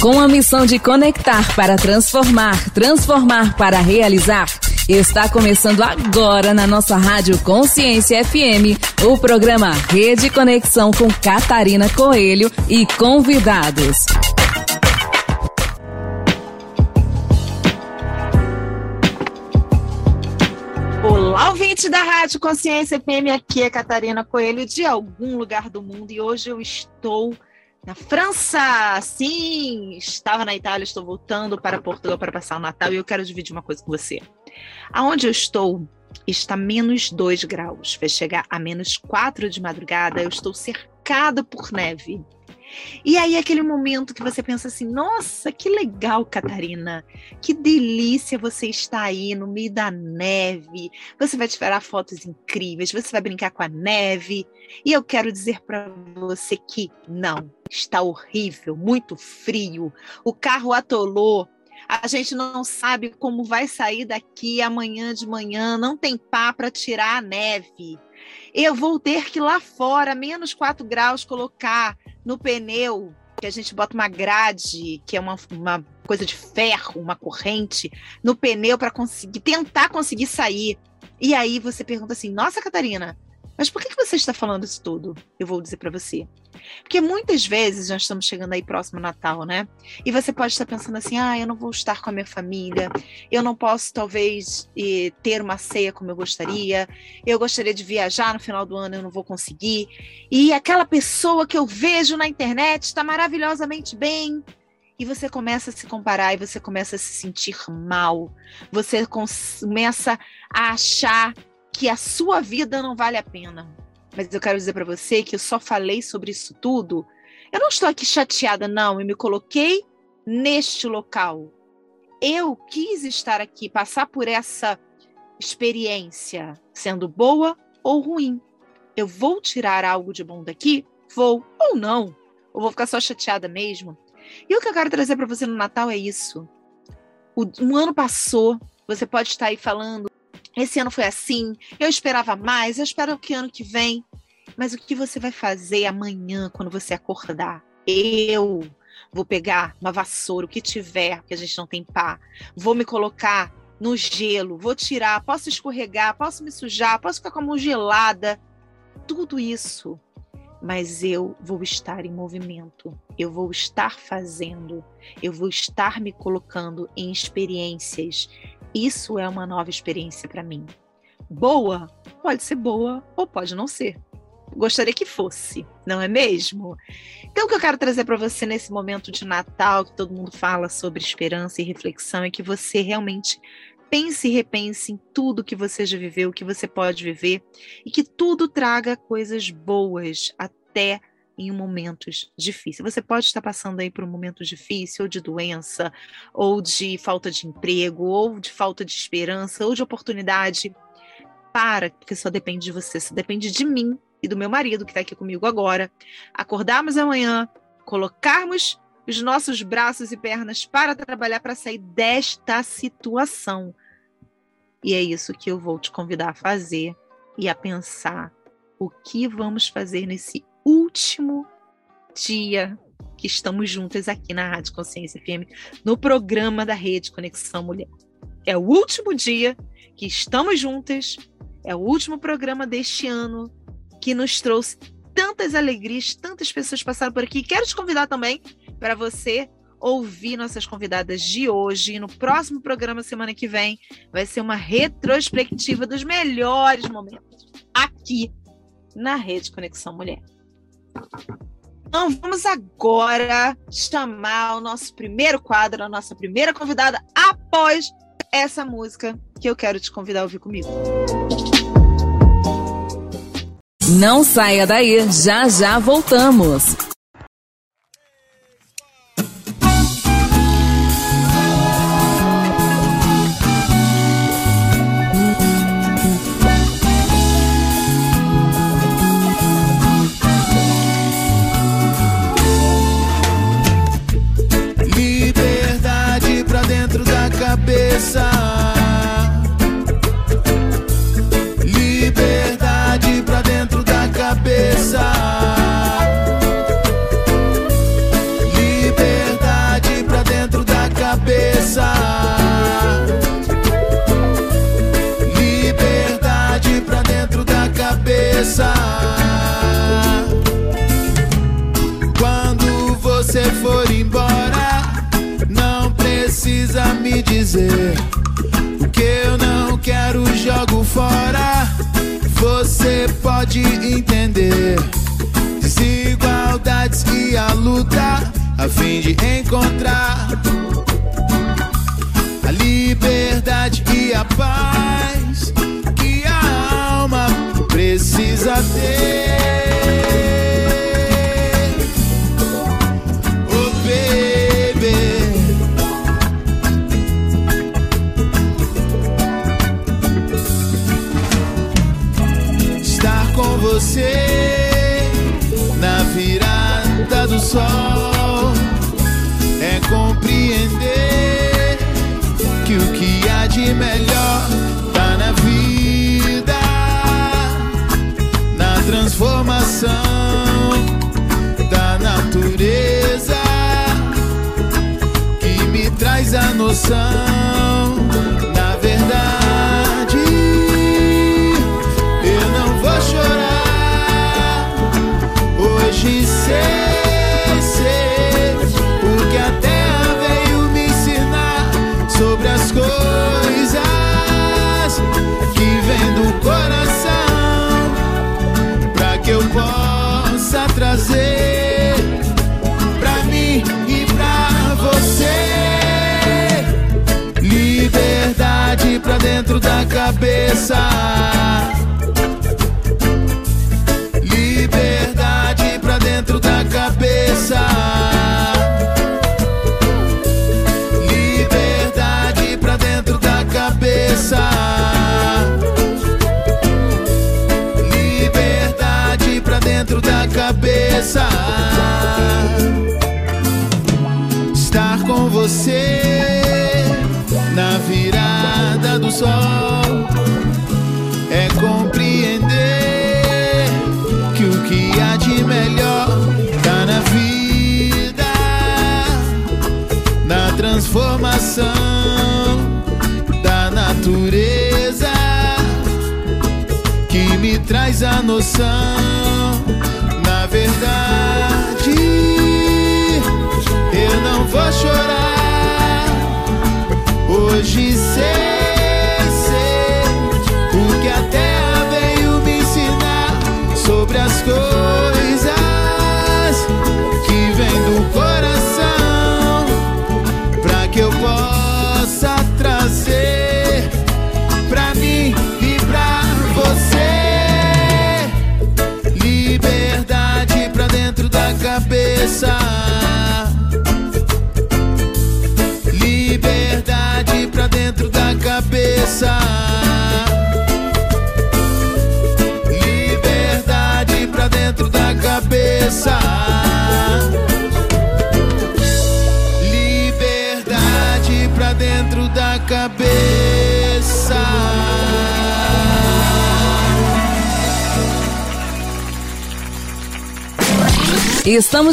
Com a missão de conectar para transformar, transformar para realizar, está começando agora na nossa Rádio Consciência FM o programa Rede Conexão com Catarina Coelho e convidados. Olá, ouvinte da Rádio Consciência FM, aqui é Catarina Coelho de algum lugar do mundo e hoje eu estou na França, sim, estava na Itália, estou voltando para Portugal para passar o Natal e eu quero dividir uma coisa com você. Aonde eu estou está menos 2 graus, vai chegar a menos 4 de madrugada, eu estou cercada por neve. E aí, aquele momento que você pensa assim: nossa, que legal, Catarina, que delícia você estar aí no meio da neve. Você vai tirar fotos incríveis, você vai brincar com a neve. E eu quero dizer para você que não, está horrível, muito frio. O carro atolou. A gente não sabe como vai sair daqui amanhã de manhã, não tem pá para tirar a neve. Eu vou ter que lá fora, menos 4 graus, colocar no pneu, que a gente bota uma grade, que é uma, uma coisa de ferro, uma corrente, no pneu para conseguir tentar conseguir sair. E aí você pergunta assim: Nossa, Catarina, mas por que, que você está falando isso tudo? Eu vou dizer para você. Porque muitas vezes nós estamos chegando aí próximo Natal, né? E você pode estar pensando assim: ah, eu não vou estar com a minha família, eu não posso talvez ter uma ceia como eu gostaria, eu gostaria de viajar no final do ano, eu não vou conseguir. E aquela pessoa que eu vejo na internet está maravilhosamente bem, e você começa a se comparar e você começa a se sentir mal. Você começa a achar que a sua vida não vale a pena. Mas eu quero dizer para você que eu só falei sobre isso tudo. Eu não estou aqui chateada, não. Eu me coloquei neste local. Eu quis estar aqui, passar por essa experiência, sendo boa ou ruim. Eu vou tirar algo de bom daqui? Vou ou não. Ou vou ficar só chateada mesmo? E o que eu quero trazer para você no Natal é isso. O, um ano passou, você pode estar aí falando esse ano foi assim, eu esperava mais, eu espero que ano que vem. Mas o que você vai fazer amanhã quando você acordar? Eu vou pegar uma vassoura, o que tiver, porque a gente não tem pá, vou me colocar no gelo, vou tirar, posso escorregar, posso me sujar, posso ficar com a mão gelada, tudo isso. Mas eu vou estar em movimento, eu vou estar fazendo, eu vou estar me colocando em experiências isso é uma nova experiência para mim. Boa? Pode ser boa ou pode não ser. Gostaria que fosse, não é mesmo? Então, o que eu quero trazer para você nesse momento de Natal, que todo mundo fala sobre esperança e reflexão, é que você realmente pense e repense em tudo que você já viveu, que você pode viver, e que tudo traga coisas boas até em momentos difíceis. Você pode estar passando aí por um momento difícil, ou de doença, ou de falta de emprego, ou de falta de esperança, ou de oportunidade. Para, porque só depende de você, só depende de mim e do meu marido que está aqui comigo agora. Acordarmos amanhã, colocarmos os nossos braços e pernas para trabalhar para sair desta situação. E é isso que eu vou te convidar a fazer e a pensar o que vamos fazer nesse último dia que estamos juntas aqui na Rádio Consciência FM, no programa da Rede Conexão Mulher. É o último dia que estamos juntas, é o último programa deste ano que nos trouxe tantas alegrias, tantas pessoas passaram por aqui. Quero te convidar também para você ouvir nossas convidadas de hoje. No próximo programa, semana que vem, vai ser uma retrospectiva dos melhores momentos aqui na Rede Conexão Mulher. Então vamos agora chamar o nosso primeiro quadro, a nossa primeira convidada, após essa música que eu quero te convidar a ouvir comigo. Não saia daí, já já voltamos.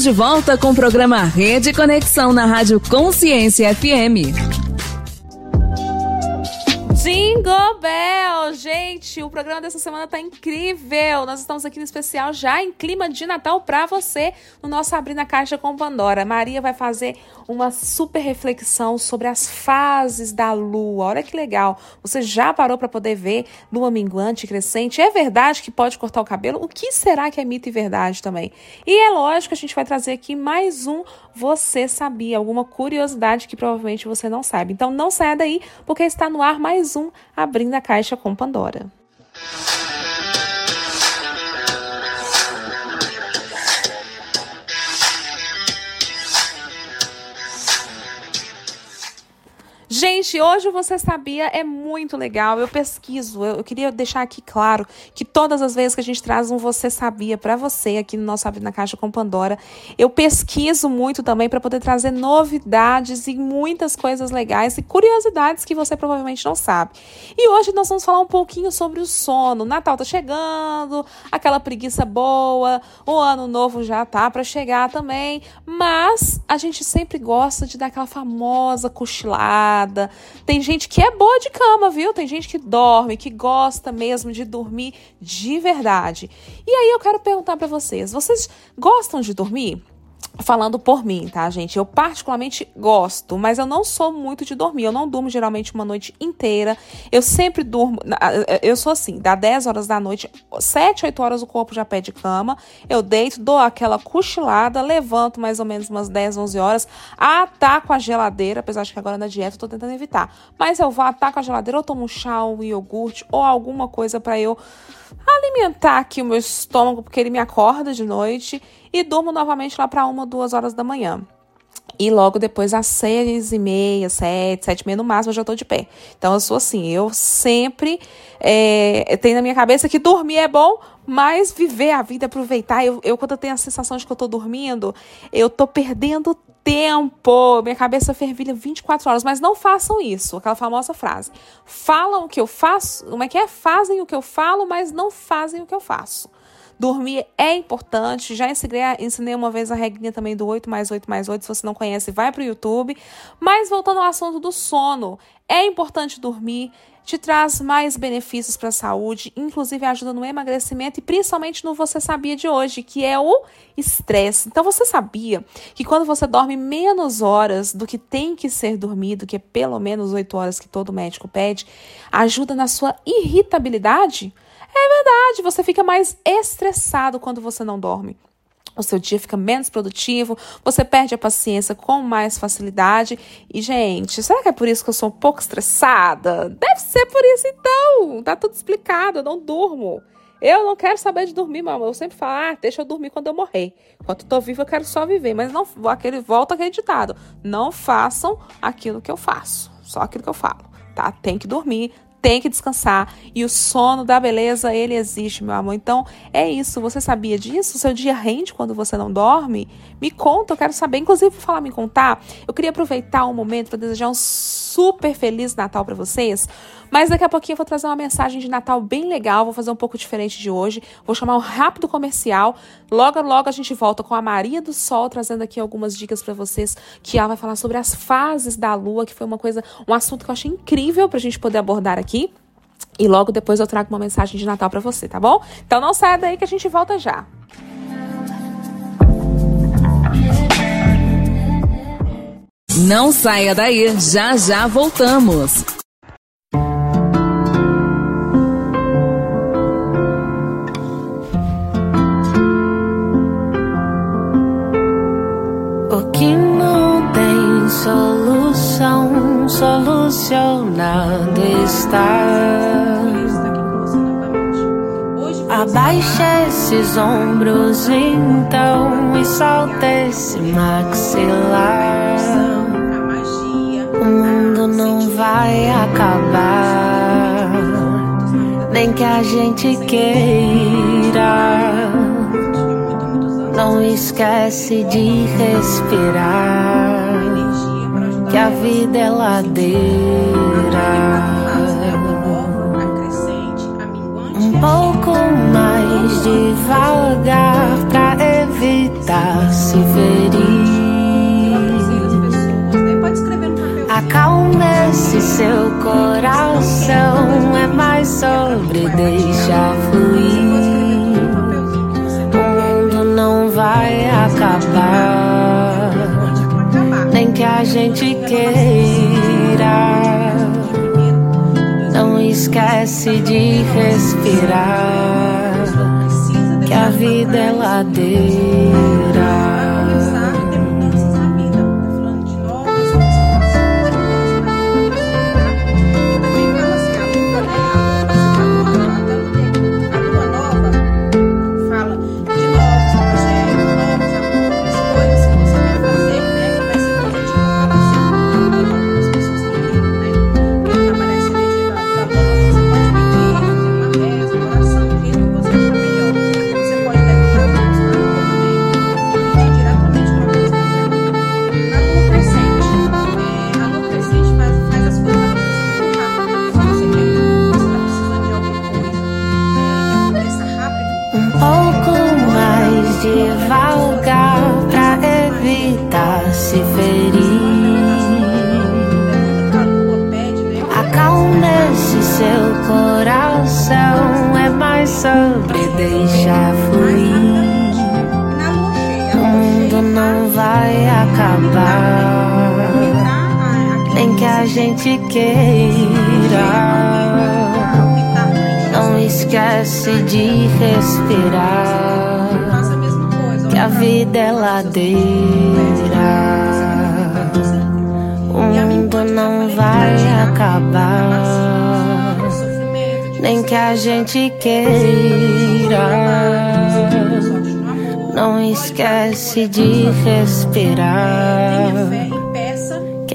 De volta com o programa Rede Conexão na Rádio Consciência FM. Jingle Bell! Gente, o programa dessa semana tá incrível! Nós estamos aqui no especial já em clima de Natal para você no nosso Abrindo a Caixa com Pandora. Maria vai fazer uma super reflexão sobre as fases da lua. Olha que legal! Você já parou para poder ver lua minguante crescente? É verdade que pode cortar o cabelo? O que será que é mito e verdade também? E é lógico que a gente vai trazer aqui mais um Você Sabia? Alguma curiosidade que provavelmente você não sabe. Então não saia daí, porque está no ar mais um Abrindo a Caixa com Pandora. Gente, hoje você sabia é muito legal. Eu pesquiso, eu, queria deixar aqui claro que todas as vezes que a gente traz um você sabia para você aqui no nosso Abre na Caixa com Pandora, eu pesquiso muito também para poder trazer novidades e muitas coisas legais e curiosidades que você provavelmente não sabe. E hoje nós vamos falar um pouquinho sobre o sono. Natal tá chegando, aquela preguiça boa, o ano novo já tá para chegar também, mas a gente sempre gosta de dar aquela famosa cochilada tem gente que é boa de cama, viu? Tem gente que dorme, que gosta mesmo de dormir de verdade. E aí eu quero perguntar para vocês: vocês gostam de dormir? Falando por mim, tá, gente? Eu particularmente gosto, mas eu não sou muito de dormir. Eu não durmo geralmente uma noite inteira. Eu sempre durmo. Eu sou assim, dá 10 horas da noite, 7, 8 horas o corpo já pede cama. Eu deito, dou aquela cochilada, levanto mais ou menos umas 10, 11 horas, ataco a geladeira, apesar de que agora na dieta eu tô tentando evitar. Mas eu vou, ataco a geladeira, ou tomo um chá, um iogurte, ou alguma coisa para eu alimentar aqui o meu estômago, porque ele me acorda de noite e durmo novamente lá para uma, duas horas da manhã. E logo depois, às seis e meia, sete, sete e meia no máximo, eu já tô de pé. Então, eu sou assim, eu sempre é, tenho na minha cabeça que dormir é bom, mas viver a vida, aproveitar. Eu, eu, quando eu tenho a sensação de que eu tô dormindo, eu tô perdendo tempo. Minha cabeça fervilha 24 horas. Mas não façam isso, aquela famosa frase. Falam o que eu faço, como é que é? Fazem o que eu falo, mas não fazem o que eu faço. Dormir é importante. Já ensinei, ensinei uma vez a regrinha também do 8 mais 8 mais 8. Se você não conhece, vai para o YouTube. Mas voltando ao assunto do sono, é importante dormir. Te traz mais benefícios para a saúde, inclusive ajuda no emagrecimento e principalmente no você sabia de hoje, que é o estresse. Então você sabia que quando você dorme menos horas do que tem que ser dormido, que é pelo menos 8 horas que todo médico pede, ajuda na sua irritabilidade? É verdade, você fica mais estressado quando você não dorme. O seu dia fica menos produtivo, você perde a paciência com mais facilidade. E, gente, será que é por isso que eu sou um pouco estressada? Deve ser por isso, então. Tá tudo explicado, eu não durmo. Eu não quero saber de dormir, mamãe. Eu sempre falo, ah, deixa eu dormir quando eu morrer. Enquanto eu tô viva, eu quero só viver. Mas não aquele volta acreditado. Não façam aquilo que eu faço. Só aquilo que eu falo, tá? Tem que dormir, tem que descansar. E o sono da beleza, ele existe, meu amor. Então, é isso. Você sabia disso? O seu dia rende quando você não dorme? Me conta, eu quero saber. Inclusive, por falar me contar, eu queria aproveitar o um momento para desejar um super feliz Natal para vocês. Mas daqui a pouquinho eu vou trazer uma mensagem de Natal bem legal, vou fazer um pouco diferente de hoje. Vou chamar um rápido comercial. Logo, logo a gente volta com a Maria do Sol, trazendo aqui algumas dicas para vocês, que ela vai falar sobre as fases da lua, que foi uma coisa, um assunto que eu achei incrível pra gente poder abordar aqui. E logo depois eu trago uma mensagem de Natal para você, tá bom? Então não saia daí que a gente volta já. Não saia daí, já já voltamos. Solucionado está. Abaixa esses ombros então e solta esse maxilar. O mundo não vai acabar, nem que a gente queira. Não esquece de respirar que a vida é ladeira. Um pouco mais devagar pra evitar se ferir. Acalme esse seu coração, é mais sobre deixar fluir. Vai acabar nem que a gente queira. Não esquece de respirar, que a vida é ladeira. Gente queira. Não esquece de respirar, que a vida é ladeira. O mundo não vai acabar, nem que a gente queira. Não esquece de respirar.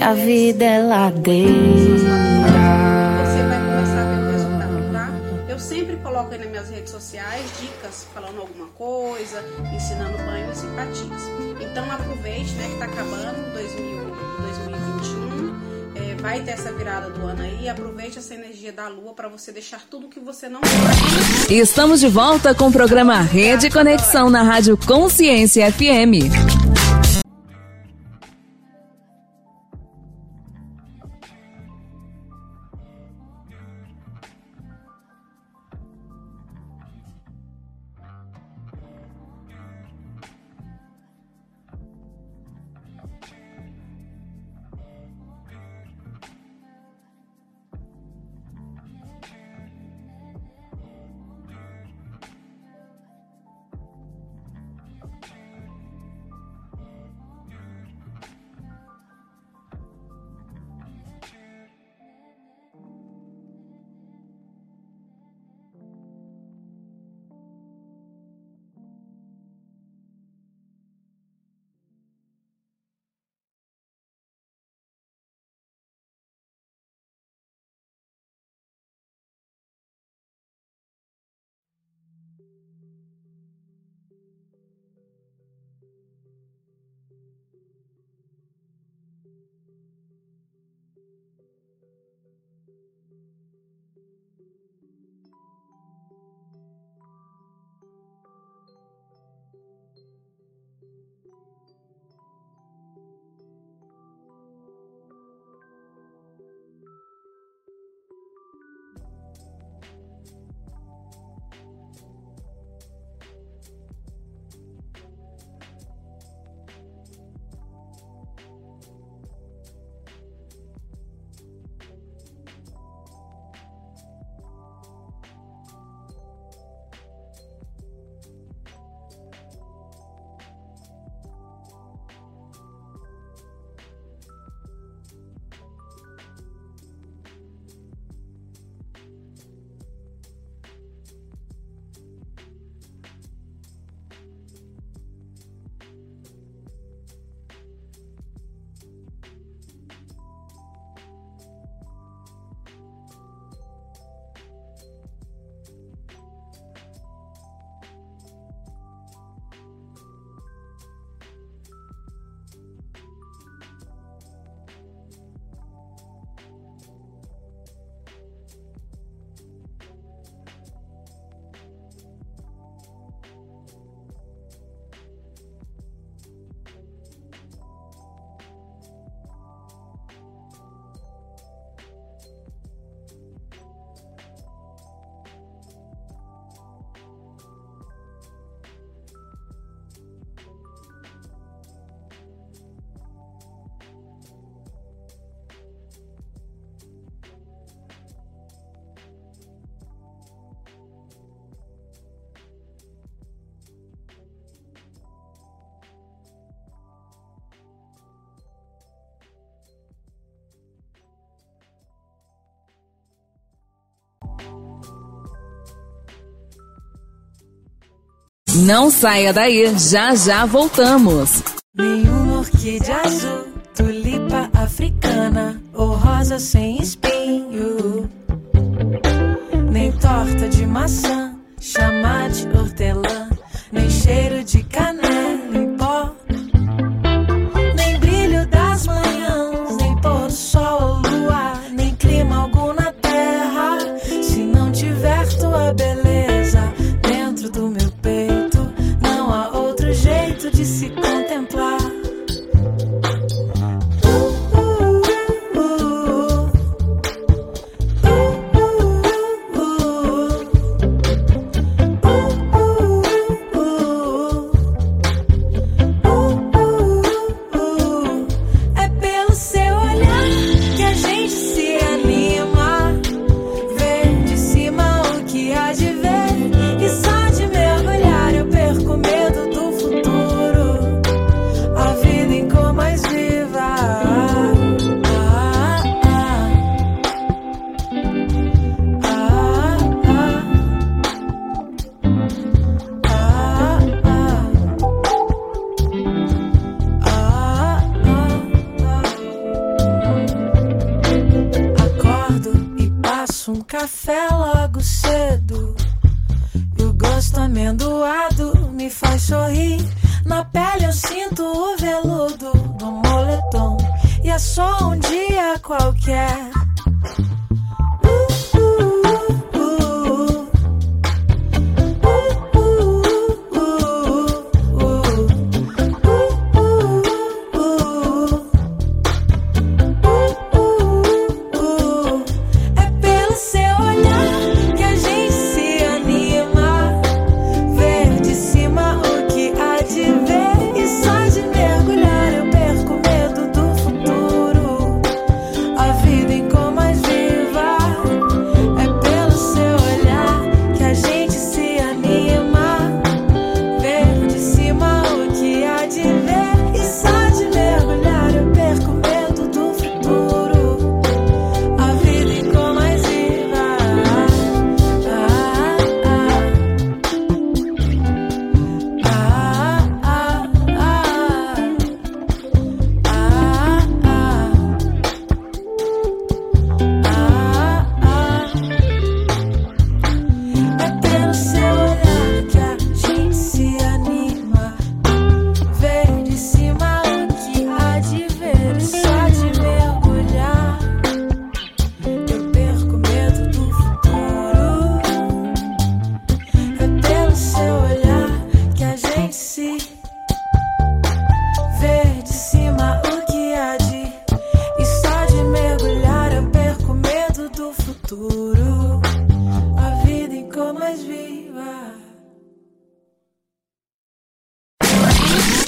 A vida é ladeira. Você vai começar a ver o resultado, tá? Eu sempre coloco aí nas minhas redes sociais dicas falando alguma coisa, ensinando banho e simpatias. Então aproveite, né, que tá acabando 2000, 2021. É, vai ter essa virada do ano aí. Aproveite essa energia da lua para você deixar tudo que você não quer. Estamos de volta com o programa Rede Conexão na Rádio Consciência FM. Não saia daí, já já voltamos. Nenhuma orquídea azul, tulipa africana ou rosa sem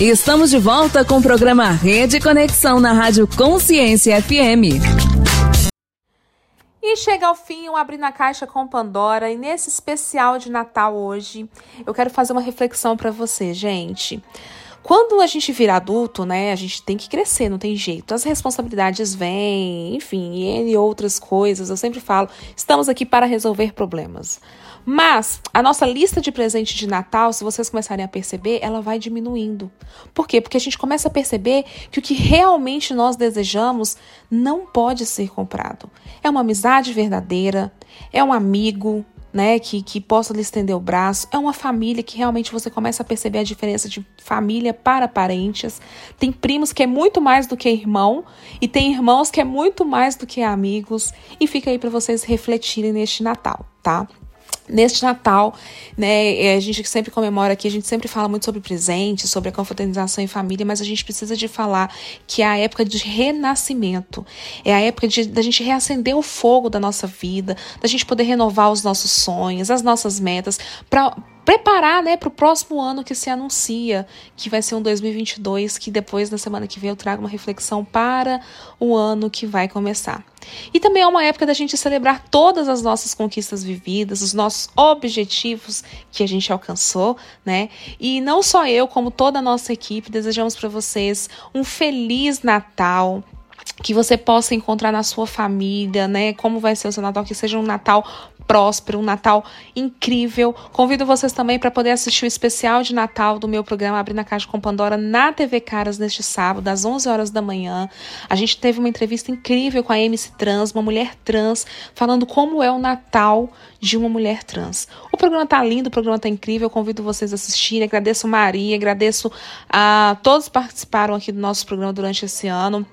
Estamos de volta com o programa Rede Conexão na Rádio Consciência FM. E chega ao fim o Abrir na Caixa com Pandora. E nesse especial de Natal hoje, eu quero fazer uma reflexão para você, gente. Quando a gente vira adulto, né, a gente tem que crescer, não tem jeito. As responsabilidades vêm, enfim, e outras coisas. Eu sempre falo, estamos aqui para resolver problemas. Mas a nossa lista de presente de Natal, se vocês começarem a perceber, ela vai diminuindo. Por quê? Porque a gente começa a perceber que o que realmente nós desejamos não pode ser comprado. É uma amizade verdadeira, é um amigo, né, que, que possa lhe estender o braço. É uma família que realmente você começa a perceber a diferença de família para parentes. Tem primos que é muito mais do que irmão e tem irmãos que é muito mais do que amigos. E fica aí para vocês refletirem neste Natal, tá? Neste Natal, né, é, a gente sempre comemora aqui, a gente sempre fala muito sobre presente, sobre a confraternização em família, mas a gente precisa de falar que é a época de renascimento, é a época da gente reacender o fogo da nossa vida, da gente poder renovar os nossos sonhos, as nossas metas, para preparar, né, para o próximo ano que se anuncia, que vai ser um 2022, que depois na semana que vem eu trago uma reflexão para o ano que vai começar. E também é uma época da gente celebrar todas as nossas conquistas vividas, os nossos objetivos que a gente alcançou, né? E não só eu, como toda a nossa equipe, desejamos para vocês um feliz Natal, que você possa encontrar na sua família, né? Como vai ser o seu Natal, que seja um Natal próspero, um Natal incrível. Convido vocês também para poder assistir o especial de Natal do meu programa Abrindo a Caixa com Pandora na TV Caras neste sábado, às 11 horas da manhã. A gente teve uma entrevista incrível com a MC Trans, uma mulher trans, falando como é o Natal de uma mulher trans. O programa tá lindo, o programa tá incrível. Convido vocês a assistirem. Agradeço Maria, agradeço a todos que participaram aqui do nosso programa durante esse ano.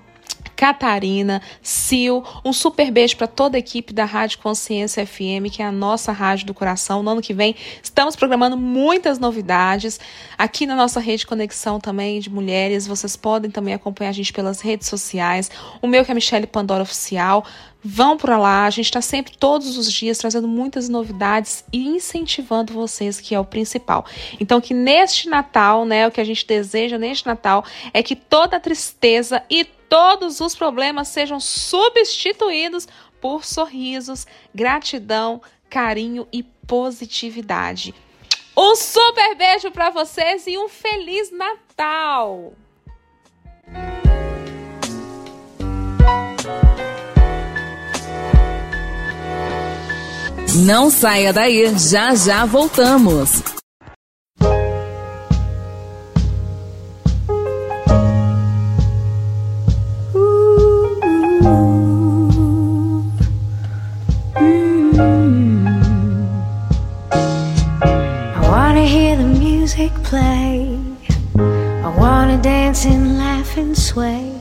Catarina, Sil. Um super beijo para toda a equipe da Rádio Consciência FM, que é a nossa rádio do coração. No ano que vem estamos programando muitas novidades aqui na nossa rede Conexão também de mulheres. Vocês podem também acompanhar a gente pelas redes sociais. O meu que é Michelle Pandora Oficial. Vão para lá, a gente está sempre, todos os dias, trazendo muitas novidades e incentivando vocês, que é o principal. Então, que neste Natal, né, o que a gente deseja neste Natal é que toda a tristeza e todos os problemas sejam substituídos por sorrisos, gratidão, carinho e positividade. Um super beijo para vocês e um feliz Natal! Não saia daí, já já voltamos. music play. I wanna dance and laugh and sway.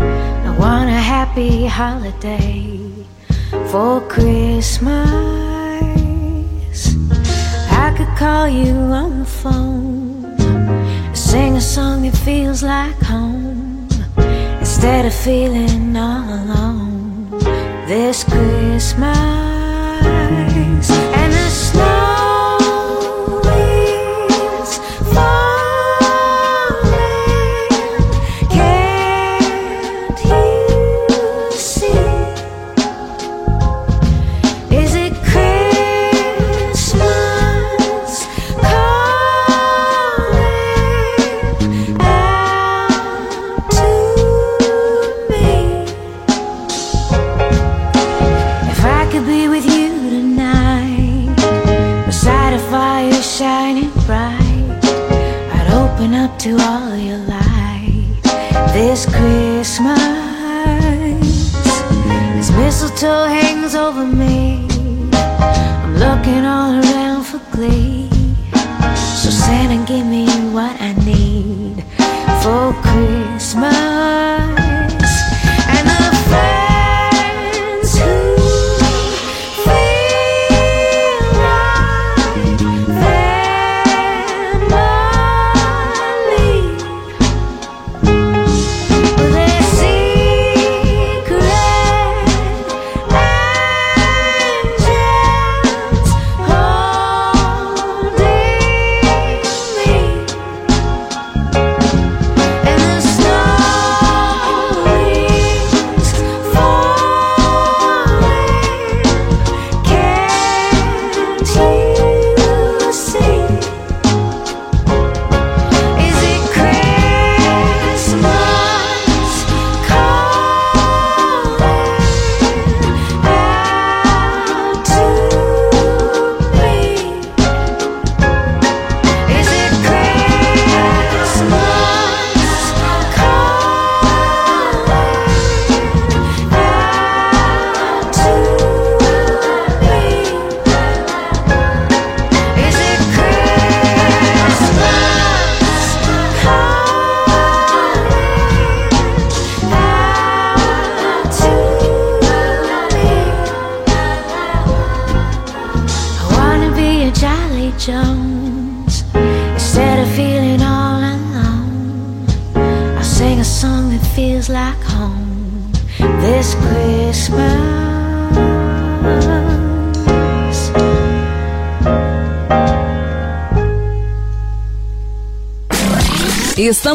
I want a happy holiday for Christmas. I could call you on the phone, sing a song that feels like home instead of feeling all alone this Christmas. And the snow.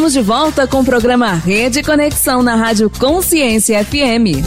Estamos de volta com o programa Rede Conexão na Rádio Consciência FM.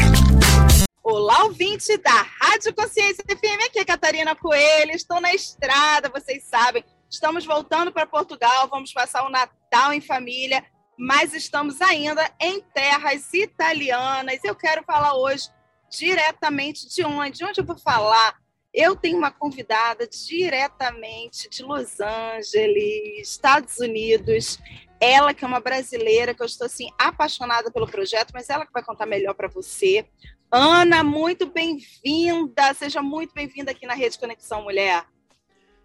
Olá, ouvinte da Rádio Consciência FM, aqui é Catarina Coelho, estou na estrada, vocês sabem. Estamos voltando para Portugal, vamos passar o Natal em família, mas estamos ainda em terras italianas. Eu quero falar hoje diretamente de onde? De onde eu vou falar? Eu tenho uma convidada diretamente de Los Angeles, Estados Unidos. Ela que é uma brasileira, que eu estou assim apaixonada pelo projeto, mas ela que vai contar melhor para você. Ana, muito bem-vinda. Seja muito bem-vinda aqui na Rede Conexão Mulher.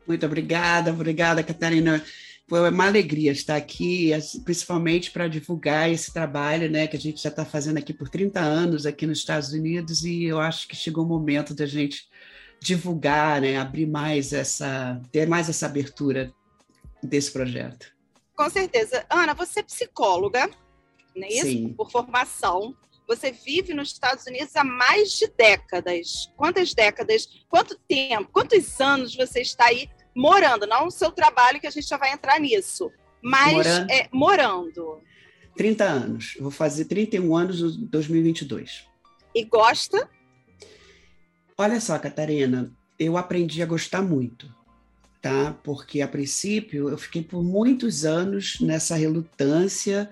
Muito obrigada, obrigada, Catarina. Foi uma alegria estar aqui, principalmente para divulgar esse trabalho né, que a gente já está fazendo aqui por 30 anos aqui nos Estados Unidos, e eu acho que chegou o momento da gente divulgar, né, abrir mais essa, ter mais essa abertura desse projeto. Com certeza. Ana, você é psicóloga, não é isso? Sim. Por formação. Você vive nos Estados Unidos há mais de décadas. Quantas décadas? Quanto tempo? Quantos anos você está aí morando? Não o seu trabalho, que a gente já vai entrar nisso. Mas Morando. é, morando. 30 anos. Vou fazer 31 anos em 2022. E gosta? Olha só, Catarina, eu aprendi a gostar muito, tá? Porque a princípio eu fiquei por muitos anos nessa relutância,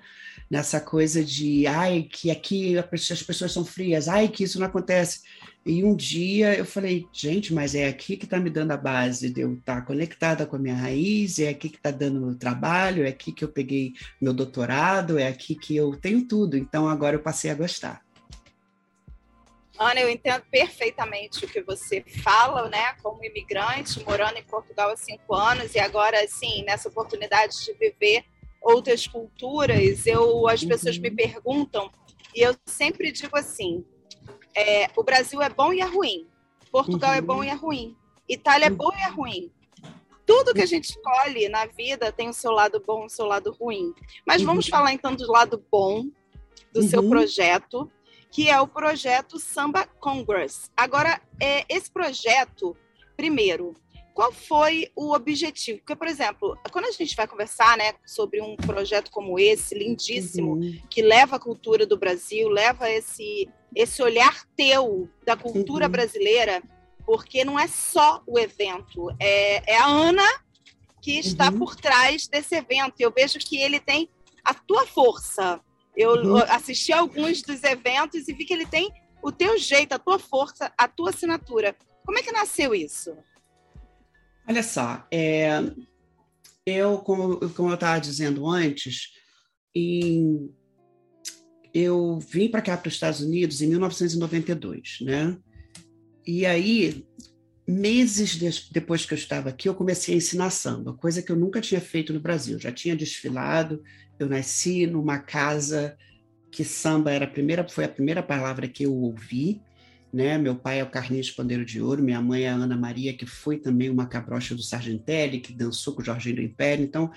nessa coisa de, ai, que aqui as pessoas são frias, ai, que isso não acontece. E um dia eu falei, gente, mas é aqui que está me dando a base de eu estar conectada com a minha raiz, é aqui que está dando meu trabalho, é aqui que eu peguei meu doutorado, é aqui que eu tenho tudo. Então agora eu passei a gostar. Ana, eu entendo perfeitamente o que você fala, né? Como imigrante, morando em Portugal há cinco anos e agora, assim, nessa oportunidade de viver outras culturas, eu as pessoas me perguntam E eu sempre digo assim: é, o Brasil é bom e é ruim. Portugal é Uhum. bom e é ruim. Itália é bom e é ruim. Tudo que a gente escolhe na vida tem o seu lado bom e o seu lado ruim. Mas vamos Uhum. falar então do lado bom do seu Uhum. projeto, que é o projeto Samba Congress. Agora, é, esse projeto, primeiro, qual foi o objetivo? Porque, por exemplo, quando a gente vai conversar né, sobre um projeto como esse, lindíssimo, Uhum. que leva a cultura do Brasil, leva esse, esse olhar teu da cultura Uhum. brasileira, porque não é só o evento, é, é a Ana que está Uhum. por trás desse evento. E eu vejo que ele tem a tua força. Eu Uhum. assisti a alguns dos eventos e vi que ele tem o teu jeito, a tua força, a tua assinatura. Como é que nasceu isso? Olha só, é, eu, como, como eu estava dizendo antes, em- eu vim para cá, para os Estados Unidos, em 1992, né? E aí, meses des- depois que eu estava aqui, eu comecei a ensinar samba, coisa que eu nunca tinha feito no Brasil. Já tinha desfilado, eu nasci numa casa que samba era a primeira, foi a primeira palavra que eu ouvi, né? Meu pai é o Carlinhos Pandeiro de Ouro, minha mãe é a Ana Maria, que foi também uma cabrocha do Sargentelli, que dançou com o Jorginho do Império. Então,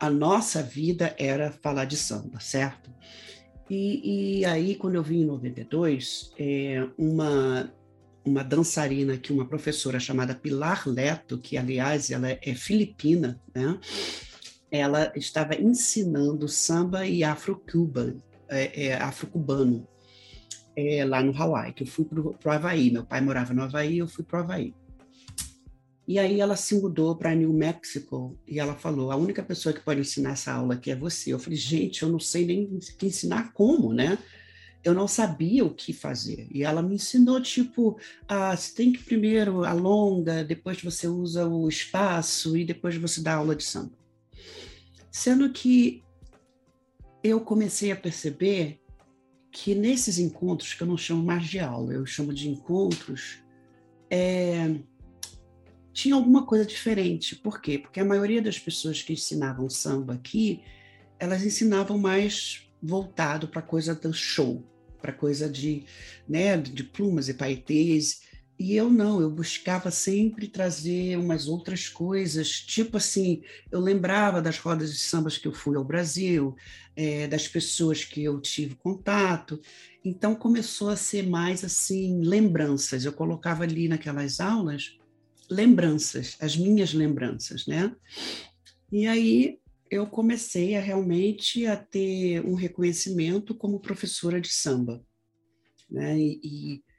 a nossa vida era falar de samba, certo? E, e aí, quando eu vim em 92, é, uma, uma dançarina aqui, uma professora chamada Pilar Leto, que, aliás, ela é filipina, né? Ela estava ensinando samba e afro-cuban, é, é, afro-cubano, é, lá no Hawaii, que eu fui para o Havaí. Meu pai morava no Havaí, eu fui para o Havaí. E aí ela se mudou para New Mexico e ela falou: a única pessoa que pode ensinar essa aula aqui é você. Eu falei: gente, eu não sei nem que ensinar como, né? Eu não sabia o que fazer. E ela me ensinou, tipo, ah, você tem que primeiro alonga, depois você usa o espaço e depois você dá aula de samba. Sendo que eu comecei a perceber que nesses encontros, que eu não chamo mais de aula, eu chamo de encontros, é, tinha alguma coisa diferente. Por quê? Porque a maioria das pessoas que ensinavam samba aqui, elas ensinavam mais voltado para coisa do show, para coisa de, né, de plumas e paetês. E eu não, eu buscava sempre trazer umas outras coisas, tipo assim, eu lembrava das rodas de sambas que eu fui ao Brasil, é, das pessoas que eu tive contato, então começou a ser mais assim, lembranças, eu colocava ali naquelas aulas lembranças, as minhas lembranças, né? E aí eu comecei a realmente a ter um reconhecimento como professora de samba, né? E, e,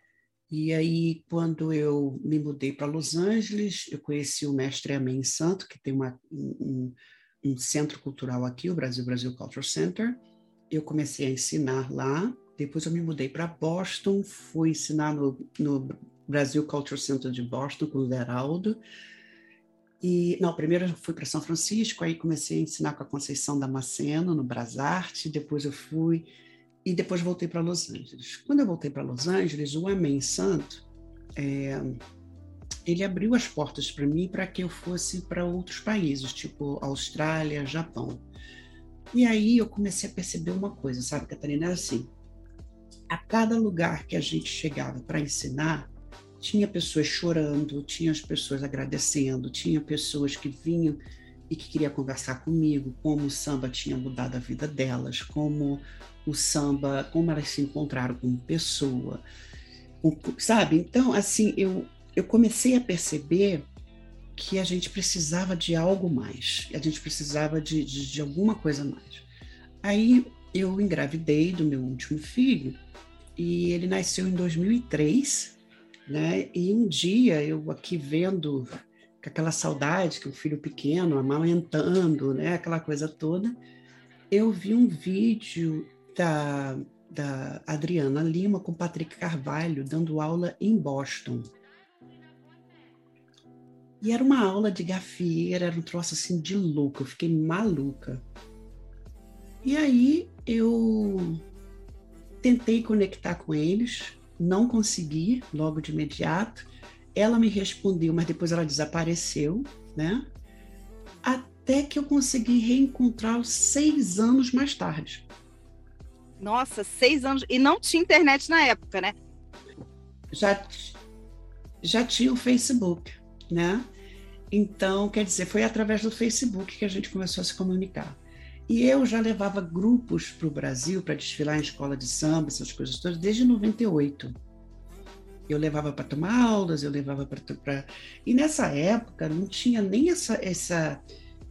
e aí quando eu me mudei para Los Angeles, eu conheci o mestre Amen Santo, que tem uma, um, um centro cultural aqui, o Brasil Brasil Cultural Center. Eu comecei a ensinar lá. Depois eu me mudei para Boston, fui ensinar no, no Brasil Cultural Center de Boston com o Geraldo. E, não, primeiro eu fui para São Francisco, aí comecei a ensinar com a Conceição Damasceno no Brasarte, depois eu fui e depois voltei para Los Angeles. Quando eu voltei para Los Angeles, o Amém Santo, é, ele abriu as portas para mim para que eu fosse para outros países, tipo Austrália, Japão. E aí eu comecei a perceber uma coisa, sabe, Catarina? Era assim, a cada lugar que a gente chegava para ensinar, tinha pessoas chorando, tinha as pessoas agradecendo, tinha pessoas que vinham e que queriam conversar comigo, como o samba tinha mudado a vida delas, como o samba, como elas se encontraram como pessoa, sabe? Então, assim, eu, eu comecei a perceber que a gente precisava de algo mais, a gente precisava de, de, de alguma coisa mais. Aí eu engravidei do meu último filho e ele nasceu em 2003, né? E um dia eu aqui vendo com aquela saudade que o filho pequeno amamentando, né? Aquela coisa toda, eu vi um vídeo da, da Adriana Lima com Patrick Carvalho dando aula em Boston. E era uma aula de gafieira, era um troço assim de louco, eu fiquei maluca. E aí eu tentei conectar com eles, não consegui logo de imediato. Ela me respondeu, mas depois ela desapareceu, né? Até que eu consegui reencontrá-los seis anos mais tarde. Nossa, seis anos. E não tinha internet na época, né? Já, já tinha o Facebook, né? Então, quer dizer, foi através do Facebook que a gente começou a se comunicar. E eu já levava grupos para o Brasil para desfilar em escola de samba, essas coisas todas, desde 98. Eu levava para tomar aulas, eu levava para. E nessa época não tinha nem essa, essa,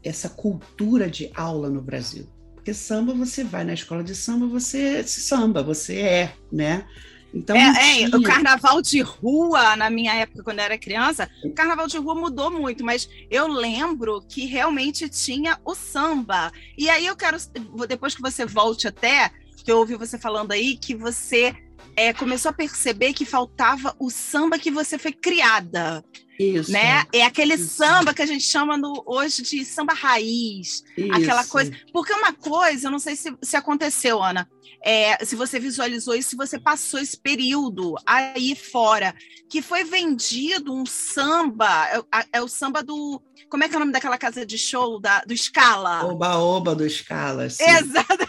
essa cultura de aula no Brasil. Porque samba, você vai na escola de samba, você se samba, você é, né? Então, é, é, o carnaval de rua, na minha época, quando eu era criança, o carnaval de rua mudou muito, mas eu lembro que realmente tinha o samba. E aí eu quero, depois que você volte até, que eu ouvi você falando aí, que você é, começou a perceber que faltava o samba que você foi criada. Isso. Né? É aquele isso. samba que a gente chama no, hoje de samba raiz. Isso. Aquela coisa. Porque uma coisa, eu não sei se, se aconteceu, Ana. É, se você visualizou isso, se você passou esse período aí fora, que foi vendido um samba, é, é o samba do. Como é que é o nome daquela casa de show da, do Scala? Oba-oba do Scala. Exato.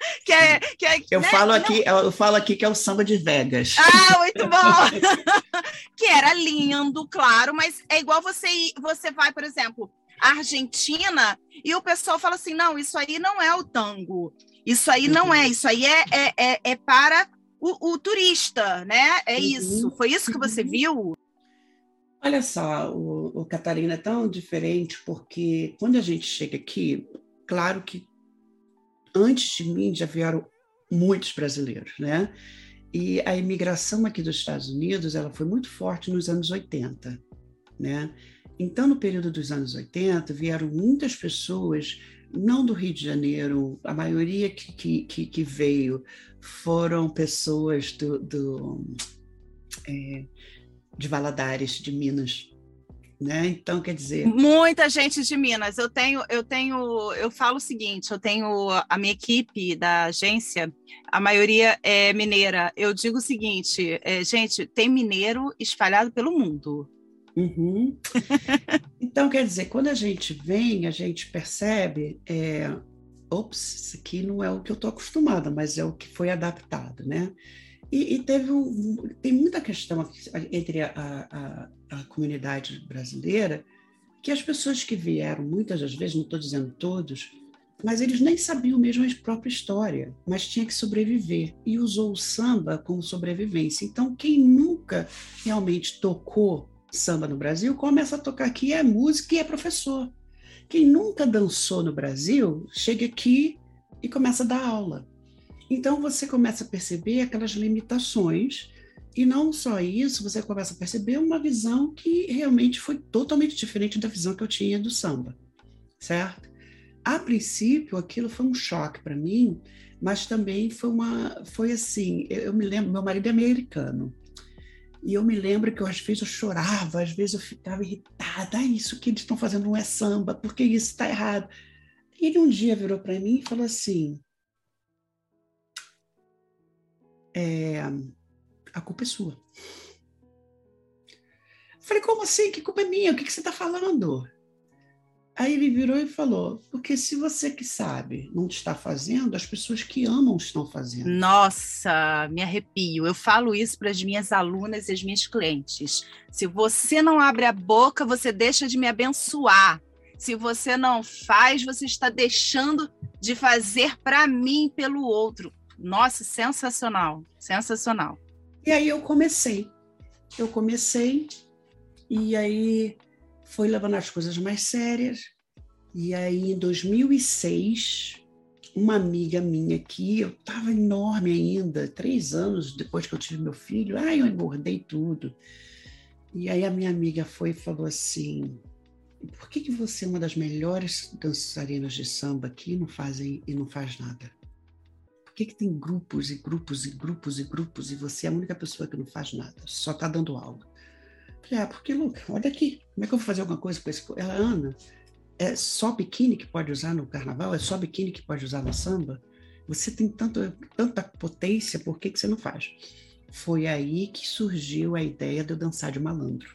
que é, que é, eu, né? falo aqui, eu falo aqui que é o samba de Vegas. Ah, muito bom! que era lindo, claro, mas é igual você você vai, por exemplo, à Argentina e o pessoal fala assim: não, isso aí não é o tango. Isso aí não é, isso aí é, é, é, é para o, o, turista, né? É uhum. isso. Foi isso que você uhum. viu? Olha só, o, o Catarina é tão diferente porque quando a gente chega aqui, claro que antes de mim já vieram muitos brasileiros, né? E a imigração aqui dos Estados Unidos, ela foi muito forte nos anos 80, né? Então, no período dos anos 80, vieram muitas pessoas, não do Rio de Janeiro, a maioria que, que, que veio foram pessoas do, do é, de Valadares, de Minas, né? Então, quer dizer. Muita gente de Minas. Eu tenho, eu tenho, eu falo o seguinte: eu tenho a minha equipe da agência, a maioria é mineira. Eu digo o seguinte, é, gente, tem mineiro espalhado pelo mundo. Uhum. então, quer dizer, quando a gente vem, a gente percebe. É, Ops, isso aqui não é o que eu estou acostumada, mas é o que foi adaptado, né? E, e teve um, tem muita questão entre a, a, a, comunidade brasileira que as pessoas que vieram, muitas das vezes, não estou dizendo todos, mas eles nem sabiam mesmo a própria história, mas tinha que sobreviver e usou o samba como sobrevivência. Então, quem nunca realmente tocou samba no Brasil começa a tocar aqui é música e é professor. Quem nunca dançou no Brasil chega aqui e começa a dar aula. Então você começa a perceber aquelas limitações, e não só isso, você começa a perceber uma visão que realmente foi totalmente diferente da visão que eu tinha do samba, certo? A princípio, aquilo foi um choque para mim, mas também foi uma, foi assim, eu me lembro, meu marido é americano, e eu me lembro que às vezes eu chorava, às vezes eu ficava irritada, ah, isso que eles estão fazendo não é samba, porque isso está errado. Ele um dia virou para mim e falou assim: é, a culpa é sua. Falei, como assim? Que culpa é minha? O que, que você está falando? Aí ele virou e falou: porque se você que sabe não está fazendo, as pessoas que amam estão fazendo. Nossa, me arrepio. Eu falo isso para as minhas alunas e as minhas clientes. Se você não abre a boca, você deixa de me abençoar. Se você não faz, você está deixando de fazer para mim pelo outro. Nossa, sensacional, sensacional. E aí eu comecei. Eu comecei e aí foi levando as coisas mais sérias. E aí em 2006, uma amiga minha aqui, eu estava enorme ainda, três anos depois que eu tive meu filho, ai, eu engordei tudo. E aí a minha amiga foi e falou assim: por que, que você é uma das melhores dançarinas de samba aqui não fazem e não faz nada? Que, que tem grupos e grupos e grupos e grupos e você é a única pessoa que não faz nada, só está dando aula? Falei, ah, porque, Luca, olha aqui, como é que eu vou fazer alguma coisa com esse... Ela, Ana, é só biquíni que pode usar no carnaval? É só biquíni que pode usar no samba? Você tem tanto, tanta potência, por que, que você não faz? Foi aí que surgiu a ideia de eu dançar de malandro.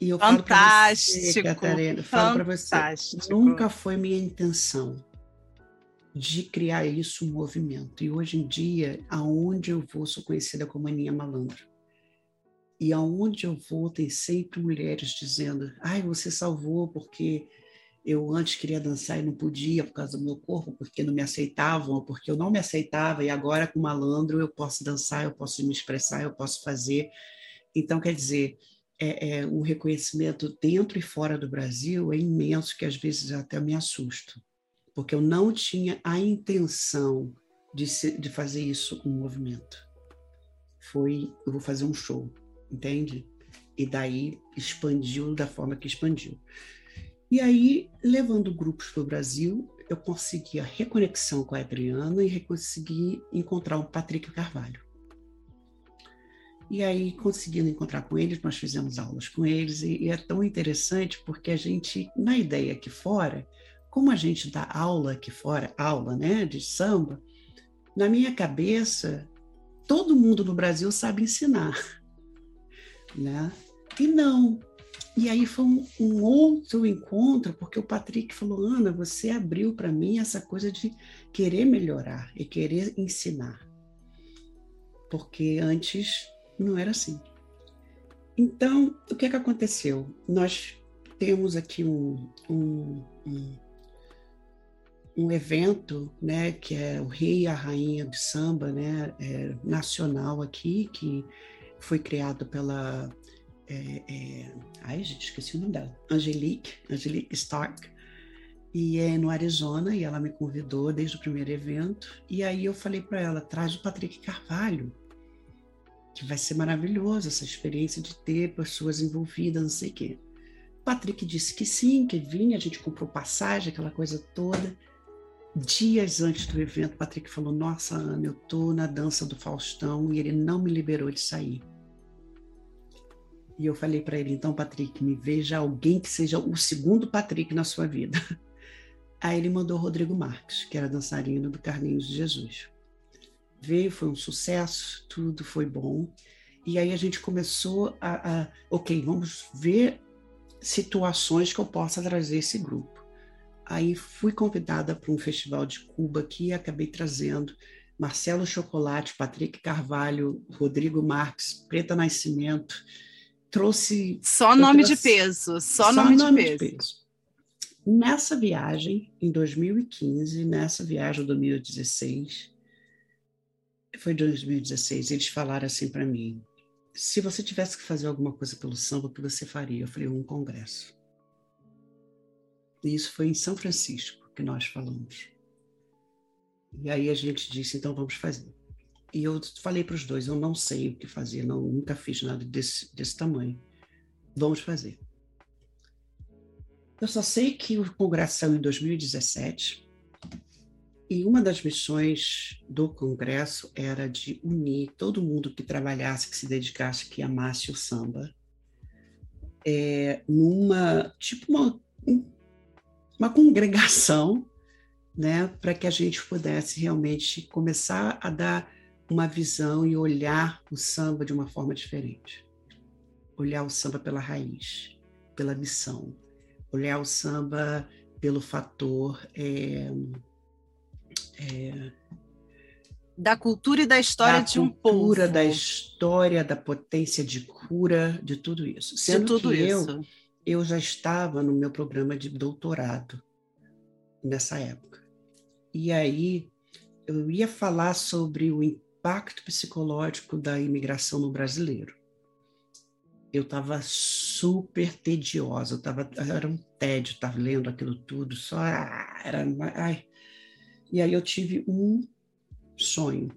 E eu fantástico, falo você, Catarina, falo para você, nunca foi minha intenção de criar isso um movimento. E hoje em dia, aonde eu vou, sou conhecida como Aninha Malandra. E aonde eu vou, tem sempre mulheres dizendo: ai, você salvou porque eu antes queria dançar e não podia por causa do meu corpo, porque não me aceitavam, ou porque eu não me aceitava, e agora com malandro eu posso dançar, eu posso me expressar, eu posso fazer. Então, quer dizer, é, é, o reconhecimento dentro e fora do Brasil é imenso, que às vezes até me assusto, porque eu não tinha a intenção de, se, de fazer isso um movimento. Foi, eu vou fazer um show, entende? E daí expandiu da forma que expandiu. E aí, levando grupos para o Brasil, eu consegui a reconexão com a Adriana e consegui encontrar o Patrick Carvalho. E aí, conseguindo encontrar com eles, nós fizemos aulas com eles, e, e é tão interessante porque a gente, na ideia aqui fora, como a gente dá aula aqui fora, aula né, de samba, na minha cabeça, todo mundo no Brasil sabe ensinar. Né? E não, e aí foi um, um, outro encontro, porque o Patrick falou: Ana, você abriu para mim essa coisa de querer melhorar e querer ensinar. Porque antes não era assim. Então, o que é que aconteceu? Nós temos aqui um, um, um, um evento, né, que é o Rei e a Rainha de Samba, né, é, nacional aqui, que foi criado pela é, é, ai, gente, esqueci o nome dela. Angelique, Angelique Stark. E é no Arizona, e ela me convidou desde o primeiro evento. E aí eu falei para ela: traz o Patrick Carvalho, que vai ser maravilhoso essa experiência de ter pessoas envolvidas, não sei o quê. O Patrick disse que sim, que vinha, a gente comprou passagem, aquela coisa toda. Dias antes do evento, o Patrick falou: Nossa, Ana, eu tô na dança do Faustão e ele não me liberou de sair. E eu falei para ele, então, Patrick, me veja alguém que seja o segundo Patrick na sua vida. Aí ele mandou Rodrigo Marques, que era dançarino do Carlinhos de Jesus. Veio, foi um sucesso, tudo foi bom. E aí a gente começou a, a ok, vamos ver situações que eu possa trazer esse grupo. Aí fui convidada para um festival de Cuba aqui e acabei trazendo Marcelo Chocolate, Patrick Carvalho, Rodrigo Marques, Preta Nascimento, trouxe. Só nome trouxe, de peso, só, só nome, nome, de, peso. de peso. Nessa viagem, em 2015, nessa viagem de 2016, foi 2016, eles falaram assim para mim: se você tivesse que fazer alguma coisa pelo samba, o que você faria? Eu falei: um congresso. E isso foi em São Francisco que nós falamos. E aí a gente disse: então vamos fazer. E eu falei para os dois, eu não sei o que fazer, não, nunca fiz nada desse, desse tamanho. Vamos fazer. Eu só sei que o congresso saiu em 2017 e uma das missões do congresso era de unir todo mundo que trabalhasse, que se dedicasse, que amasse o samba, é, numa tipo uma, uma congregação, né, para que a gente pudesse realmente começar a dar uma visão e olhar o samba de uma forma diferente. Olhar o samba pela raiz, pela missão. Olhar o samba pelo fator é, é, da cultura e da história da de um povo. Da cultura, da história, da potência de cura, de tudo isso. Sendo de tudo que isso. eu eu já estava no meu programa de doutorado nessa época. E aí eu ia falar sobre o impacto psicológico da imigração no brasileiro. Eu estava super tediosa, eu tava, era um tédio estar lendo aquilo tudo, só ah, era, ai. E aí eu tive um sonho.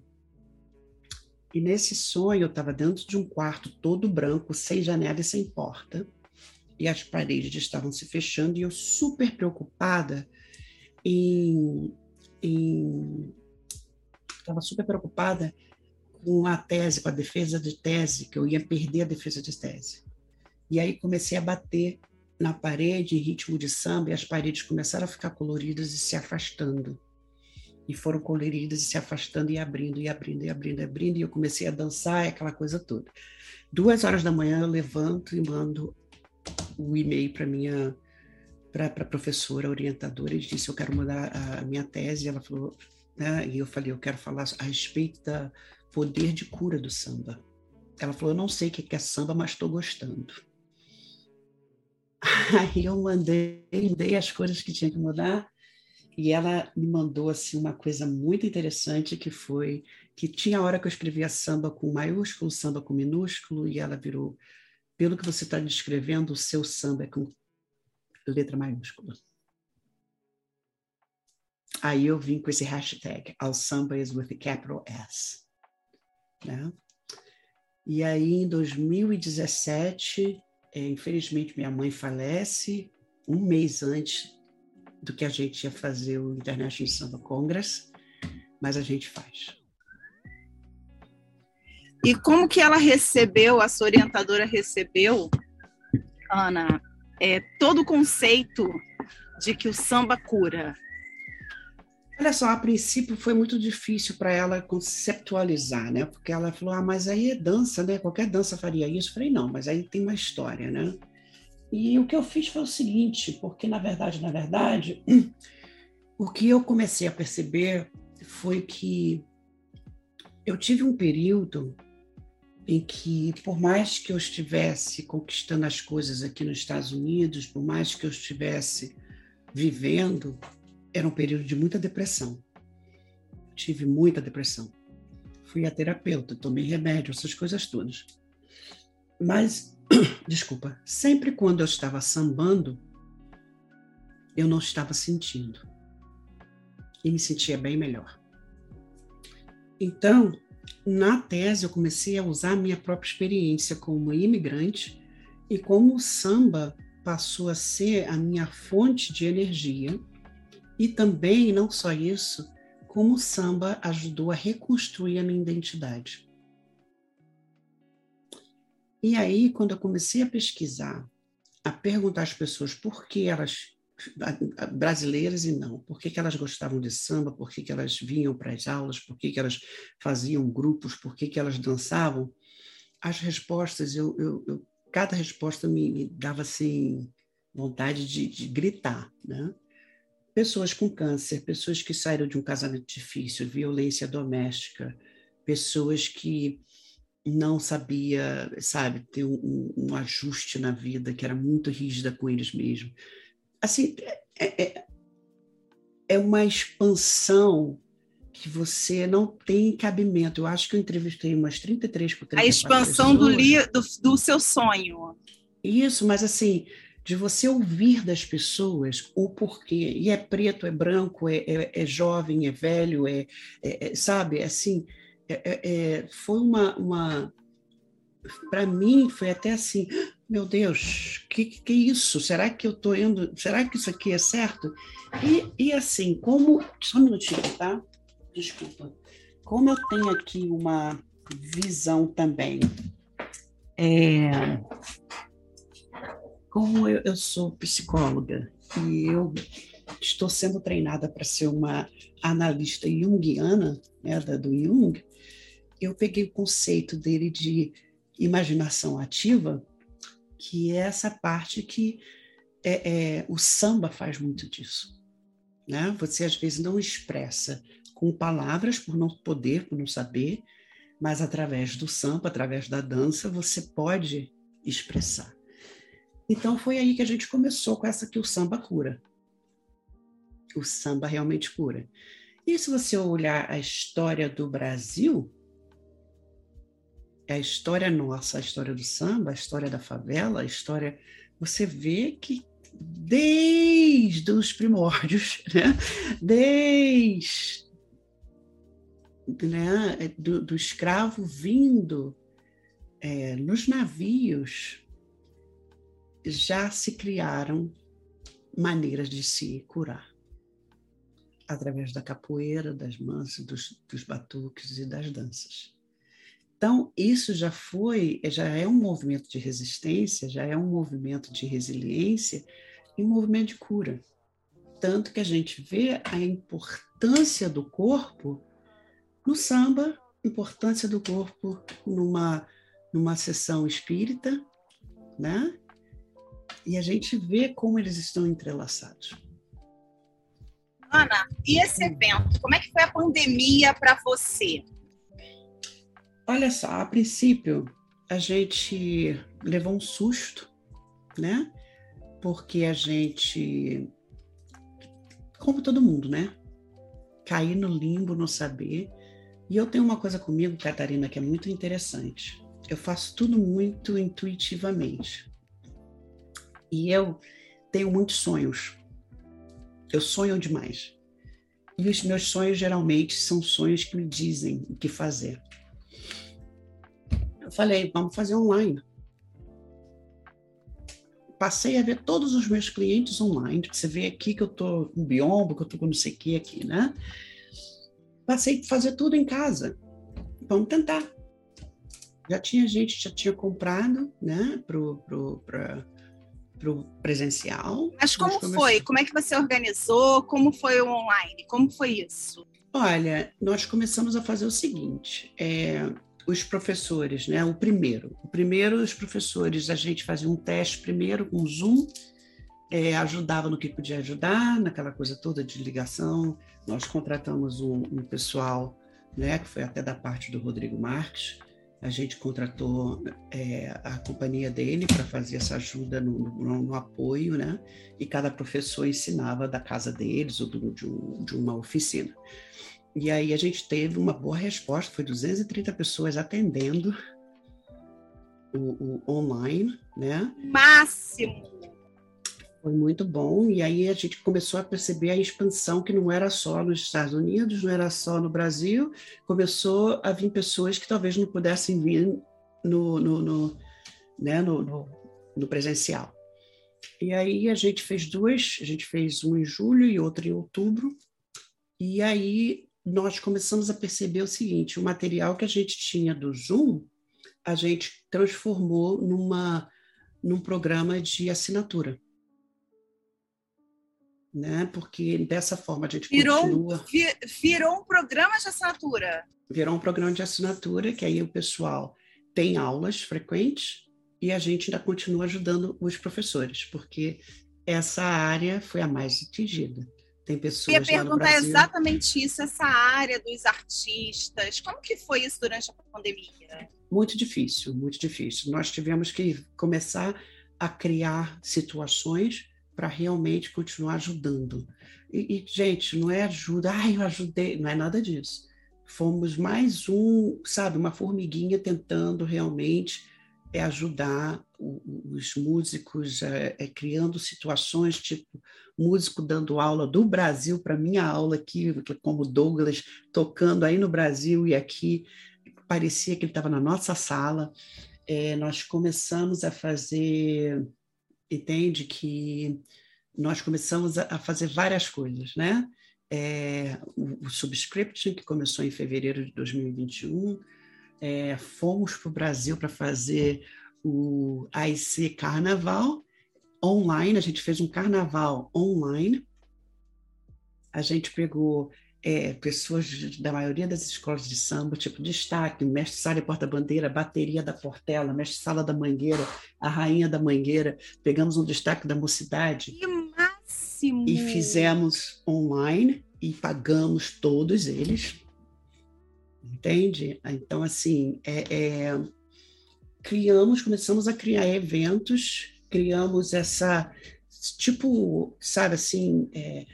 E nesse sonho eu estava dentro de um quarto todo branco, sem janela e sem porta, e as paredes estavam se fechando e eu super preocupada em, estava super preocupada com a tese, com a defesa de tese, que eu ia perder a defesa de tese. E aí comecei a bater na parede em ritmo de samba e as paredes começaram a ficar coloridas e se afastando. E foram coloridas e se afastando e abrindo, e abrindo, e abrindo, e abrindo. E eu comecei a dançar, aquela coisa toda. Duas horas da manhã eu levanto e mando o e-mail para minha para a professora orientadora e disse: Eu quero mudar a minha tese. Ela falou, né? e eu falei: Eu quero falar a respeito da poder de cura do samba. Ela falou: Eu não sei o que é samba, mas estou gostando. Aí eu mandei, mandei as coisas que tinha que mudar e ela me mandou assim uma coisa muito interessante que foi que tinha hora que eu escrevia samba com maiúsculo, samba com minúsculo e ela virou pelo que você está descrevendo, o seu samba é com letra maiúscula. Aí eu vim com esse hashtag, All Samba is with a capital S. Né? E aí, em 2017, é, infelizmente, minha mãe falece um mês antes do que a gente ia fazer o International Samba Congress, mas a gente faz. E como que ela recebeu, a sua orientadora recebeu, Ana, é, todo o conceito de que o samba cura? Olha só, a princípio foi muito difícil para ela conceptualizar, né? Porque ela falou, ah, mas aí é dança, né? Qualquer dança faria isso. Eu falei, não, mas aí tem uma história, né? E o que eu fiz foi o seguinte, porque na verdade, na verdade, o que eu comecei a perceber foi que eu tive um período em que, por mais que eu estivesse conquistando as coisas aqui nos Estados Unidos, por mais que eu estivesse vivendo, era um período de muita depressão. Tive muita depressão. Fui a terapeuta, tomei remédio, essas coisas todas. Mas desculpa, sempre quando eu estava sambando, eu não estava sentindo. E me sentia bem melhor. Então, na tese, eu comecei a usar a minha própria experiência como imigrante e como o samba passou a ser a minha fonte de energia. E também, não só isso, como o samba ajudou a reconstruir a minha identidade. E aí, quando eu comecei a pesquisar, a perguntar às pessoas por que elas, brasileiras e não, por que, que elas gostavam de samba, por que, que elas vinham para as aulas, por que, que elas faziam grupos, por que, que elas dançavam, as respostas, eu, eu, eu cada resposta me, me, dava assim, vontade de, de gritar, né? Pessoas com câncer, pessoas que saíram de um casamento difícil, violência doméstica, pessoas que não sabia, sabe, ter um, um, ajuste na vida, que era muito rígida com eles mesmos. Assim, é, é, é uma expansão que você não tem cabimento. Eu acho que eu entrevistei umas 33 por 34 A expansão do, li, do, do seu sonho. Isso, mas assim, de você ouvir das pessoas o porquê. E é preto, é branco, é, é, é jovem, é velho, é, é, é sabe, assim, é, é, foi uma, uma para mim foi até assim, meu Deus, que que é isso? Será que eu estou indo? Será que isso aqui é certo? E, e assim, como só um minutinho, tá? Desculpa. Como eu tenho aqui uma visão também, é, como eu, eu sou psicóloga e eu estou sendo treinada para ser uma analista junguiana, né, da, do Jung, eu peguei o conceito dele de imaginação ativa, que é essa parte que é, é, o samba faz muito disso. Né? Você às vezes não expressa com palavras por não poder, por não saber, mas através do samba, através da dança, você pode expressar. Então foi aí que a gente começou com essa que o samba cura. O samba realmente cura. E se você olhar a história do Brasil, é a história nossa, a história do samba, a história da favela, a história. Você vê que desde os primórdios, né? desde né? do, do escravo vindo é, nos navios, já se criaram maneiras de se curar através da capoeira, das mansas, dos, dos batuques e das danças. Então, isso já foi, já é um movimento de resistência, já é um movimento de resiliência e um movimento de cura. Tanto que a gente vê a importância do corpo no samba, importância do corpo numa, numa sessão espírita, né? e a gente vê como eles estão entrelaçados. Ana, e esse evento? Como é que foi a pandemia para você? Olha só, a princípio a gente levou um susto, né? Porque a gente, como todo mundo, né? Cair no limbo, não saber. E eu tenho uma coisa comigo, Catarina, que é muito interessante. Eu faço tudo muito intuitivamente. E eu tenho muitos sonhos. Eu sonho demais. E os meus sonhos geralmente são sonhos que me dizem o que fazer. Eu falei, vamos fazer online. Passei a ver todos os meus clientes online. Você vê aqui que eu estou com biombo, que eu estou com não sei o que aqui, né? Passei a fazer tudo em casa. Vamos tentar. Já tinha gente, já tinha comprado, né, pro, pro, pra, pro presencial. Mas como foi? Como é que você organizou? Como foi o online? Como foi isso? Olha, nós começamos a fazer o seguinte: é, os professores, né? O primeiro, o primeiro, os professores, a gente fazia um teste primeiro com Zoom, é, ajudava no que podia ajudar, naquela coisa toda de ligação. Nós contratamos um, um pessoal, né? Que foi até da parte do Rodrigo Marques a gente contratou é, a companhia dele para fazer essa ajuda no, no, no, apoio, né? E cada professor ensinava da casa deles ou do, de, um, de, uma oficina. E aí a gente teve uma boa resposta, foi 230 pessoas atendendo o, o online, né? Máximo! Foi muito bom, e aí a gente começou a perceber a expansão que não era só nos Estados Unidos, não era só no Brasil, começou a vir pessoas que talvez não pudessem vir no, no, no, né, no, no, no presencial. E aí a gente fez duas, a gente fez um em julho e outro em outubro, e aí nós começamos a perceber o seguinte, o material que a gente tinha do Zoom, a gente transformou numa, num programa de assinatura né? Porque dessa forma a gente virou, continua. Virou um programa de assinatura. Virou um programa de assinatura que aí o pessoal tem aulas frequentes e a gente ainda continua ajudando os professores, porque essa área foi a mais atingida. Tem pessoas Eu ia perguntar exatamente isso, essa área dos artistas. Como que foi isso durante a pandemia? Muito difícil, muito difícil. Nós tivemos que começar a criar situações para realmente continuar ajudando. E, e, gente, não é ajuda, ai, eu ajudei, não é nada disso. Fomos mais um, sabe, uma formiguinha tentando realmente é ajudar os músicos, é, é, criando situações, tipo, músico dando aula do Brasil para minha aula aqui, como Douglas, tocando aí no Brasil e aqui, parecia que ele estava na nossa sala. É, nós começamos a fazer entende que nós começamos a, fazer várias coisas, né? É, o, o Subscription, que começou em fevereiro de 2021, é, fomos para o Brasil para fazer o AIC Carnaval online, a gente fez um carnaval online, a gente pegou é, pessoas da maioria das escolas de samba, tipo destaque, mestre Sala e Porta-Bandeira, bateria da Portela, mestre Sala da Mangueira, a rainha da Mangueira, pegamos um destaque da mocidade. Que máximo! E fizemos online e pagamos todos eles. Entende? Então, assim, é, é, criamos, começamos a criar eventos, criamos essa, tipo, sabe assim, é,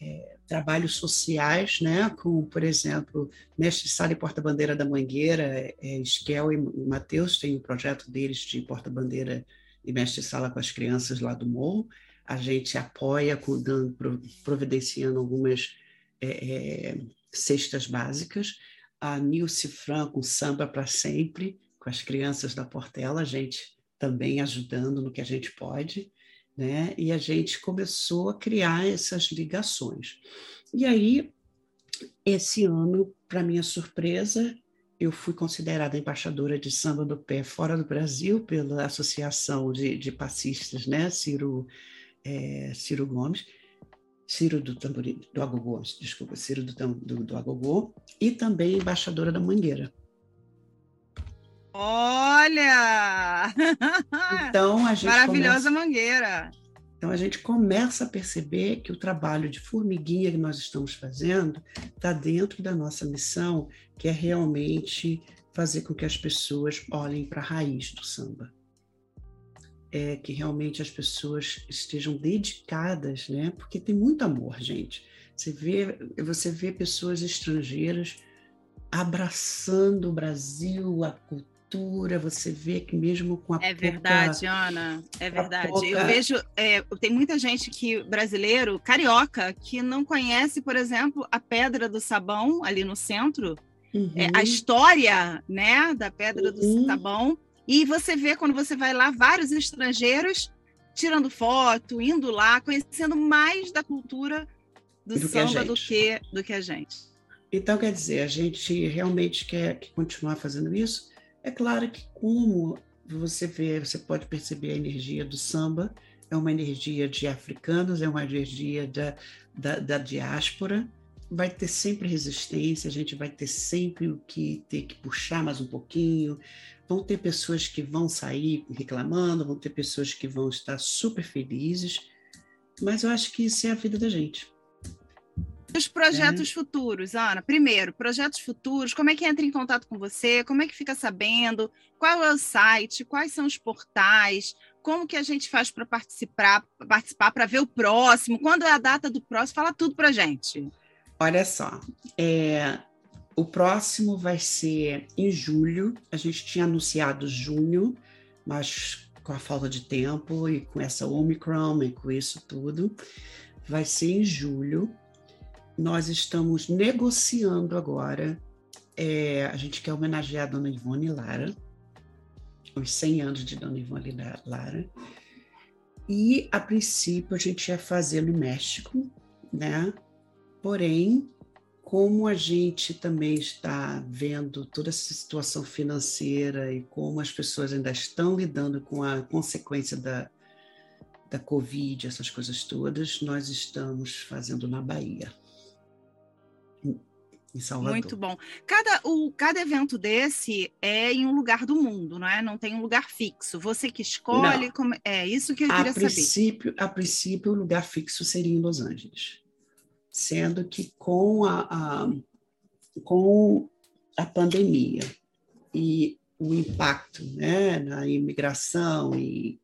é trabalhos sociais, né, com, por exemplo, Mestre Sala e Porta-Bandeira da Mangueira, é, Esquel e Matheus têm um projeto deles de Porta-Bandeira e Mestre Sala com as crianças lá do Morro. A gente apoia, dando, providenciando algumas é, é, cestas básicas. A Nilce Franco, Samba para Sempre, com as crianças da Portela, a gente também ajudando no que a gente pode né? E a gente começou a criar essas ligações. E aí, esse ano, para minha surpresa, eu fui considerada embaixadora de samba do pé fora do Brasil pela Associação de, de Passistas, né? Ciro, é, Ciro Gomes, Ciro do Tamborim, do Agogô, desculpa, Ciro do, do, do Agogô, e também embaixadora da Mangueira. Olha! Então a gente Maravilhosa começa, mangueira. então a gente começa a perceber que o trabalho de formiguinha que nós estamos fazendo está dentro da nossa missão, que é realmente fazer com que as pessoas olhem para a raiz do samba. É que realmente as pessoas estejam dedicadas, né? Porque tem muito amor, gente. Você vê, você vê pessoas estrangeiras abraçando o Brasil, a cultura, você vê que mesmo com a É pouca- verdade, Ana. É verdade. pouca- Eu vejo, é, tem muita gente que brasileiro, carioca, que não conhece, por exemplo, a Pedra do Sabão ali no centro, Uhum. é, a história, né, da Pedra do Uhum. Sabão. E você vê quando você vai lá vários estrangeiros tirando foto, indo lá, conhecendo mais da cultura do, Do que samba do gente. que do que a gente. Então, quer dizer, a gente realmente quer que continuar fazendo isso. É claro que, como você vê, você pode perceber a energia do samba, é uma energia de africanos, é uma energia da, da, da diáspora. Vai ter sempre resistência, a gente vai ter sempre o que ter que puxar mais um pouquinho. Vão ter pessoas que vão sair reclamando, vão ter pessoas que vão estar super felizes, mas eu acho que isso é a vida da gente. Os projetos futuros, Ana. Primeiro, projetos futuros, como é que entra em contato com você? Como é que fica sabendo? Qual é o site? Quais são os portais? Como que a gente faz para participar, participar para ver o próximo? Quando é a data do próximo? Fala tudo pra gente. Olha só, é, o próximo vai ser em julho. A gente tinha anunciado junho, mas com a falta de tempo e com essa Omicron e com isso tudo, vai ser em julho. Nós estamos negociando agora. é, a gente quer homenagear a Dona Ivone Lara, os 100 anos de Dona Ivone Lara. E, a princípio, a gente ia fazer no México, né? Porém, como a gente também está vendo toda essa situação financeira e como as pessoas ainda estão lidando com a consequência da, da Covid, essas coisas todas, nós estamos fazendo na Bahia, em Salvador. Muito bom. Cada, o, cada evento desse é em um lugar do mundo, não é? Não tem um lugar fixo. Você que escolhe. Como- é isso que eu A queria saber. princípio, a princípio, o lugar fixo seria em Los Angeles, sendo que com a, a- com a pandemia e o impacto né, na imigração e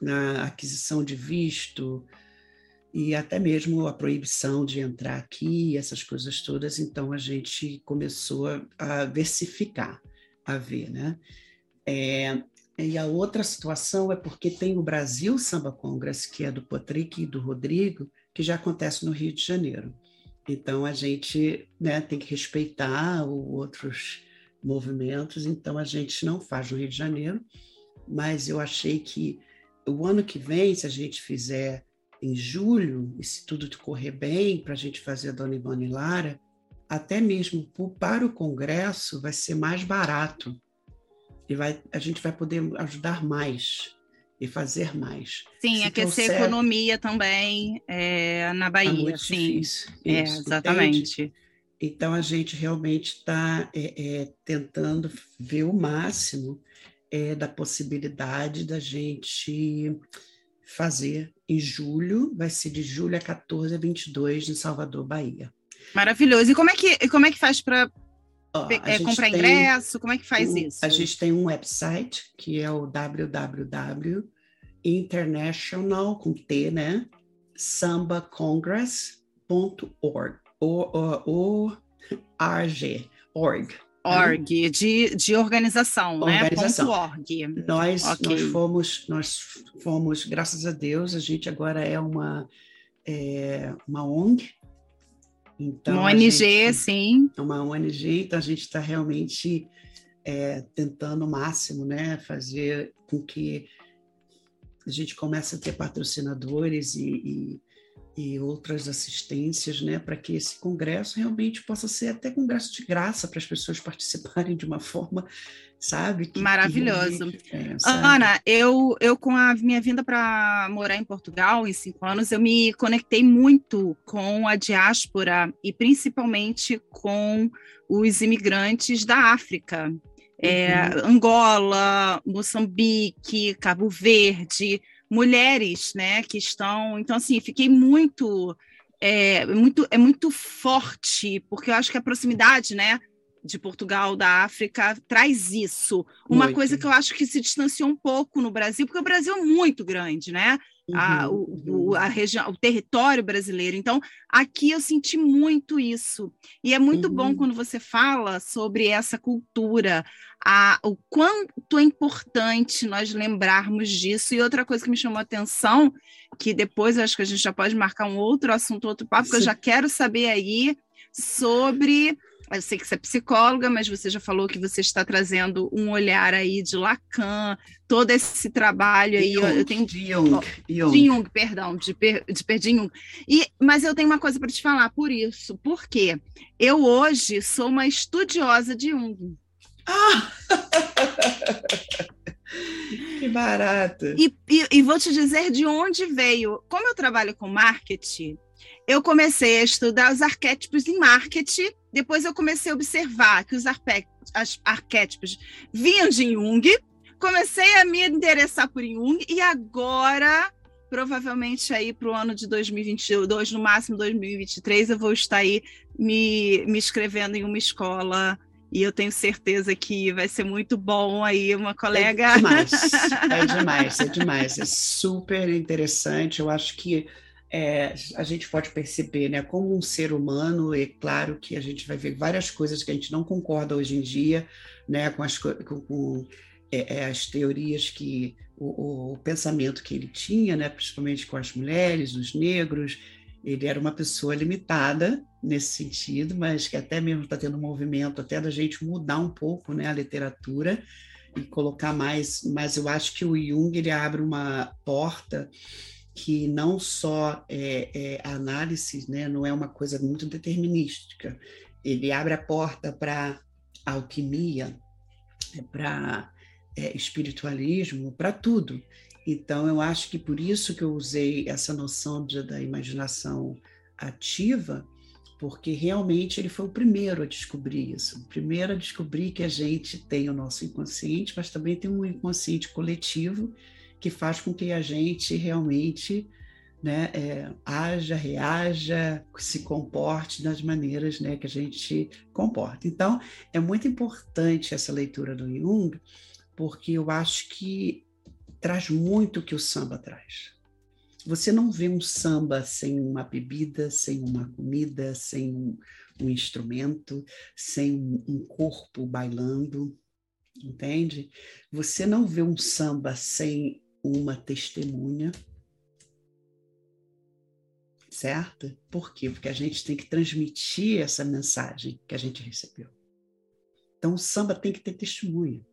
na aquisição de visto e até mesmo a proibição de entrar aqui, essas coisas todas, então a gente começou a, versificar, a ver, né? É, e a outra situação é porque tem o Brasil Samba Congress, que é do Patrick e do Rodrigo, que já acontece no Rio de Janeiro. Então a gente né, tem que respeitar os outros movimentos, então a gente não faz no Rio de Janeiro, mas eu achei que o ano que vem, se a gente fizer em julho, e se tudo correr bem, para a gente fazer a Dona Ivone Lara, até mesmo para o Congresso vai ser mais barato e vai, a gente vai poder ajudar mais e fazer mais. Sim, Se aquecer a trouxer- economia também é, na Tá Bahia, sim. difícil. É, Isso, entende? exatamente. Então a gente realmente está tentando ver o máximo é, da possibilidade da gente fazer em julho, vai ser de julho a 14 a 22 em Salvador, Bahia. Maravilhoso. E como é que, como é que faz para gente comprar tem ingresso? Como é que faz um- isso? A gente tem um website que é o www.international com T, né? sambacongress.org. O, o, o, RG, org. Org, de, de organização, Organização. né? Ponto org. Nós, Ok. nós fomos, nós fomos, graças a Deus, a gente agora é uma, é, uma ONG. Então, Uma ONG, gente- sim. é uma ONG, então a gente está realmente é, tentando o máximo, né, fazer com que a gente comece a ter patrocinadores e, e, e outras assistências, né, para que esse congresso realmente possa ser até congresso de graça para as pessoas participarem de uma forma, sabe? que- que Maravilhoso. realmente, é, sabe? Ana, eu, eu com a minha vinda para morar em Portugal em cinco anos, eu me conectei muito com a diáspora e principalmente com os imigrantes da África. é, Angola, Moçambique, Cabo Verde, mulheres, né, que estão. Então, assim, fiquei muito. É muito, é muito forte, porque eu acho que a proximidade, né, de Portugal, da África, traz isso. Uma Muito. coisa que eu acho que se distanciou um pouco no Brasil, porque o Brasil é muito grande, né? A, Uhum, o, o- a região, o território brasileiro. Então, aqui eu senti muito isso. E é muito bom Uhum. quando você fala sobre essa cultura, a, o quanto é importante nós lembrarmos disso. E outra coisa que me chamou a atenção, que depois eu acho que a gente já pode marcar um outro assunto, outro papo, porque eu Sim. já quero saber aí sobre. Eu sei que você é psicóloga, mas você já falou que você está trazendo um olhar aí de Lacan, todo esse trabalho aí. Eu, eu tenho de Jung, Jung. de Jung, perdão, de, per, de Perdi Jung. E, mas eu tenho uma coisa para te falar por isso. Por quê? Eu hoje sou uma estudiosa de Jung. Ah! que barato. E, e, e vou te dizer de onde veio. Como eu trabalho com marketing, eu comecei a estudar os arquétipos em marketing. Depois eu comecei a observar que os arquétipos vinham de Jung. Comecei a me interessar por Jung e agora, provavelmente aí para o ano de 2022, no máximo 2023, eu vou estar aí me, me inscrevendo em uma escola e eu tenho certeza que vai ser muito bom aí uma colega. É demais, é demais, é demais. É super interessante. Eu acho que é, a gente pode perceber, né, como um ser humano, é claro que a gente vai ver várias coisas que a gente não concorda hoje em dia, né, com as, co- com, com, é, é, as teorias que o, o pensamento que ele tinha, né, principalmente com as mulheres, os negros. Ele era uma pessoa limitada nesse sentido, mas que até mesmo está tendo um movimento até da gente mudar um pouco, né, a literatura e colocar mais, mas eu acho que o Jung ele abre uma porta que não só é, é a análise, né, não é uma coisa muito determinística. Ele abre a porta para alquimia, para é, espiritualismo, para tudo. Então, eu acho que por isso que eu usei essa noção de, da imaginação ativa, porque realmente ele foi o primeiro a descobrir isso, o primeiro a descobrir que a gente tem o nosso inconsciente, mas também tem um inconsciente coletivo que faz com que a gente realmente né, é, haja, reaja, se comporte das maneiras né, que a gente comporta. Então, é muito importante essa leitura do Jung, porque eu acho que traz muito o que o samba traz. Você não vê um samba sem uma bebida, sem uma comida, sem um, um instrumento, sem um corpo bailando, entende? Você não vê um samba sem uma testemunha, certo? Por quê? Porque a gente tem que transmitir essa mensagem que a gente recebeu. Então, o samba tem que ter testemunha.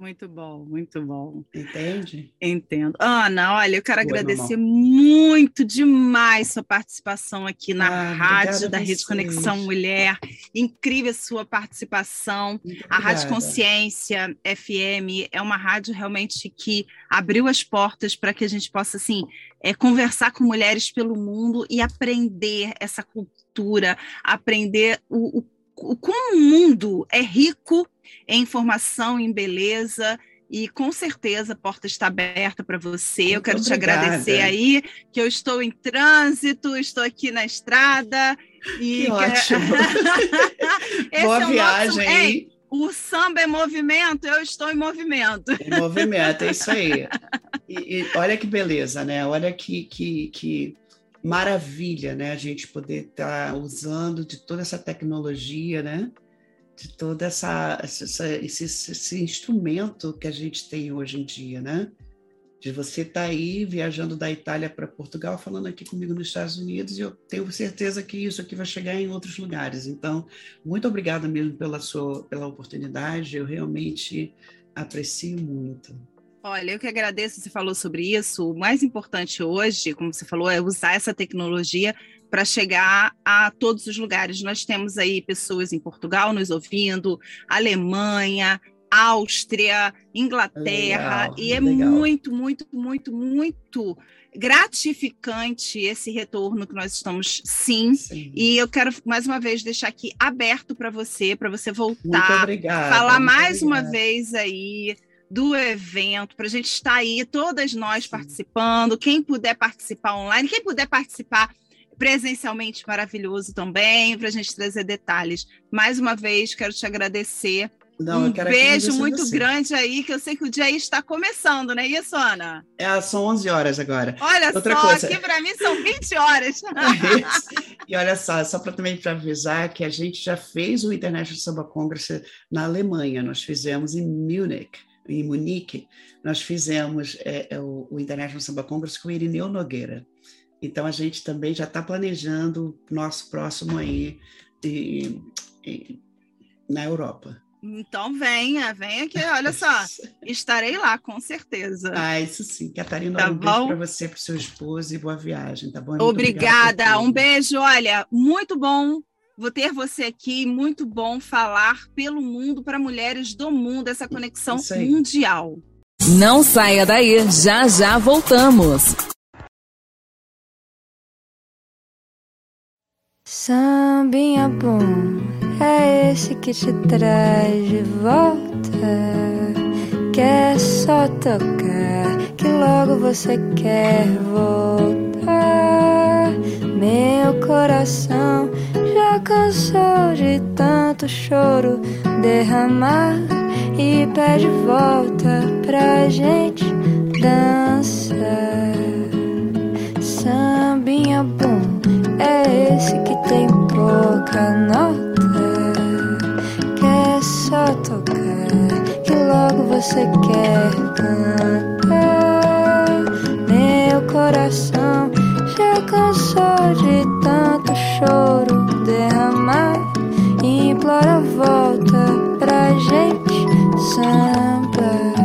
Muito bom, muito bom. Entende? Entendo. Ana, olha, eu quero Oi, agradecer mamão. muito demais sua participação aqui na Ah, rádio da Rede. Conexão Mulher. Incrível a sua participação. Muito A Rádio. Consciência FM é uma rádio realmente que abriu as portas para que a gente possa, assim, é, conversar com mulheres pelo mundo e aprender essa cultura, aprender o, o como o mundo é rico em informação, em beleza. E com certeza a porta está aberta para você. eu Muito quero te obrigada. agradecer aí, que eu estou em trânsito, estou aqui na estrada. E Que ótimo. Boa é o nosso- viagem, Ei, o samba é movimento, eu estou em movimento. Em movimento, é isso aí. E, e olha que beleza, né? Olha que, que, que maravilha, né? A gente poder estar usando de toda essa tecnologia, né? De todo essa, essa, esse, esse instrumento que a gente tem hoje em dia, né? De você estar aí viajando da Itália para Portugal, falando aqui comigo nos Estados Unidos, e eu tenho certeza que isso aqui vai chegar em outros lugares. Então, muito obrigada mesmo pela sua pela oportunidade. Eu realmente aprecio muito. Olha, eu que agradeço, você falou sobre isso. O mais importante hoje, como você falou, é usar essa tecnologia para chegar a todos os lugares. Nós temos aí pessoas em Portugal nos ouvindo, Alemanha, Áustria, Inglaterra, Legal, e é legal. muito, muito, muito, muito gratificante esse retorno que nós estamos, sim. sim. E eu quero mais uma vez deixar aqui aberto para você, para você voltar, muito obrigada, falar muito mais obrigada. uma vez aí do evento, para a gente estar aí, todas nós participando, quem puder participar online, quem puder participar presencialmente, maravilhoso também, para a gente trazer detalhes. Mais uma vez, quero te agradecer não, um beijo muito você. grande aí, que eu sei que o dia aí está começando, não é isso, Ana? É, são 11 horas agora. Olha Outra só, coisa. aqui para mim são 20 horas. e olha só, só para também para avisar que a gente já fez o International Samba Congress na Alemanha, nós fizemos em Munich, em Munique, nós fizemos é, é, o, o International Samba Congress com o Irineu Nogueira. Então a gente também já está planejando o nosso próximo aí de, de, na Europa. Então venha, venha que, olha só, estarei lá, com certeza. Ah, isso sim. Catarina, tá um bom? beijo para você, para o seu esposo e boa viagem, tá bom? Obrigada, um beijo. Olha, muito bom vou ter você aqui, muito bom falar pelo mundo, para mulheres do mundo, essa conexão mundial. Não saia daí, já já voltamos. Sambinha bom é esse que te traz de volta. Quer só tocar, que logo você quer voltar. Meu coração já cansou de tanto choro derramar e pede volta pra gente dançar. Sambinha bom é esse que tem pouca nota. Quer só tocar, que logo você quer cantar. Já cansou de tanto choro derramar. Implora volta pra gente samba.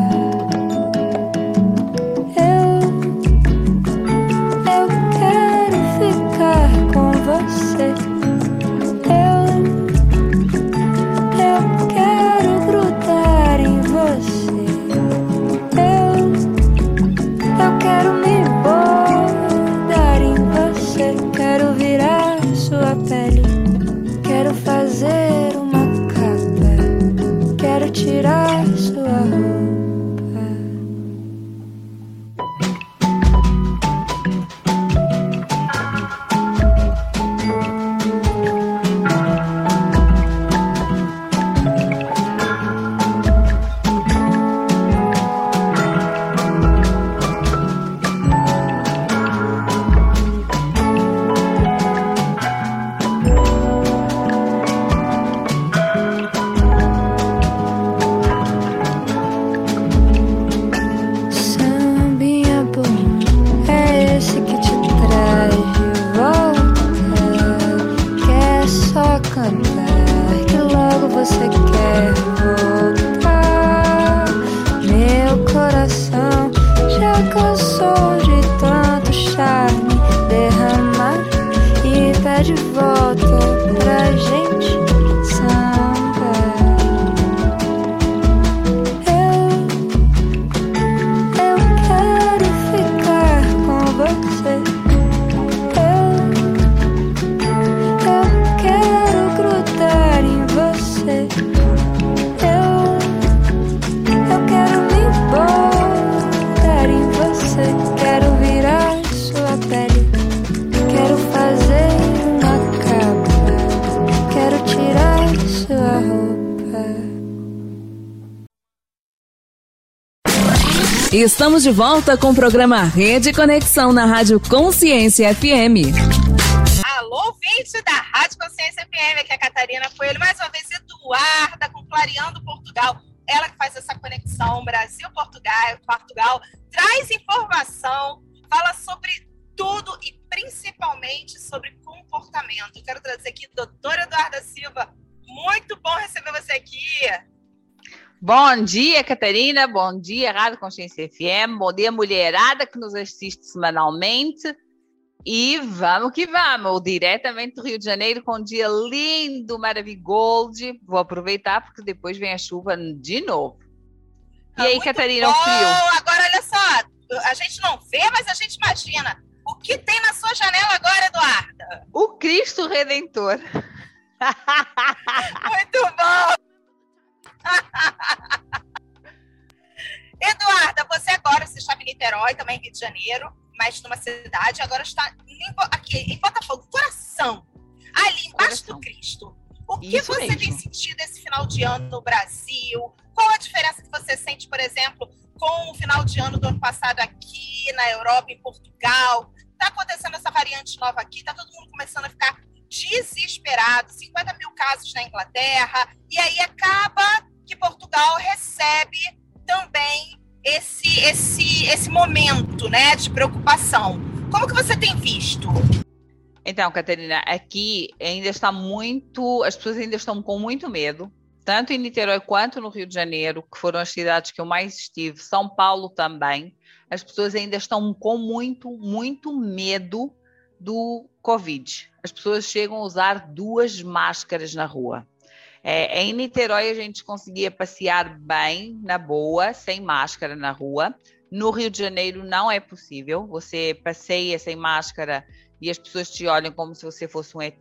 Estamos de volta com o programa Rede Conexão na Rádio Consciência FM. Alô, ouvinte da Rádio Consciência FM, aqui é a Catarina Coelho, mais uma vez Eduarda com Clareando Portugal. Ela que faz essa conexão Brasil-Portugal, Portugal, traz informação, fala sobre tudo e principalmente sobre comportamento. Quero trazer aqui a doutora Eduarda Silva. Muito bom receber você aqui. Bom dia, Catarina. Bom dia, Rádio Consciência FM. Bom dia, mulherada que nos assiste semanalmente. E vamos que vamos, diretamente do Rio de Janeiro, com um dia lindo, maravilhoso. Vou aproveitar porque depois vem a chuva de novo. E Tá aí, muito Catarina, o bom. frio? Agora, olha só, a gente não vê, mas a gente imagina. O que tem na sua janela agora, Eduarda? O Cristo Redentor. Muito bom! Eduarda, você agora você estava em Niterói, também em Rio de Janeiro, mas numa cidade, agora está em, aqui em Botafogo, coração, ali embaixo coração. do Cristo. O que Isso você mesmo. tem sentido esse final de ano no Brasil? Qual a diferença que você sente, por exemplo, com o final de ano do ano passado aqui na Europa, em Portugal? Está acontecendo essa variante nova aqui, está todo mundo começando a ficar desesperado, 50 mil casos na Inglaterra, e aí acaba que Portugal recebe também esse, esse, esse momento né, de preocupação. Como que você tem visto? Então, Catarina, aqui ainda está muito, as pessoas ainda estão com muito medo, tanto em Niterói quanto no Rio de Janeiro, que foram as cidades que eu mais estive, São Paulo também, as pessoas ainda estão com muito, muito medo do Covid. As pessoas chegam a usar duas máscaras na rua. É, em Niterói a gente conseguia passear bem, na boa, sem máscara na rua. No Rio de Janeiro não é possível. Você passeia sem máscara e as pessoas te olham como se você fosse um ET.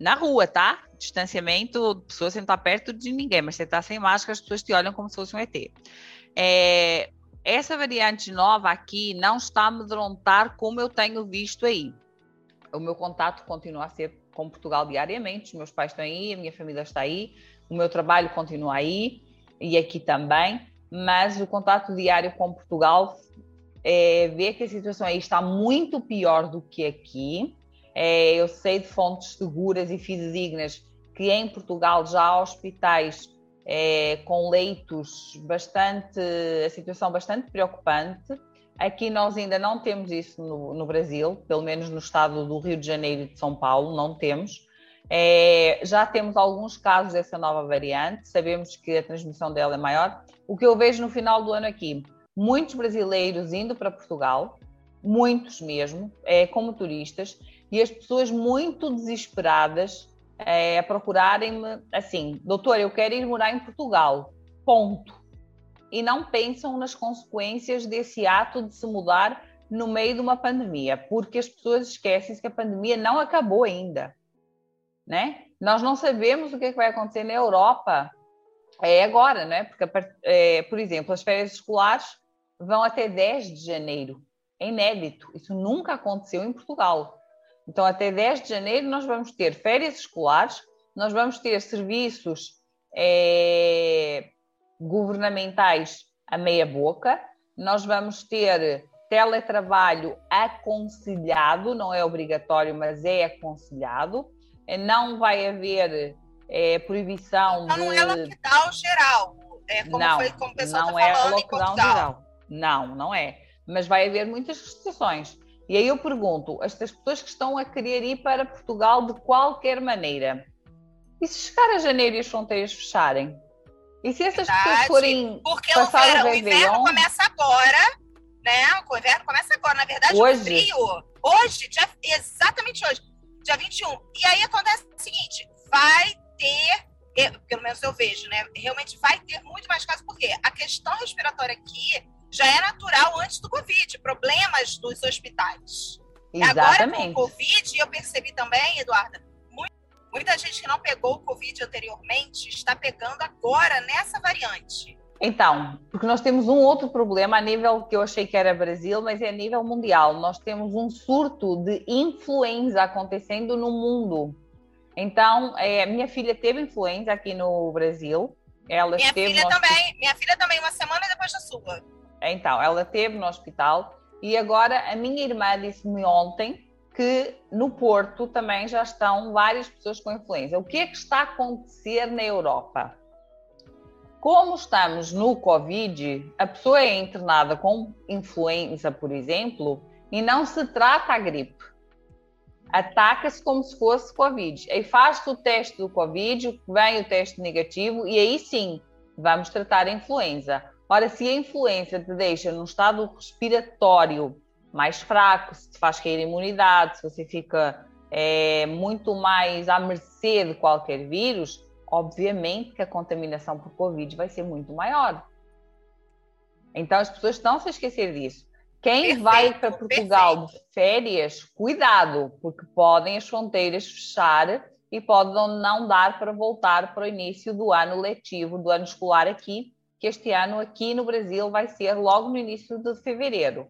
Na rua, tá? Distanciamento, pessoas sem estar perto de ninguém, mas você está sem máscara, as pessoas te olham como se fosse um ET. É, essa variante nova aqui não está a amedrontar como eu tenho visto aí. O meu contato continua a ser com Portugal diariamente, os meus pais estão aí, a minha família está aí, o meu trabalho continua aí e aqui também, mas o contato diário com Portugal é ver que a situação aí está muito pior do que aqui. É, eu sei de fontes seguras e fidedignas que em Portugal já há hospitais é, com leitos bastante, a situação bastante preocupante. Aqui nós ainda não temos isso no, no, Brasil, pelo menos no estado do Rio de Janeiro e de São Paulo, não temos. É, já temos alguns casos dessa nova variante, sabemos que a transmissão dela é maior. O que eu vejo no final do ano aqui, muitos brasileiros indo para Portugal, muitos mesmo, é, como turistas, e as pessoas muito desesperadas é, a procurarem-me assim, doutor, eu quero ir morar em Portugal, ponto e não pensam nas consequências desse ato de se mudar no meio de uma pandemia, porque as pessoas esquecem que a pandemia não acabou ainda, né? Nós não sabemos o que, é vai acontecer na Europa é agora, né? Porque, é, por exemplo, as férias escolares vão até 10 de janeiro. É inédito. Isso nunca aconteceu em Portugal. Então, até 10 de janeiro, nós vamos ter férias escolares, nós vamos ter serviços é, governamentais a meia boca, nós vamos ter teletrabalho aconselhado, não é obrigatório, mas é aconselhado, é, não vai haver é, proibição então, de... não é lockdown geral, é como não, foi como pessoal não tá é lockdown geral, não, não é, mas vai haver muitas restrições. E aí eu pergunto, estas pessoas que estão a querer ir para Portugal de qualquer maneira, e se chegar a janeiro e as fronteiras fecharem? E se essas Verdade, pessoas forem Porque o, verão, o inverno começa agora, né? O inverno começa agora, na verdade, hoje. o frio. Hoje, dia, exatamente hoje, dia 21. E aí acontece o seguinte: vai ter, eu, pelo menos eu vejo, né? Realmente vai ter muito mais casos, porque a questão respiratória aqui já é natural antes do Covid, problemas nos hospitais. Exatamente. Agora, com o Covid, eu percebi também, Eduarda, Muita gente que não pegou o Covid anteriormente está pegando agora nessa variante. Então, porque nós temos um outro problema a nível que eu achei que era Brasil, mas é a nível mundial. Nós temos um surto de influenza acontecendo no mundo. Então, é, minha filha teve influenza aqui no Brasil. Ela minha filha também. Minha filha também, uma semana depois da sua. Então, ela teve no hospital. E agora, a minha irmã disse-me ontem que no Porto também já estão várias pessoas com influenza. O que é que está a acontecer na Europa? Como estamos no Covid, a pessoa é internada com influenza, por exemplo, e não se trata a gripe. Ataca-se como se fosse Covid. Aí faz-se o teste do Covid, vem o teste negativo, e aí sim vamos tratar a influenza. Ora, se a influenza te deixa num estado respiratório mais fraco, se te faz cair a imunidade, se você fica é, muito mais à mercê de qualquer vírus, obviamente que a contaminação por Covid vai ser muito maior. Então as pessoas estão-se a esquecer disso. Quem Perfeito, vai para Portugal de férias, cuidado, porque podem as fronteiras fechar e podem não dar para voltar para o início do ano letivo, do ano escolar aqui, que este ano aqui no Brasil vai ser logo no início de fevereiro.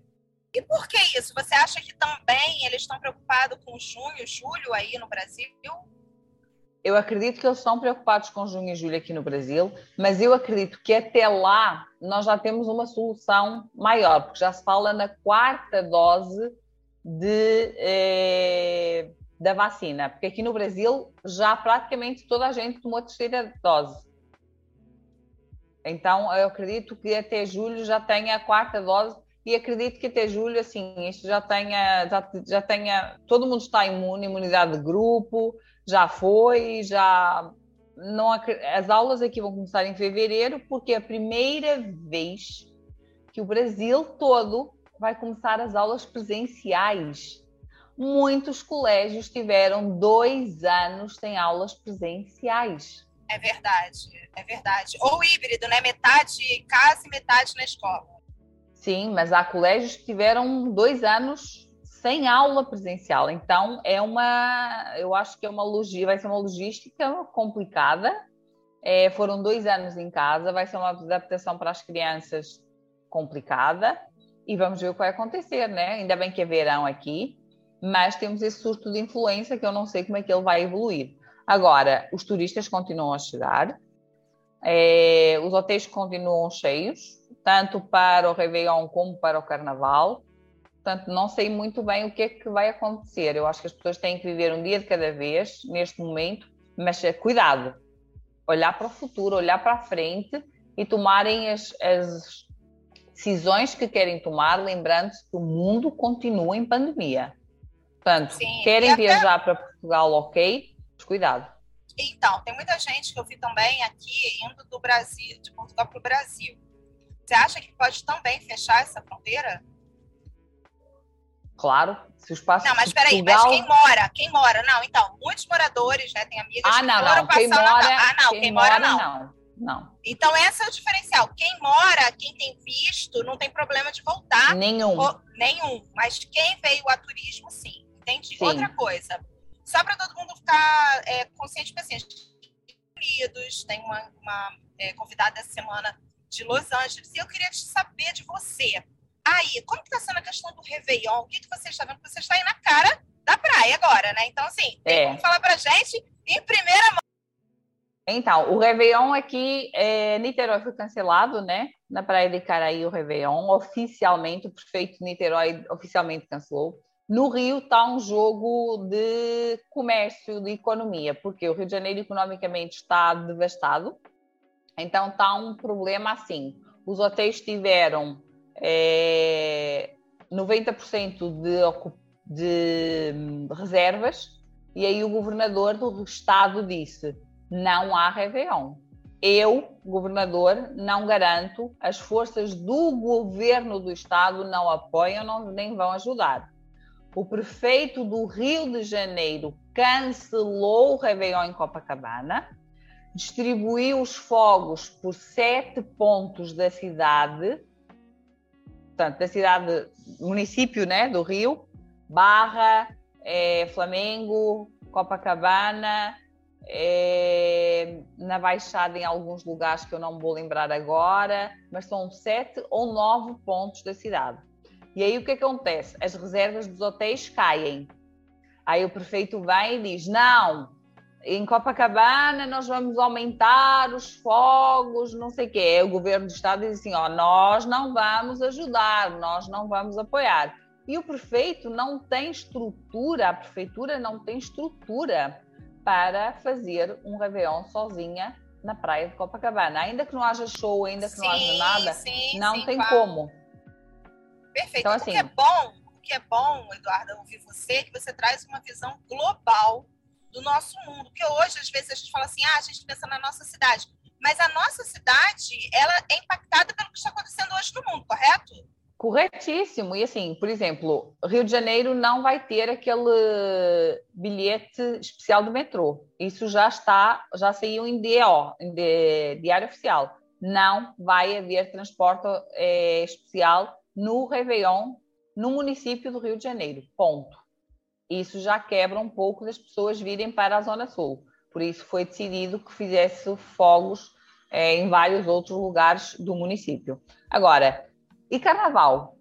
E por que isso? Você acha que também eles estão preocupados com junho, julho aí no Brasil? Eu acredito que eles estão preocupados com junho e julho aqui no Brasil, mas eu acredito que até lá nós já temos uma solução maior, porque já se fala na quarta dose de, eh, da vacina, porque aqui no Brasil já praticamente toda a gente tomou a terceira dose. Então eu acredito que até julho já tenha a quarta dose e acredito que até julho assim isto já tenha já, já tenha todo mundo está imune, imunidade de grupo já foi, já não as aulas aqui vão começar em fevereiro porque é a primeira vez que o Brasil todo vai começar as aulas presenciais. Muitos colégios tiveram dois anos sem aulas presenciais. É verdade, é verdade. Ou híbrido, né? Metade em casa e metade na escola. Sim, mas há colégios que tiveram dois anos sem aula presencial. Então é uma, eu acho que é uma logística, vai ser uma logística complicada. É, foram dois anos em casa, vai ser uma adaptação para as crianças complicada e vamos ver o que vai acontecer, né? Ainda bem que é verão aqui, mas temos esse surto de influência que eu não sei como é que ele vai evoluir. Agora, os turistas continuam a chegar, é, os hotéis continuam cheios, tanto para o Réveillon como para o Carnaval. Portanto, não sei muito bem o que é que vai acontecer. Eu acho que as pessoas têm que viver um dia de cada vez, neste momento, mas eh, cuidado, olhar para o futuro, olhar para a frente e tomarem as, as decisões que querem tomar, lembrando-se que o mundo continua em pandemia. Portanto, Sim, querem até... viajar para Portugal, ok, mas cuidado. Então, tem muita gente que eu vi também aqui indo do Brasil, de Portugal para o Brasil. Você acha que pode também fechar essa fronteira? Claro, se o espaço Não, mas peraí, Portugal... mas quem mora? Quem mora? Não, então, muitos moradores, né? Tem amigas ah, que não, foram não. Quem mora, Ah, não, quem, quem mora, mora, não. não. Não. Então, esse é o diferencial. Quem mora, quem tem visto, não tem problema de voltar. Nenhum. Ou, nenhum. Mas quem veio a turismo, sim. Entendi. Sim. Outra coisa. Só para todo mundo ficar é, consciente, assim, Unidos, tem uma, uma é, convidada essa semana de Los Angeles. E eu queria saber de você. Aí, como que está sendo a questão do Réveillon? O que, que você está vendo? Você está aí na cara da praia agora, né? Então, assim, tem É. como falar pra gente em primeira mão. Então, o Réveillon aqui, é, Niterói foi cancelado, né? Na Praia de Caraí, o Réveillon, oficialmente, o prefeito de Niterói oficialmente cancelou. No Rio está um jogo de comércio, de economia, porque o Rio de Janeiro economicamente está devastado. Então está um problema assim. Os hotéis tiveram é, 90% de, de hum, reservas e aí o governador do estado disse não há Réveillon. Eu, governador, não garanto, as forças do governo do estado não apoiam, não, nem vão ajudar. O prefeito do Rio de Janeiro cancelou o Réveillon em Copacabana, distribuiu os fogos por sete pontos da cidade, portanto, da cidade, município né, do Rio, Barra, eh, Flamengo, Copacabana, eh, na Baixada em alguns lugares que eu não vou lembrar agora, mas são sete ou nove pontos da cidade. E aí o que acontece? As reservas dos hotéis caem. Aí o prefeito vem e diz: não, em Copacabana nós vamos aumentar os fogos, não sei o quê. O governo do estado diz assim: ó, nós não vamos ajudar, nós não vamos apoiar. E o prefeito não tem estrutura, a prefeitura não tem estrutura para fazer um Réveillon sozinha na praia de Copacabana. Ainda que não haja show, ainda que não haja Sim, nada, sim, não sim, tem claro. como. Perfeito. Então, o assim- que é bom, o que é bom, Eduardo, ouvir você, é que você traz uma visão global do nosso mundo. Porque hoje, às vezes, a gente fala assim, ah, a gente pensa na nossa cidade. Mas a nossa cidade, ela é impactada pelo que está acontecendo hoje no mundo, correto? Corretíssimo. E assim, por exemplo, Rio de Janeiro não vai ter aquele bilhete especial do metrô. Isso já está, já saiu em DO, em D- Diário Oficial. não vai haver transporte é, especial no Réveillon, no município do Rio de Janeiro. Ponto. Isso já quebra um pouco das pessoas virem para a Zona Sul. Por isso foi decidido que fizesse fogos é, em vários outros lugares do município. Agora, e carnaval?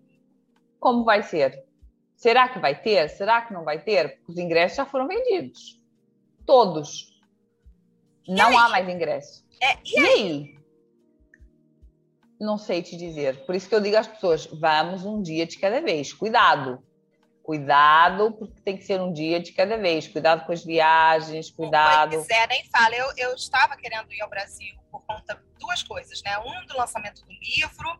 Como vai ser? Será que vai ter? Será que não vai ter? Os ingressos já foram vendidos. Todos. Não há mais ingresso. É, e, e aí? Não sei te dizer. Por isso que eu digo às pessoas: vamos um dia de cada vez. Cuidado. Cuidado, porque tem que ser um dia de cada vez. Cuidado com as viagens, cuidado. Pois é, nem fala. Eu, eu estava querendo ir ao Brasil por conta de duas coisas, né? Um, do lançamento do livro,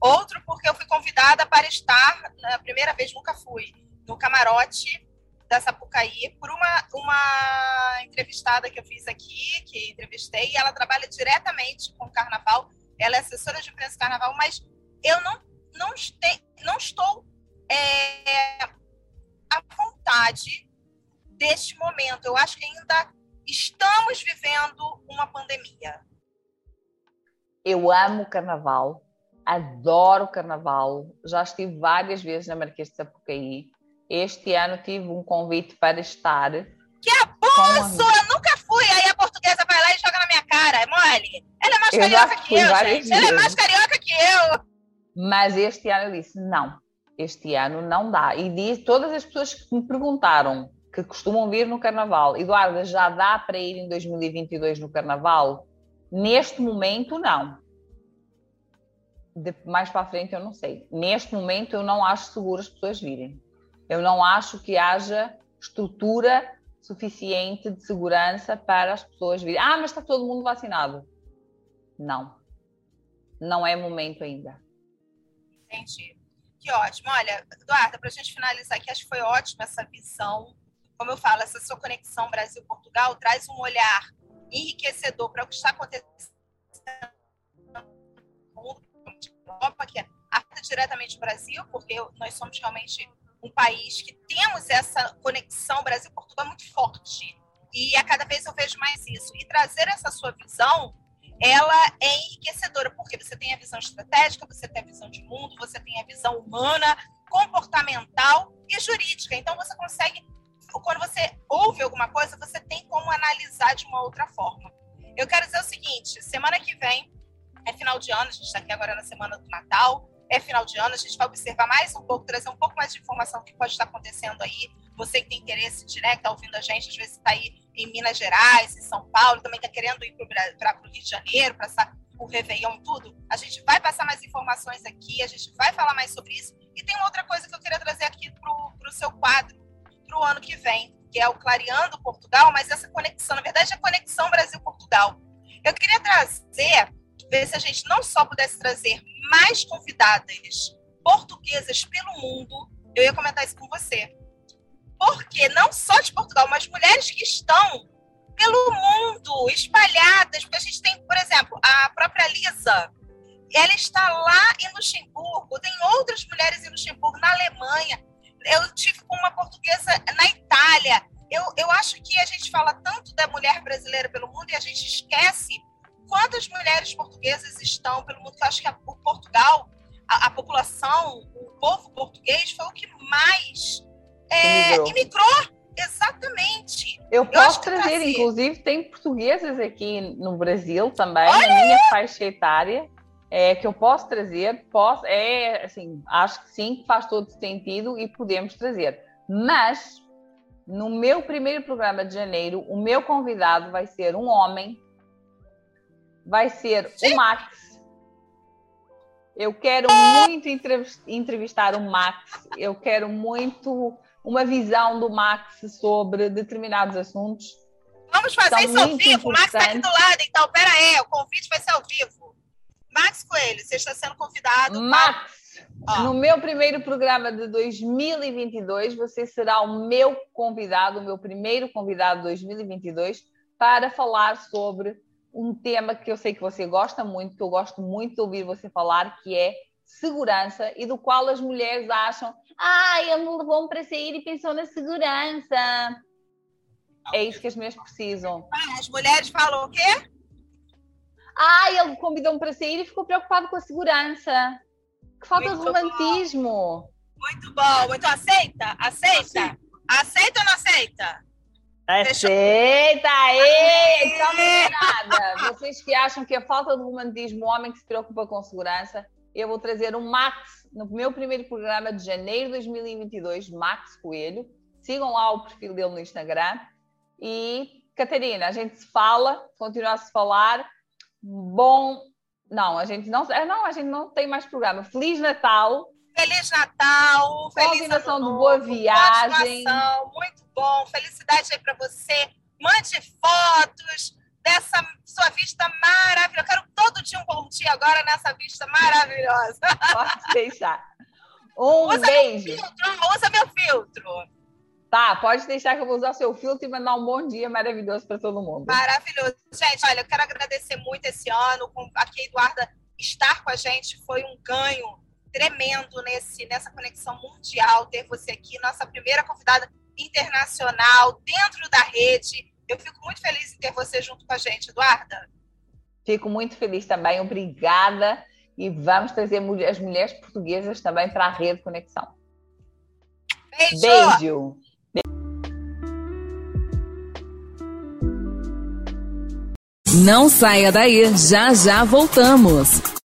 outro, porque eu fui convidada para estar, na primeira vez, nunca fui, no camarote da Sapucaí, por uma, uma entrevistada que eu fiz aqui, que entrevistei, e ela trabalha diretamente com o carnaval. Ela é assessora de imprensa carnaval, mas eu não, não, este, não estou é, à vontade deste momento. Eu acho que ainda estamos vivendo uma pandemia. Eu amo carnaval, adoro carnaval. Já estive várias vezes na Marquês de Sapucaí. Este ano tive um convite para estar. Que abuso! Eu nunca fui. Aí a portuguesa vai lá e joga na minha cara. É mole. Ela é mais Eu carioca que eu, gente. Ela é mais carioca que eu. Mas este ano eu disse: não, este ano não dá. E disse, todas as pessoas que me perguntaram que costumam vir no Carnaval, Eduarda, já dá para ir em 2022 no Carnaval? Neste momento, não. De- mais para frente, eu não sei. Neste momento, eu não acho seguro as pessoas virem. Eu não acho que haja estrutura suficiente de segurança para as pessoas virem. Ah, mas está todo mundo vacinado. Não. Não é momento ainda. Entendi. Que ótimo. Olha, Eduarda, para a gente finalizar aqui, acho que foi ótima essa visão. Como eu falo, essa sua conexão Brasil-Portugal traz um olhar enriquecedor para o que está acontecendo no mundo, Europa, que afeta diretamente o Brasil, porque nós somos realmente um país que temos essa conexão Brasil-Portugal muito forte. E a cada vez eu vejo mais isso. E trazer essa sua visão ela é enriquecedora, porque você tem a visão estratégica, você tem a visão de mundo, você tem a visão humana, comportamental e jurídica. Então, você consegue, quando você ouve alguma coisa, você tem como analisar de uma outra forma. Eu quero dizer o seguinte: semana que vem é final de ano, a gente está aqui agora na semana do Natal, é final de ano, a gente vai observar mais um pouco, trazer um pouco mais de informação que pode estar acontecendo aí. Você que tem interesse direto, está ouvindo a gente, às vezes está aí em Minas Gerais, em São Paulo, também está querendo ir para o Rio de Janeiro, para o Réveillon tudo. A gente vai passar mais informações aqui, a gente vai falar mais sobre isso. E tem outra coisa que eu queria trazer aqui para o seu quadro, para o ano que vem, que é o Clareando Portugal, mas essa conexão, na verdade, é a conexão Brasil-Portugal. Eu queria trazer, ver se a gente não só pudesse trazer mais convidadas portuguesas pelo mundo, eu ia comentar isso com você. Porque não só de Portugal, mas mulheres que estão pelo mundo, espalhadas, porque a gente tem, por exemplo, a própria Lisa, ela está lá em Luxemburgo, tem outras mulheres em Luxemburgo, na Alemanha, eu tive com uma portuguesa na Itália. Eu, eu acho que a gente fala tanto da mulher brasileira pelo mundo e a gente esquece quantas mulheres portuguesas estão pelo mundo, eu acho que a, o Portugal, a, a população, o povo português foi o que mais é, Imigrou. imigrou. Exatamente. Eu acho posso que trazer, Brasil- inclusive, tem portuguesas aqui no Brasil também, na minha faixa etária, é, que eu posso trazer, posso, é, assim, acho que sim, que faz todo sentido e podemos trazer. Mas, no meu primeiro programa de janeiro, o meu convidado vai ser um homem, vai ser o Max. Eu quero muito entrevis- entrevistar o Max, eu quero muito uma visão do Max sobre determinados assuntos. Vamos fazer isso ao vivo. O Max está aqui do lado, então, pera aí, o convite vai ser ao vivo. Max Coelho, você está sendo convidado. Max, Ó. no meu primeiro programa de 2022, você será o meu convidado, o meu primeiro convidado de 2022, para falar sobre um tema que eu sei que você gosta muito, que eu gosto muito de ouvir você falar, que é segurança e do qual as mulheres acham, ah, ele me levou-me para sair e pensou na segurança. É isso que as mulheres precisam. Ah, As mulheres falam o quê? Ah, ele convidou-me para sair e ficou preocupado com a segurança. Que falta Muito de romantismo. Muito bom, muito aceita? Aceita? Aceita ou não aceita? Aceita aí! Então, mulherada, vocês que acham que é falta de romantismo o homem que se preocupa com segurança, eu vou trazer um Max no meu primeiro programa de janeiro de 2022, Max Coelho. Sigam lá o perfil dele no Instagram. E, Catarina, a gente se fala, continua a se falar. Bom. Não, a gente não, é, não, a gente não tem mais programa. Feliz Natal! Feliz Natal! Feliz ano de boa novo, viagem. Muito bom! Felicidade aí pra você. Mande fotos dessa sua vista maravilhosa. Eu quero todo dia um bom dia agora nessa vista maravilhosa. Pode deixar. Um Usa beijo. meu filtro, usa meu filtro. Tá, pode deixar que eu vou usar seu filtro e mandar um bom dia maravilhoso para todo mundo. Maravilhoso. Gente, olha, eu quero agradecer muito esse ano. Aqui a Eduarda estar com a gente foi um ganho tremendo nesse, nessa conexão mundial, ter você aqui, nossa primeira convidada internacional dentro da rede. Eu fico muito feliz em ter você junto com a gente, Eduarda. Fico muito feliz também, obrigada. E vamos trazer as mulheres portuguesas também para a rede Conexão. Beijo! Beijo! Não saia daí, já já voltamos.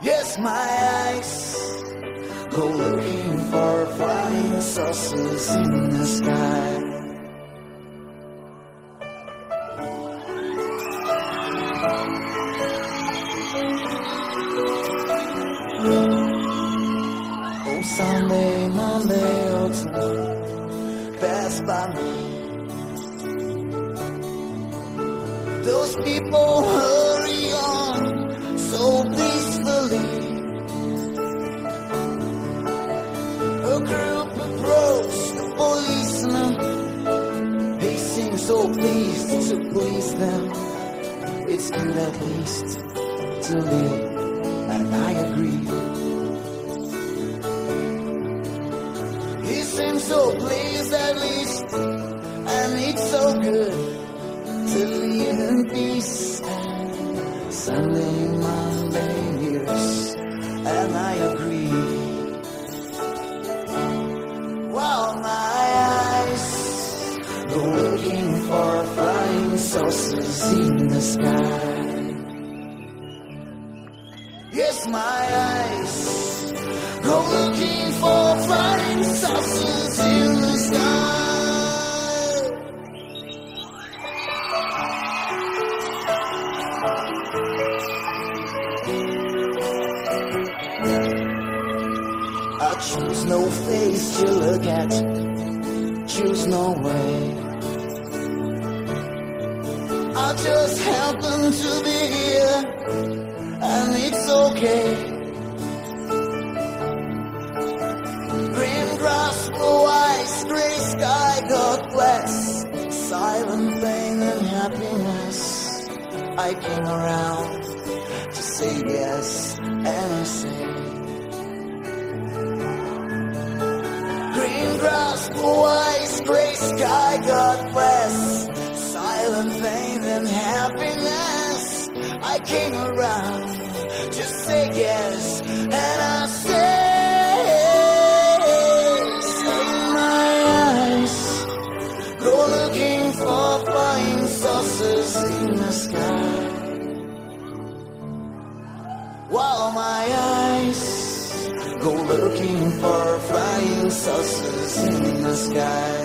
Yes, my eyes go looking for flying saucers in the sky. Came around to say yes, and I say. Green grass, blue eyes, gray sky, God bless. Silent pain and happiness. I came around saucers in the sky.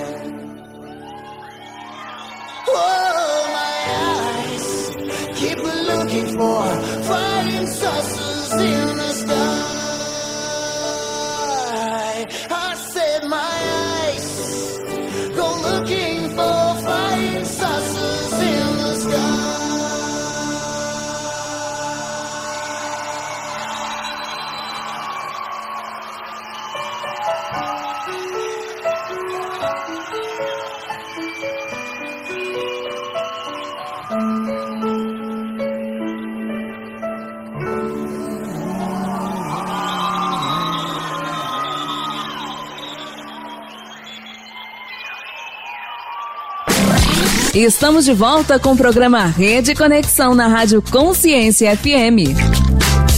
Estamos de volta com o programa Rede Conexão na Rádio Consciência FM.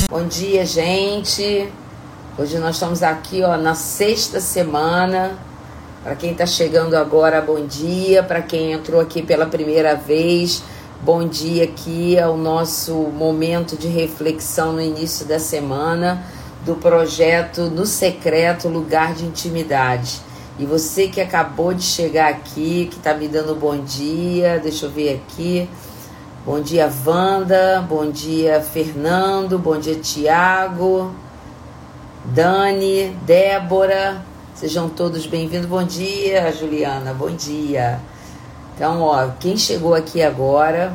Bom dia, gente. Hoje nós estamos aqui, ó, na sexta semana. Para quem está chegando agora, bom dia. Para quem entrou aqui pela primeira vez, bom dia. Aqui é o nosso momento de reflexão no início da semana do projeto No Secreto Lugar de Intimidade. E você que acabou de chegar aqui, que está me dando bom dia, deixa eu ver aqui. Bom dia, Wanda. Bom dia, Fernando. Bom dia, Tiago. Dani, Débora. Sejam todos bem-vindos. Bom dia, Juliana. Bom dia. Então, ó, quem chegou aqui agora,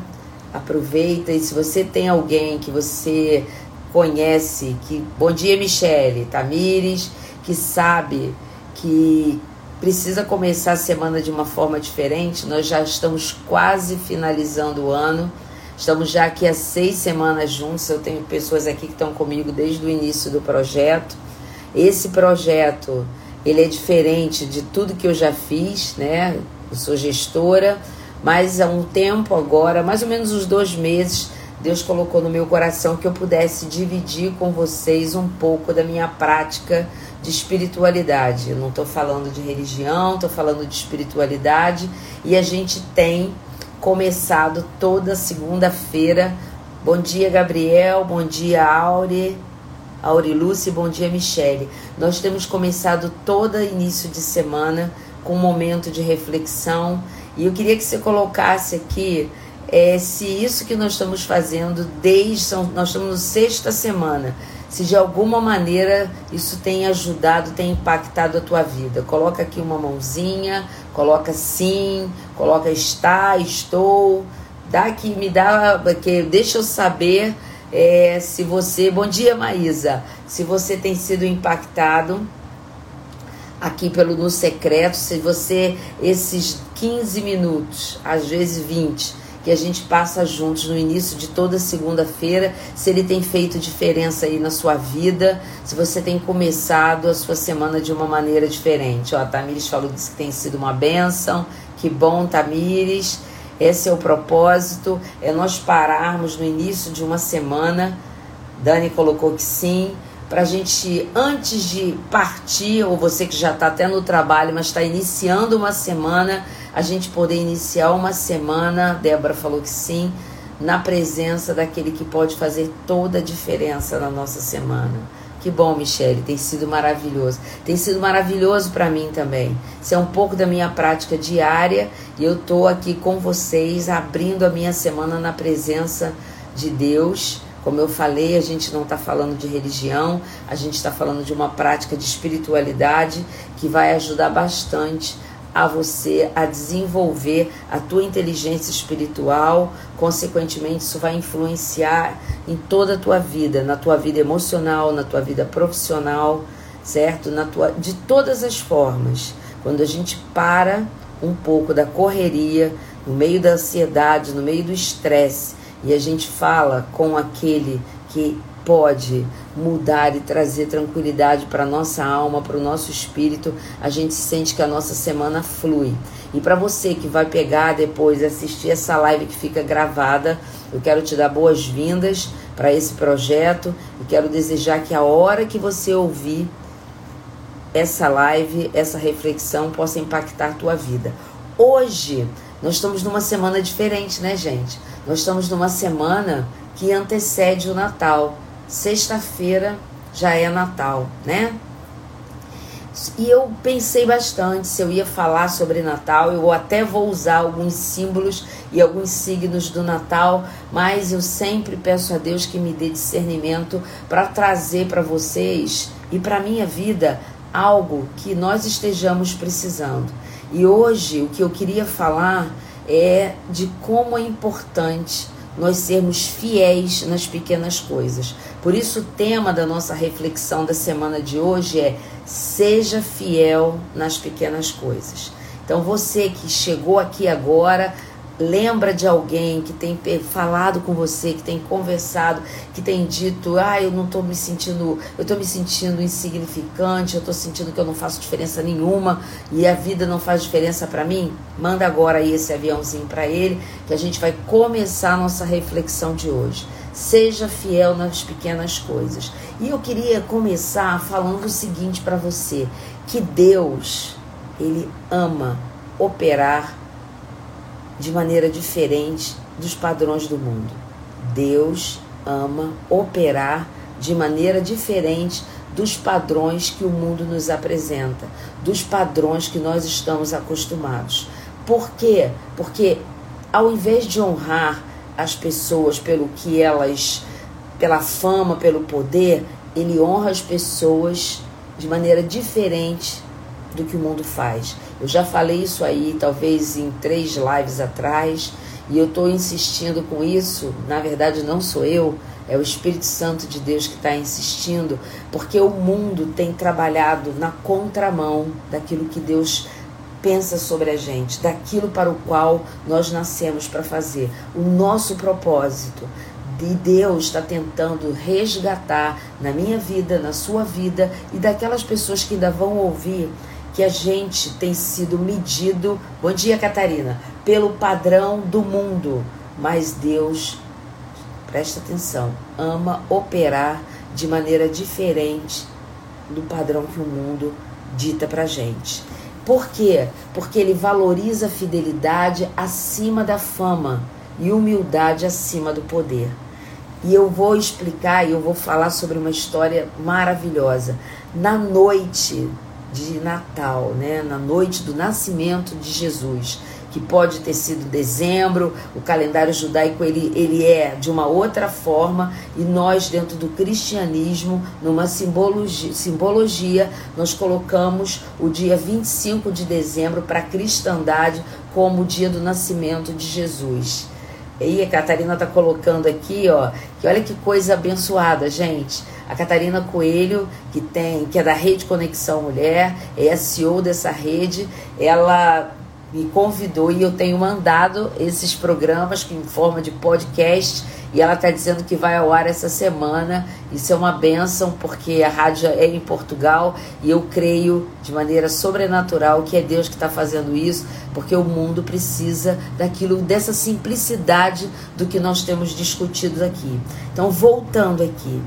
aproveita e se você tem alguém que você conhece, que bom dia, Michele, Tamires, que sabe que precisa começar a semana de uma forma diferente. Nós já estamos quase finalizando o ano. Estamos já aqui há seis semanas juntos. Eu tenho pessoas aqui que estão comigo desde o início do projeto. Esse projeto ele é diferente de tudo que eu já fiz, né? Eu sou gestora, mas há um tempo agora, mais ou menos uns dois meses, Deus colocou no meu coração que eu pudesse dividir com vocês um pouco da minha prática de espiritualidade. Eu não estou falando de religião, estou falando de espiritualidade e a gente tem começado toda segunda-feira. Bom dia, Gabriel. Bom dia, Aure. Auriluce, bom dia, Michele. Nós temos começado todo início de semana com um momento de reflexão e eu queria que você colocasse aqui é, se isso que nós estamos fazendo desde nós estamos na sexta semana se de alguma maneira isso tem ajudado, tem impactado a tua vida. Coloca aqui uma mãozinha, coloca sim, coloca está, estou. Dá aqui, me dá, que deixa eu saber é, se você. Bom dia, Maísa. Se você tem sido impactado aqui pelo No Secreto, se você, esses 15 minutos, às vezes 20, que a gente passa juntos no início de toda segunda-feira, se ele tem feito diferença aí na sua vida, se você tem começado a sua semana de uma maneira diferente. Ó, a Tamires falou que tem sido uma benção, que bom, Tamires. Esse é o propósito, é nós pararmos no início de uma semana. Dani colocou que sim, para a gente, antes de partir, ou você que já está até no trabalho, mas está iniciando uma semana, a gente poder iniciar uma semana, Débora falou que sim, na presença daquele que pode fazer toda a diferença na nossa semana. Que bom, Michele, tem sido maravilhoso. Tem sido maravilhoso para mim também. Isso é um pouco da minha prática diária e eu tô aqui com vocês abrindo a minha semana na presença de Deus. Como eu falei, a gente não está falando de religião, a gente está falando de uma prática de espiritualidade que vai ajudar bastante a você a desenvolver a tua inteligência espiritual, consequentemente isso vai influenciar em toda a tua vida, na tua vida emocional, na tua vida profissional, certo? Na tua de todas as formas. Quando a gente para um pouco da correria, no meio da ansiedade, no meio do estresse, e a gente fala com aquele que pode mudar e trazer tranquilidade para nossa alma, para o nosso espírito, a gente sente que a nossa semana flui. E para você que vai pegar depois assistir essa live que fica gravada, eu quero te dar boas-vindas para esse projeto e quero desejar que a hora que você ouvir essa live, essa reflexão possa impactar a tua vida. Hoje nós estamos numa semana diferente, né, gente? Nós estamos numa semana que antecede o Natal. Sexta-feira já é Natal, né? E eu pensei bastante se eu ia falar sobre Natal. Eu até vou usar alguns símbolos e alguns signos do Natal, mas eu sempre peço a Deus que me dê discernimento para trazer para vocês e para minha vida algo que nós estejamos precisando. E hoje o que eu queria falar é de como é importante nós sermos fiéis nas pequenas coisas. Por isso, o tema da nossa reflexão da semana de hoje é: seja fiel nas pequenas coisas. Então, você que chegou aqui agora, lembra de alguém que tem falado com você, que tem conversado, que tem dito, ah, eu não estou me sentindo, eu estou me sentindo insignificante, eu estou sentindo que eu não faço diferença nenhuma e a vida não faz diferença para mim, manda agora esse aviãozinho para ele, que a gente vai começar a nossa reflexão de hoje. Seja fiel nas pequenas coisas. E eu queria começar falando o seguinte para você, que Deus, ele ama operar de maneira diferente dos padrões do mundo. Deus ama operar de maneira diferente dos padrões que o mundo nos apresenta, dos padrões que nós estamos acostumados. Por quê? Porque ao invés de honrar as pessoas pelo que elas, pela fama, pelo poder, ele honra as pessoas de maneira diferente do que o mundo faz. Eu já falei isso aí, talvez em três lives atrás, e eu estou insistindo com isso. Na verdade, não sou eu, é o Espírito Santo de Deus que está insistindo, porque o mundo tem trabalhado na contramão daquilo que Deus pensa sobre a gente, daquilo para o qual nós nascemos para fazer. O nosso propósito de Deus está tentando resgatar na minha vida, na sua vida e daquelas pessoas que ainda vão ouvir que a gente tem sido medido, bom dia Catarina, pelo padrão do mundo, mas Deus, presta atenção, ama operar de maneira diferente do padrão que o mundo dita pra gente. Por quê? Porque ele valoriza a fidelidade acima da fama e humildade acima do poder. E eu vou explicar e eu vou falar sobre uma história maravilhosa. Na noite de Natal, né, na noite do nascimento de Jesus, que pode ter sido dezembro, o calendário judaico ele, ele é de uma outra forma e nós dentro do cristianismo, numa simbologia, simbologia nós colocamos o dia 25 de dezembro para a cristandade como o dia do nascimento de Jesus. E a Catarina está colocando aqui, ó, que olha que coisa abençoada, gente. A Catarina Coelho, que tem, que é da Rede Conexão Mulher, é CEO dessa rede, ela me convidou e eu tenho mandado esses programas em forma de podcast e ela está dizendo que vai ao ar essa semana. Isso é uma benção porque a rádio é em Portugal e eu creio de maneira sobrenatural que é Deus que está fazendo isso, porque o mundo precisa daquilo, dessa simplicidade do que nós temos discutido aqui. Então, voltando aqui.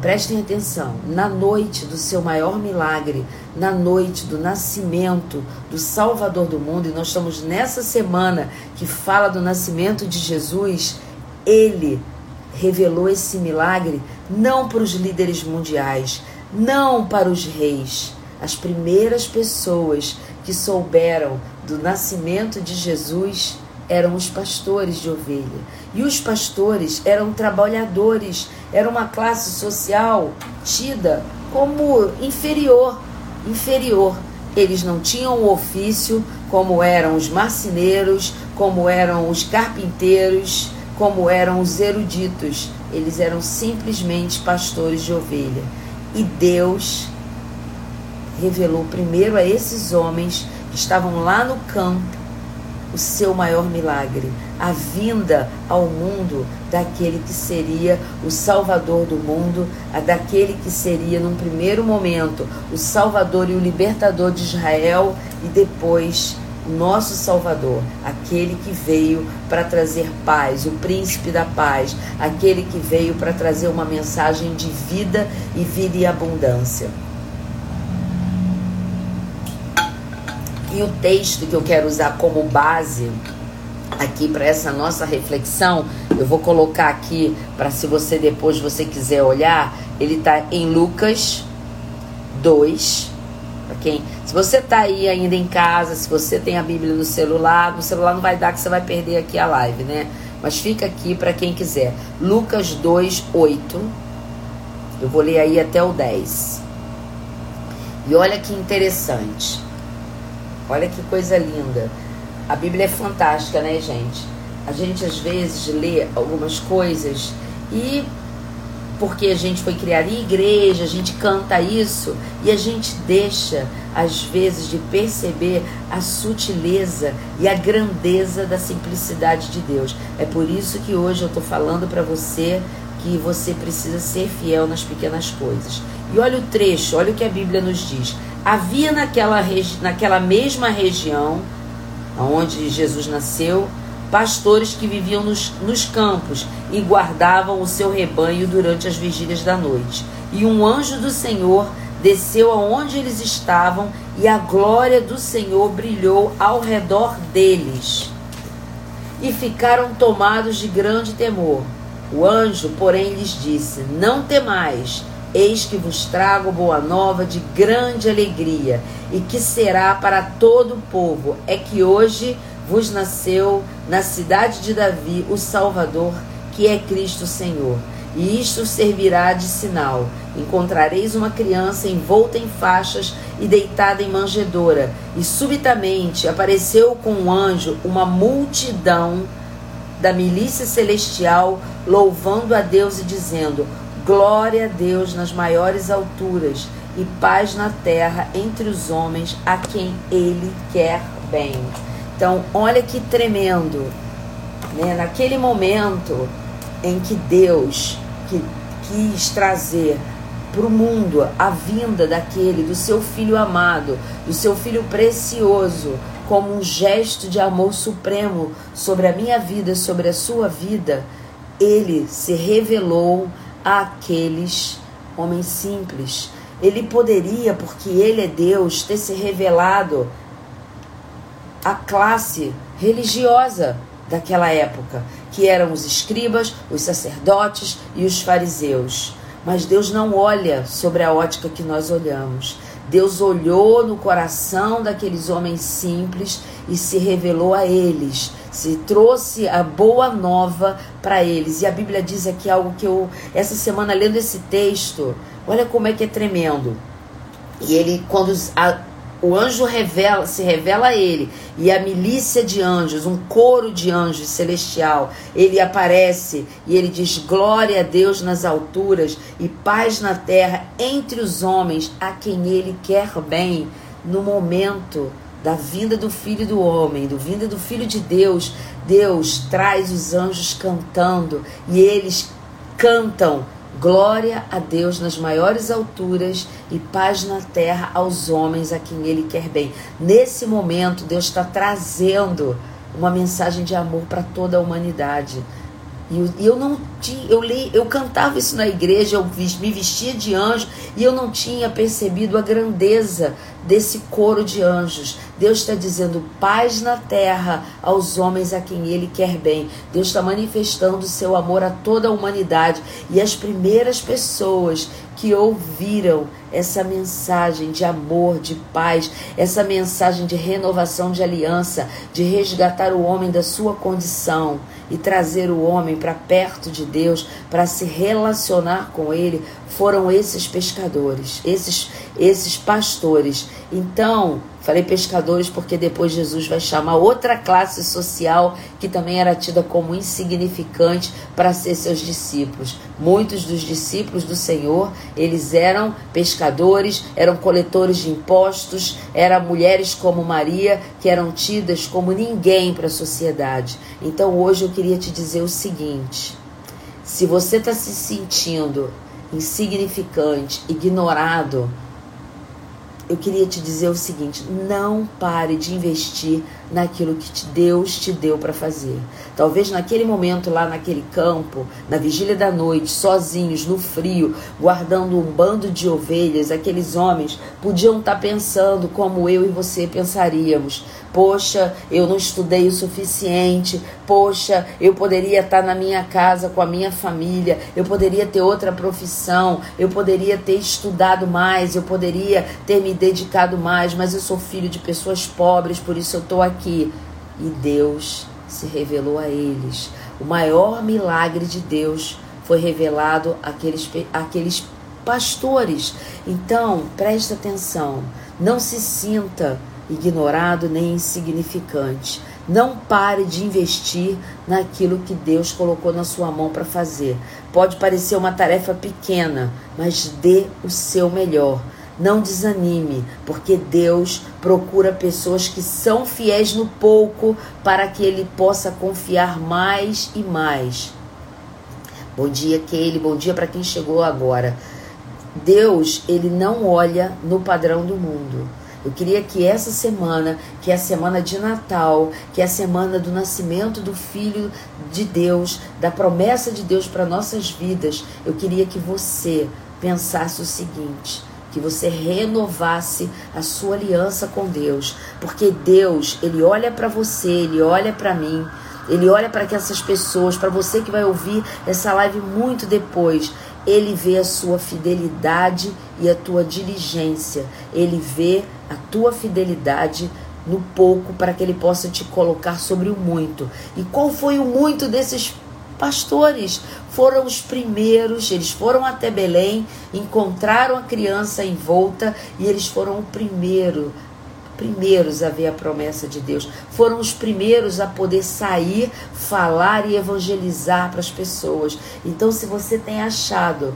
Prestem atenção, na noite do seu maior milagre, na noite do nascimento do Salvador do mundo, e nós estamos nessa semana que fala do nascimento de Jesus, ele revelou esse milagre não para os líderes mundiais, não para os reis. As primeiras pessoas que souberam do nascimento de Jesus eram os pastores de ovelha. E os pastores eram trabalhadores, era uma classe social tida como inferior, inferior. Eles não tinham o ofício como eram os marceneiros, como eram os carpinteiros, como eram os eruditos. Eles eram simplesmente pastores de ovelha. E Deus revelou primeiro a esses homens que estavam lá no campo o seu maior milagre, a vinda ao mundo daquele que seria o Salvador do mundo, daquele que seria, num primeiro momento, o Salvador e o libertador de Israel e depois nosso Salvador, aquele que veio para trazer paz, o príncipe da paz, aquele que veio para trazer uma mensagem de vida e vida e abundância. O texto que eu quero usar como base aqui para essa nossa reflexão, eu vou colocar aqui para se você depois você quiser olhar, ele está em Lucas 2, ok? Se você está aí ainda em casa, se você tem a Bíblia no celular, no celular não vai dar que você vai perder aqui a live, né? Mas fica aqui para quem quiser. Lucas 2, 8. Eu vou ler aí até o 10. E olha que interessante. Olha que coisa linda. A Bíblia é fantástica, né, gente? A gente às vezes lê algumas coisas e porque a gente foi criado em igreja, a gente canta isso e a gente deixa, às vezes, de perceber a sutileza e a grandeza da simplicidade de Deus. É por isso que hoje eu estou falando para você que você precisa ser fiel nas pequenas coisas. E olha o trecho, olha o que a Bíblia nos diz. Havia naquela, naquela mesma região onde Jesus nasceu, pastores que viviam nos, nos campos e guardavam o seu rebanho durante as vigílias da noite. E um anjo do Senhor desceu aonde eles estavam, e a glória do Senhor brilhou ao redor deles. E ficaram tomados de grande temor. O anjo, porém, lhes disse: Não temais, eis que vos trago boa nova de grande alegria, e que será para todo o povo. É que hoje vos nasceu na cidade de Davi o Salvador, que é Cristo Senhor. E isto servirá de sinal: encontrareis uma criança envolta em faixas e deitada em manjedoura. E subitamente apareceu com um anjo uma multidão da milícia celestial, louvando a Deus e dizendo: Glória a Deus nas maiores alturas e paz na terra entre os homens a quem Ele quer bem. Então, olha que tremendo, né? Naquele momento em que Deus que quis trazer para o mundo a vinda daquele, do seu filho amado, do seu filho precioso, como um gesto de amor supremo sobre a minha vida, sobre a sua vida, ele se revelou àqueles homens simples. Ele poderia, porque ele é Deus, ter se revelado a classe religiosa daquela época, que eram os escribas, os sacerdotes e os fariseus. Mas Deus não olha sobre a ótica que nós olhamos. Deus olhou no coração daqueles homens simples e se revelou a eles, se trouxe a boa nova para eles. E a Bíblia diz aqui algo que eu, essa semana, lendo esse texto, olha como é que é tremendo. E ele, quando o anjo revela, se revela a ele, e a milícia de anjos, um coro de anjos celestial, ele aparece e ele diz: Glória a Deus nas alturas e paz na terra entre os homens a quem ele quer bem. No momento da vinda do Filho do Homem, do vinda do Filho de Deus, Deus traz os anjos cantando e eles cantam Glória a Deus nas maiores alturas e paz na terra aos homens a quem Ele quer bem. Nesse momento, Deus está trazendo uma mensagem de amor para toda a humanidade. E eu, não tinha, eu, li, eu cantava isso na igreja, eu me vestia de anjo e eu não tinha percebido a grandeza desse coro de anjos. Deus está dizendo paz na terra aos homens a quem Ele quer bem. Deus está manifestando seu amor a toda a humanidade. E as primeiras pessoas que ouviram essa mensagem de amor, de paz, essa mensagem de renovação de aliança, de resgatar o homem da sua condição e trazer o homem para perto de Deus, para se relacionar com ele, foram esses pescadores, esses esses pastores. Então, falei pescadores porque depois Jesus vai chamar outra classe social que também era tida como insignificante para ser seus discípulos. Muitos dos discípulos do Senhor, eles eram pescadores, eram coletores de impostos, eram mulheres como Maria, que eram tidas como ninguém para a sociedade. Então, hoje eu queria te dizer o seguinte: se você está se sentindo insignificante, ignorado, eu queria te dizer o seguinte: não pare de investir naquilo que Deus te deu para fazer. Talvez naquele momento lá naquele campo, na vigília da noite, sozinhos, no frio, guardando um bando de ovelhas, aqueles homens podiam estar tá pensando como eu e você pensaríamos. Poxa, eu não estudei o suficiente. Poxa, eu poderia estar tá na minha casa com a minha família. Eu poderia ter outra profissão. Eu poderia ter estudado mais. Eu poderia ter me dedicado mais. Mas eu sou filho de pessoas pobres, por isso eu estou aqui. E Deus se revelou a eles. O maior milagre de Deus foi revelado àqueles, àqueles pastores. Então, preste atenção. Não se sinta ignorado nem insignificante. Não pare de investir naquilo que Deus colocou na sua mão para fazer. Pode parecer uma tarefa pequena, mas dê o seu melhor. Não desanime, porque Deus procura pessoas que são fiéis no pouco para que Ele possa confiar mais e mais. Bom dia, Keile. Bom dia para quem chegou agora. Deus, ele não olha no padrão do mundo. Eu queria que essa semana, que é a semana de Natal, que é a semana do nascimento do Filho de Deus, da promessa de Deus para nossas vidas, eu queria que você pensasse o seguinte: que você renovasse a sua aliança com Deus, porque Deus, ele olha para você, ele olha para mim, ele olha para essas pessoas, para você que vai ouvir essa live muito depois. Ele vê a sua fidelidade e a tua diligência. Ele vê a tua fidelidade no pouco para que ele possa te colocar sobre o muito. E qual foi o muito desses pastores? Foram os primeiros, eles foram até Belém, encontraram a criança em volta e eles foram o primeiro primeiros a ver a promessa de Deus, foram os primeiros a poder sair, falar e evangelizar para as pessoas. Então, se você tem achado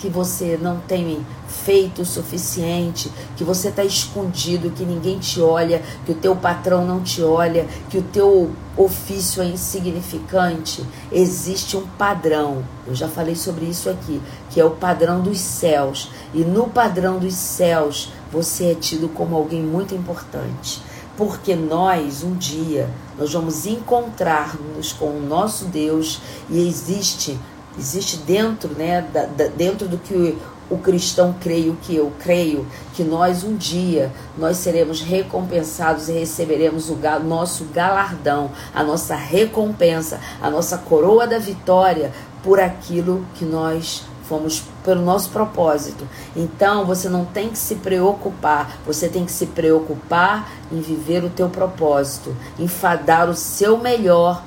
que você não tem feito o suficiente, que você está escondido, que ninguém te olha, que o teu patrão não te olha, que o teu ofício é insignificante, existe um padrão. Eu já falei sobre isso aqui, que é o padrão dos céus. E no padrão dos céus, você é tido como alguém muito importante. Porque nós, um dia, nós vamos encontrar-nos com o nosso Deus e existe existe dentro, né, da, da, dentro do que o cristão creio que eu creio que nós um dia nós seremos recompensados e receberemos o nosso galardão, a nossa recompensa, a nossa coroa da vitória por aquilo que nós fomos pelo nosso propósito. Então você não tem que se preocupar, você tem que se preocupar em viver o teu propósito, em fadar o seu melhor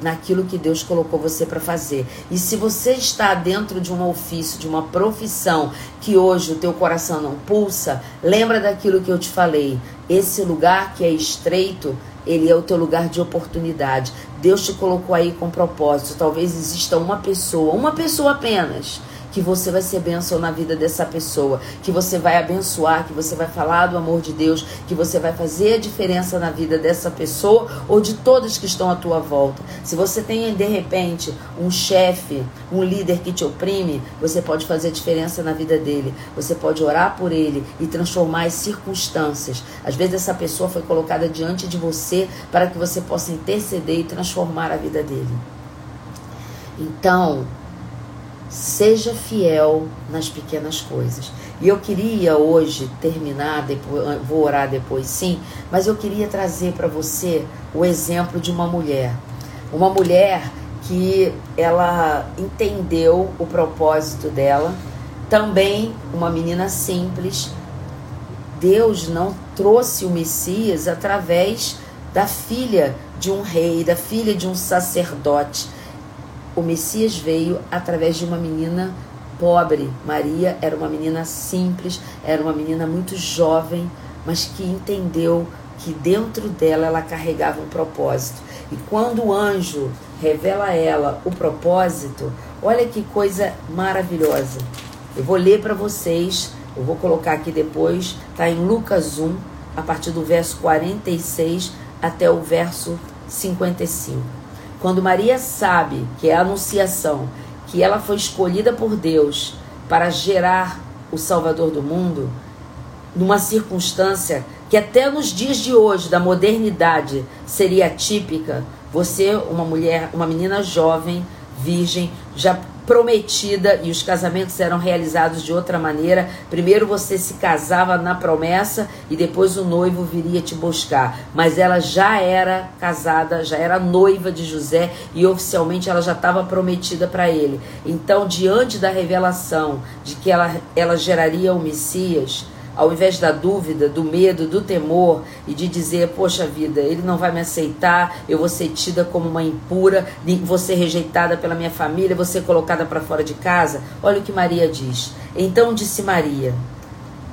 naquilo que Deus colocou você para fazer. E se você está dentro de um ofício, de uma profissão que hoje o teu coração não pulsa, lembra daquilo que eu te falei. Esse lugar que é estreito, ele é o teu lugar de oportunidade. Deus te colocou aí com propósito. Talvez exista uma pessoa, uma pessoa apenas que você vai ser bênção na vida dessa pessoa, que você vai abençoar, que você vai falar do amor de Deus, que você vai fazer a diferença na vida dessa pessoa ou de todos que estão à tua volta. Se você tem de repente um chefe, um líder que te oprime, você pode fazer a diferença na vida dele. Você pode orar por ele e transformar as circunstâncias. Às vezes essa pessoa foi colocada diante de você para que você possa interceder e transformar a vida dele. Então, Seja fiel nas pequenas coisas. E eu queria hoje terminar, depois, vou orar depois sim, mas eu queria trazer para você o exemplo de uma mulher. Uma mulher que ela entendeu o propósito dela, também uma menina simples. Deus não trouxe o Messias através da filha de um rei, da filha de um sacerdote o Messias veio através de uma menina pobre. Maria era uma menina simples, era uma menina muito jovem, mas que entendeu que dentro dela ela carregava um propósito. E quando o anjo revela a ela o propósito, olha que coisa maravilhosa. Eu vou ler para vocês, eu vou colocar aqui depois, tá em Lucas 1, a partir do verso 46 até o verso 55. Quando Maria sabe que é a anunciação, que ela foi escolhida por Deus para gerar o Salvador do mundo, numa circunstância que até nos dias de hoje, da modernidade, seria típica, você, uma mulher, uma menina jovem, virgem, já prometida e os casamentos eram realizados de outra maneira. Primeiro você se casava na promessa e depois o noivo viria te buscar. Mas ela já era casada, já era noiva de José e oficialmente ela já estava prometida para ele. Então, diante da revelação de que ela, ela geraria o Messias, ao invés da dúvida, do medo, do temor e de dizer, poxa vida, ele não vai me aceitar, eu vou ser tida como uma impura, vou ser rejeitada pela minha família, vou ser colocada para fora de casa. Olha o que Maria diz. Então disse Maria: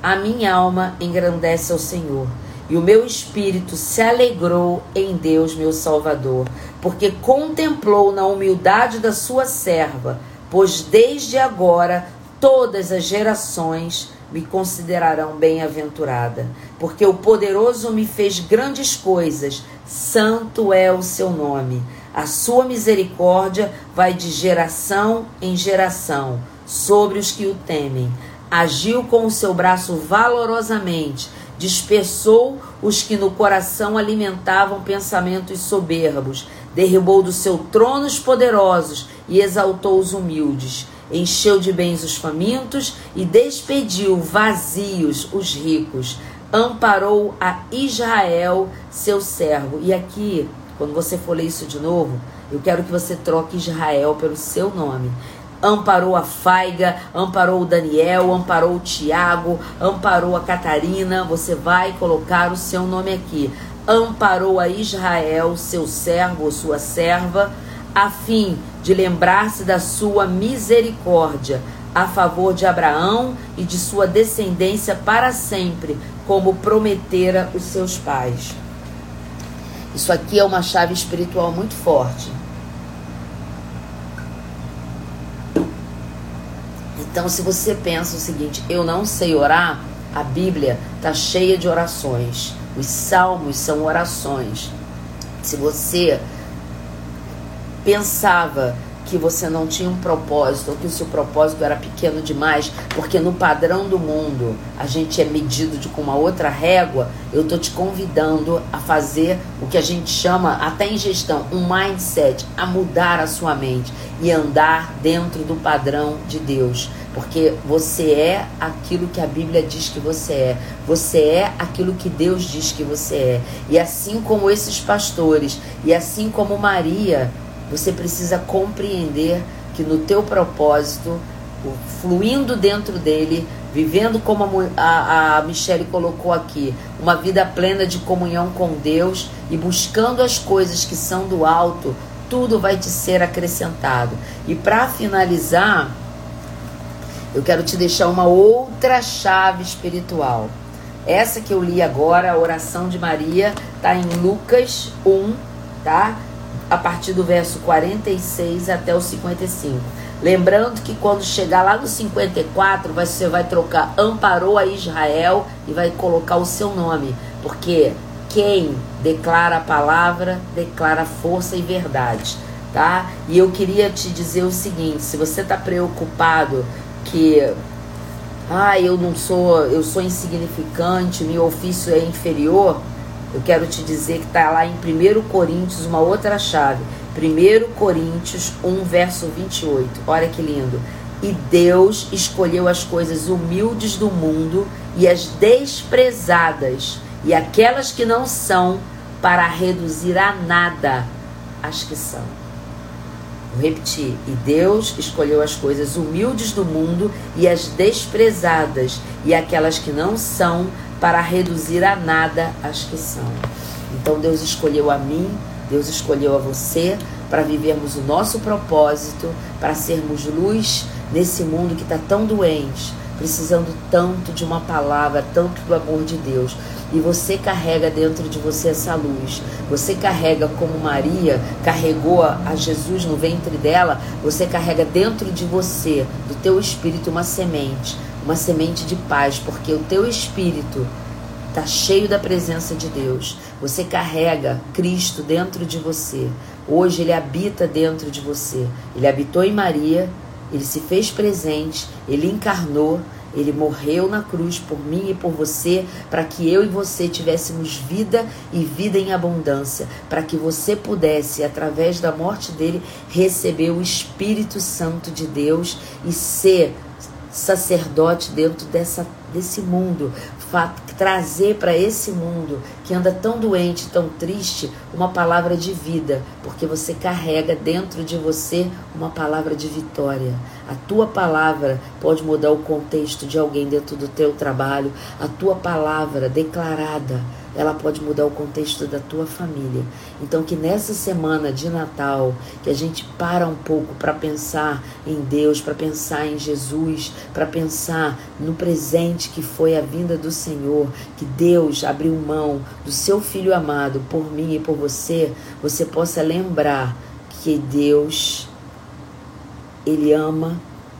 A minha alma engrandece ao Senhor. E o meu espírito se alegrou em Deus, meu Salvador, porque contemplou na humildade da sua serva, pois desde agora todas as gerações me considerarão bem-aventurada, porque o poderoso me fez grandes coisas, santo é o seu nome. A sua misericórdia vai de geração em geração sobre os que o temem. Agiu com o seu braço valorosamente, dispersou os que no coração alimentavam pensamentos soberbos, derrubou do seu trono os poderosos e exaltou os humildes encheu de bens os famintos e despediu vazios os ricos. Amparou a Israel, seu servo. E aqui, quando você for ler isso de novo, eu quero que você troque Israel pelo seu nome. Amparou a Faiga, amparou o Daniel, amparou o Tiago, amparou a Catarina. Você vai colocar o seu nome aqui. Amparou a Israel, seu servo ou sua serva, a fim de lembrar-se da sua misericórdia a favor de Abraão e de sua descendência para sempre, como prometera os seus pais. Isso aqui é uma chave espiritual muito forte. Então, se você pensa o seguinte, eu não sei orar, a Bíblia está cheia de orações. Os salmos são orações. Se você pensava que você não tinha um propósito ou que o seu propósito era pequeno demais, porque no padrão do mundo a gente é medido de com uma outra régua, eu tô te convidando a fazer o que a gente chama até em gestão, um mindset, a mudar a sua mente e andar dentro do padrão de Deus. Porque você é aquilo que a Bíblia diz que você é. Você é aquilo que Deus diz que você é. E assim como esses pastores, e assim como Maria, você precisa compreender que no teu propósito, fluindo dentro dele, vivendo como a, a Michelle colocou aqui, uma vida plena de comunhão com Deus e buscando as coisas que são do alto, tudo vai te ser acrescentado. E para finalizar, eu quero te deixar uma outra chave espiritual. Essa que eu li agora, a oração de Maria, está em Lucas 1, tá? A partir do verso 46 até o 55. Lembrando que quando chegar lá no 54, você vai trocar amparou a Israel e vai colocar o seu nome, porque quem declara a palavra declara força e verdade, tá? E eu queria te dizer o seguinte, se você está preocupado que ah, eu não sou, eu sou insignificante, meu ofício é inferior, eu quero te dizer que está lá em 1 Coríntios, uma outra chave. 1 Coríntios 1, verso 28. Olha que lindo. E Deus escolheu as coisas humildes do mundo e as desprezadas, e aquelas que não são, para reduzir a nada as que são. Vou repetir. E Deus escolheu as coisas humildes do mundo e as desprezadas, e aquelas que não são, para reduzir a nada as que são. Então Deus escolheu a mim, Deus escolheu a você para vivermos o nosso propósito, para sermos luz nesse mundo que está tão doente, precisando tanto de uma palavra, tanto do amor de Deus. E você carrega dentro de você essa luz. Você carrega como Maria carregou a Jesus no ventre dela, você carrega dentro de você, do teu espírito, uma semente uma semente de paz, porque o teu espírito está cheio da presença de Deus. Você carrega Cristo dentro de você. Hoje ele habita dentro de você. Ele habitou em Maria, ele se fez presente, ele encarnou Ele morreu na cruz por mim e por você, para que eu e você tivéssemos vida e vida em abundância, para que você pudesse, através da morte dele, receber o Espírito Santo de Deus e ser sacerdote dentro dessa, desse mundo, trazer para esse mundo que anda tão doente, tão triste, uma palavra de vida, porque você carrega dentro de você uma palavra de vitória. A tua palavra pode mudar o contexto de alguém dentro do teu trabalho, a tua palavra declarada ela pode mudar o contexto da tua família. Então que nessa semana de Natal, que a gente para um pouco para pensar em Deus, para pensar em Jesus, para pensar no presente que foi a vinda do Senhor, que Deus abriu mão do seu filho amado por mim e por você, você possa lembrar que Deus ele ama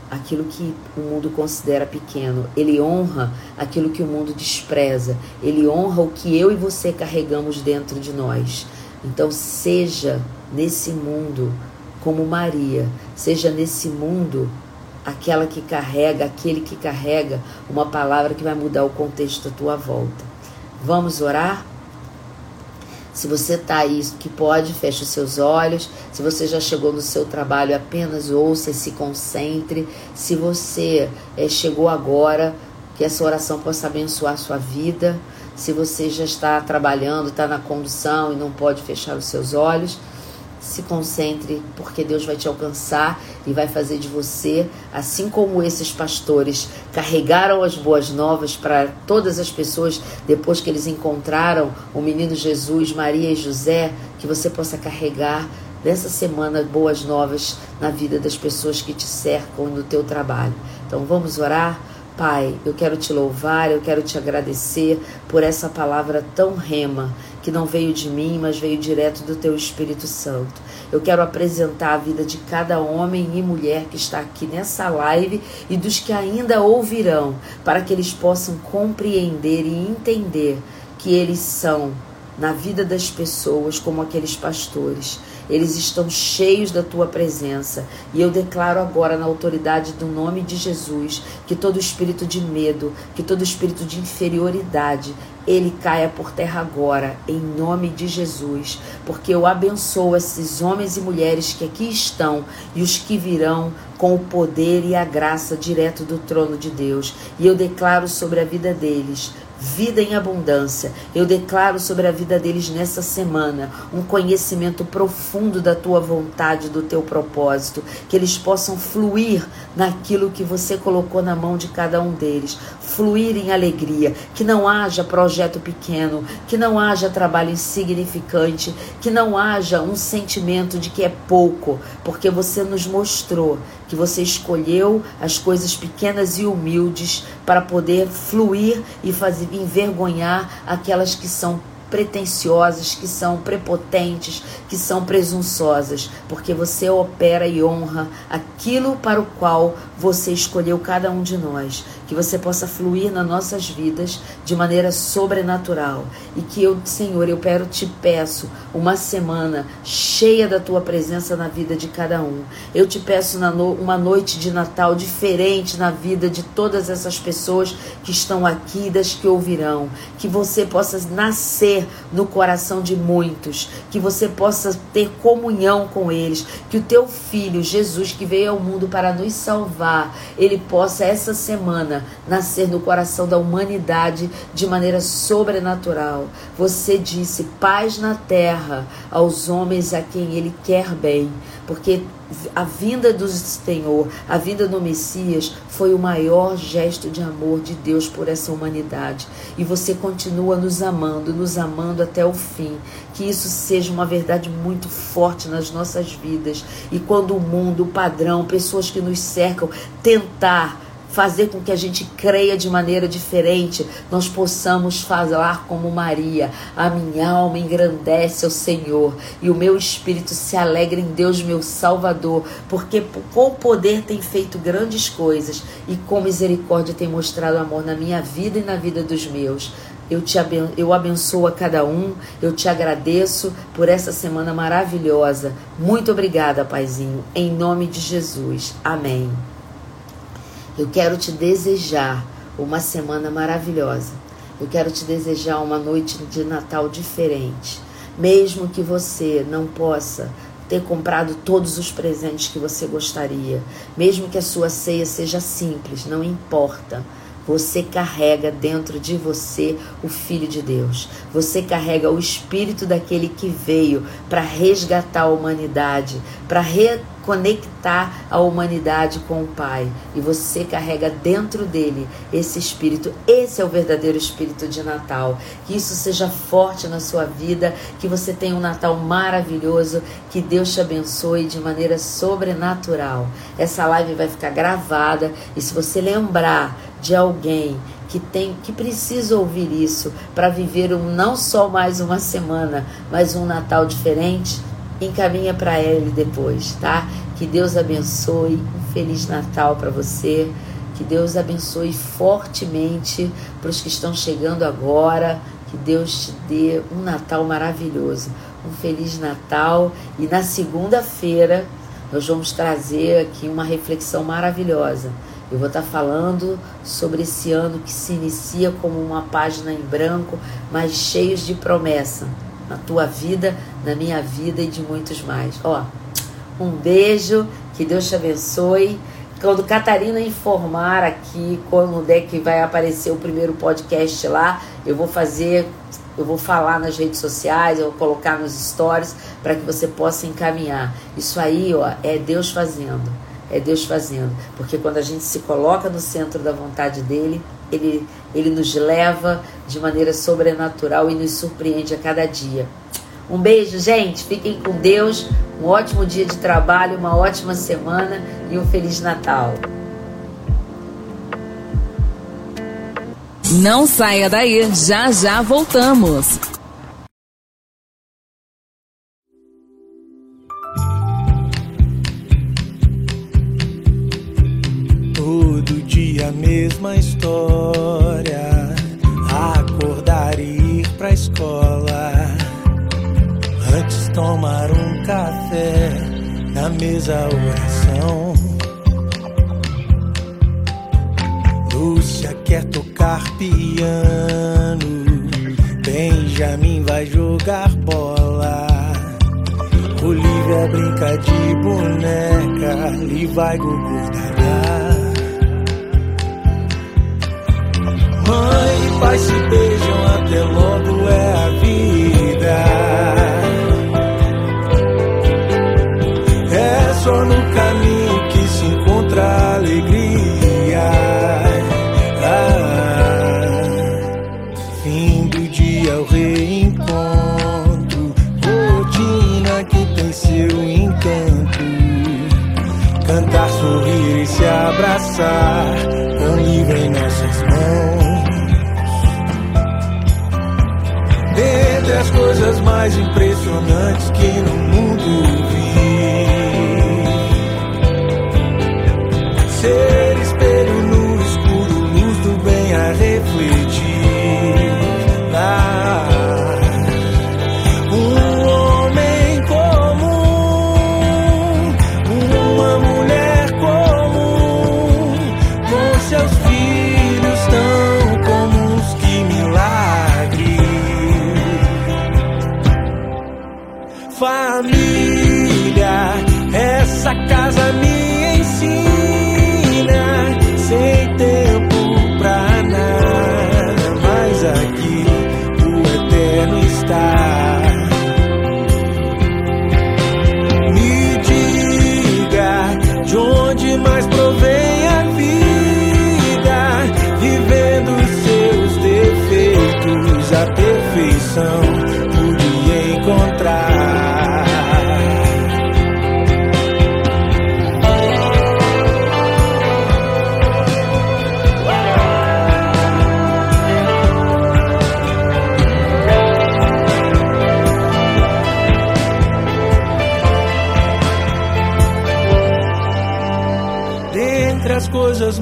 aquilo que o mundo considera pequeno, ele honra aquilo que o mundo despreza, ele honra o que eu e você carregamos dentro de nós. Então, seja nesse mundo como Maria, seja nesse mundo aquela que carrega, aquele que carrega uma palavra que vai mudar o contexto da tua volta. Vamos orar? Se você está aí que pode, feche os seus olhos. Se você já chegou no seu trabalho, apenas ouça e se concentre. Se você é, chegou agora, que essa oração possa abençoar a sua vida. Se você já está trabalhando, está na condução e não pode fechar os seus olhos, se concentre, porque Deus vai te alcançar e vai fazer de você, assim como esses pastores carregaram as boas novas para todas as pessoas depois que eles encontraram o menino Jesus, Maria e José, que você possa carregar nessa semana boas novas na vida das pessoas que te cercam no teu trabalho. Então vamos orar. Pai, eu quero te louvar, eu quero te agradecer por essa palavra tão rema que não veio de mim, mas veio direto do teu Espírito Santo. Eu quero apresentar a vida de cada homem e mulher que está aqui nessa live e dos que ainda ouvirão, para que eles possam compreender e entender que eles são na vida das pessoas como aqueles pastores eles estão cheios da tua presença. E eu declaro agora, na autoridade do nome de Jesus, que todo espírito de medo, que todo espírito de inferioridade, ele caia por terra agora, em nome de Jesus, porque eu abençoo esses homens e mulheres que aqui estão e os que virão com o poder e a graça direto do trono de Deus. E eu declaro sobre a vida deles vida em abundância. Eu declaro sobre a vida deles nessa semana um conhecimento profundo da tua vontade, do teu propósito, que eles possam fluir naquilo que você colocou na mão de cada um deles, fluir em alegria, que não haja projeto pequeno, que não haja trabalho insignificante, que não haja um sentimento de que é pouco, porque você nos mostrou que você escolheu as coisas pequenas e humildes para poder fluir e fazer envergonhar aquelas que são pretensiosas, que são prepotentes, que são presunçosas, porque você opera e honra aquilo para o qual você escolheu cada um de nós. Que você possa fluir nas nossas vidas de maneira sobrenatural. E que eu, Senhor, eu quero te peço uma semana cheia da tua presença na vida de cada um. Eu te peço uma noite de Natal diferente na vida de todas essas pessoas que estão aqui, das que ouvirão, que você possa nascer no coração de muitos, que você possa ter comunhão com eles, que o teu filho Jesus que veio ao mundo para nos salvar, ele possa essa semana nascer no coração da humanidade de maneira sobrenatural. Você disse paz na terra aos homens a quem ele quer bem, porque a vinda do Senhor, a vinda do Messias foi o maior gesto de amor de Deus por essa humanidade. E você continua nos amando, nos amando até o fim. Que isso seja uma verdade muito forte nas nossas vidas. E quando o mundo, o padrão, pessoas que nos cercam tentar fazer com que a gente creia de maneira diferente, nós possamos falar como Maria. A minha alma engrandece ao Senhor e o meu espírito se alegra em Deus, meu Salvador, porque com poder tem feito grandes coisas e com misericórdia tem mostrado amor na minha vida e na vida dos meus. Eu, te aben eu abençoo a cada um, eu te agradeço por essa semana maravilhosa. Muito obrigada, Paizinho, em nome de Jesus. Amém. Eu quero te desejar uma semana maravilhosa. Eu quero te desejar uma noite de Natal diferente. Mesmo que você não possa ter comprado todos os presentes que você gostaria, mesmo que a sua ceia seja simples, não importa. Você carrega dentro de você o Filho de Deus. Você carrega o Espírito daquele que veio para resgatar a humanidade, para reconectar a humanidade com o Pai. E você carrega dentro dele esse Espírito. Esse é o verdadeiro Espírito de Natal. Que isso seja forte na sua vida, que você tenha um Natal maravilhoso, que Deus te abençoe de maneira sobrenatural. Essa live vai ficar gravada e se você lembrar de alguém que tem que precisa ouvir isso para viver um, não só mais uma semana, mas um Natal diferente, encaminha para ele depois, tá? Que Deus abençoe, um feliz Natal para você. Que Deus abençoe fortemente para os que estão chegando agora. Que Deus te dê um Natal maravilhoso. Um feliz Natal. E na segunda-feira nós vamos trazer aqui uma reflexão maravilhosa eu vou estar falando sobre esse ano que se inicia como uma página em branco, mas cheios de promessa na tua vida, na minha vida e de muitos mais. Ó, um beijo, que Deus te abençoe. Quando Catarina informar aqui quando é que vai aparecer o primeiro podcast lá, eu vou fazer, eu vou falar nas redes sociais, eu vou colocar nos stories para que você possa encaminhar. Isso aí, ó, é Deus fazendo é Deus fazendo. Porque quando a gente se coloca no centro da vontade dele, ele, ele nos leva de maneira sobrenatural e nos surpreende a cada dia. Um beijo, gente. Fiquem com Deus. Um ótimo dia de trabalho, uma ótima semana e um Feliz Natal. Não saia daí, já já voltamos. Mesma história. Acordar e ir pra escola. Antes tomar um café, na mesa oração. Lúcia quer tocar piano. Benjamin vai jogar bola. Olivia brinca de boneca. E vai Gugu Mãe e pai se beijam até logo é a vida. É só no caminho que se encontra a alegria. Ah, fim do dia o reencontro, rotina que tem seu encanto. Cantar, sorrir e se abraçar, com livro em nossas as coisas mais impressionantes que no mundo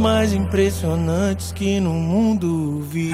mais impressionantes que no mundo vi.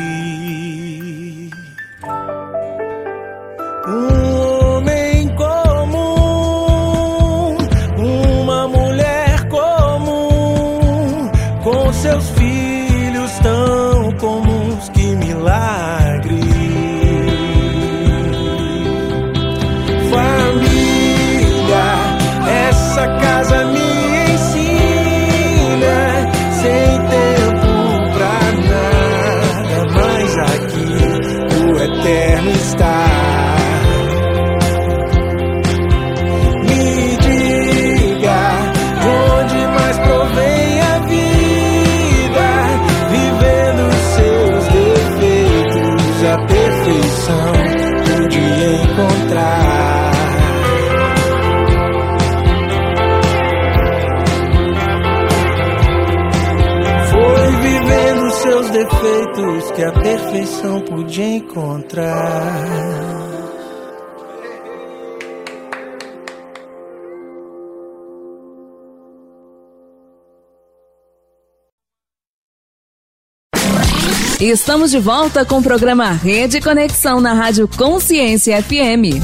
Que a perfeição podia encontrar. Estamos de volta com o programa Rede Conexão na Rádio Consciência FM.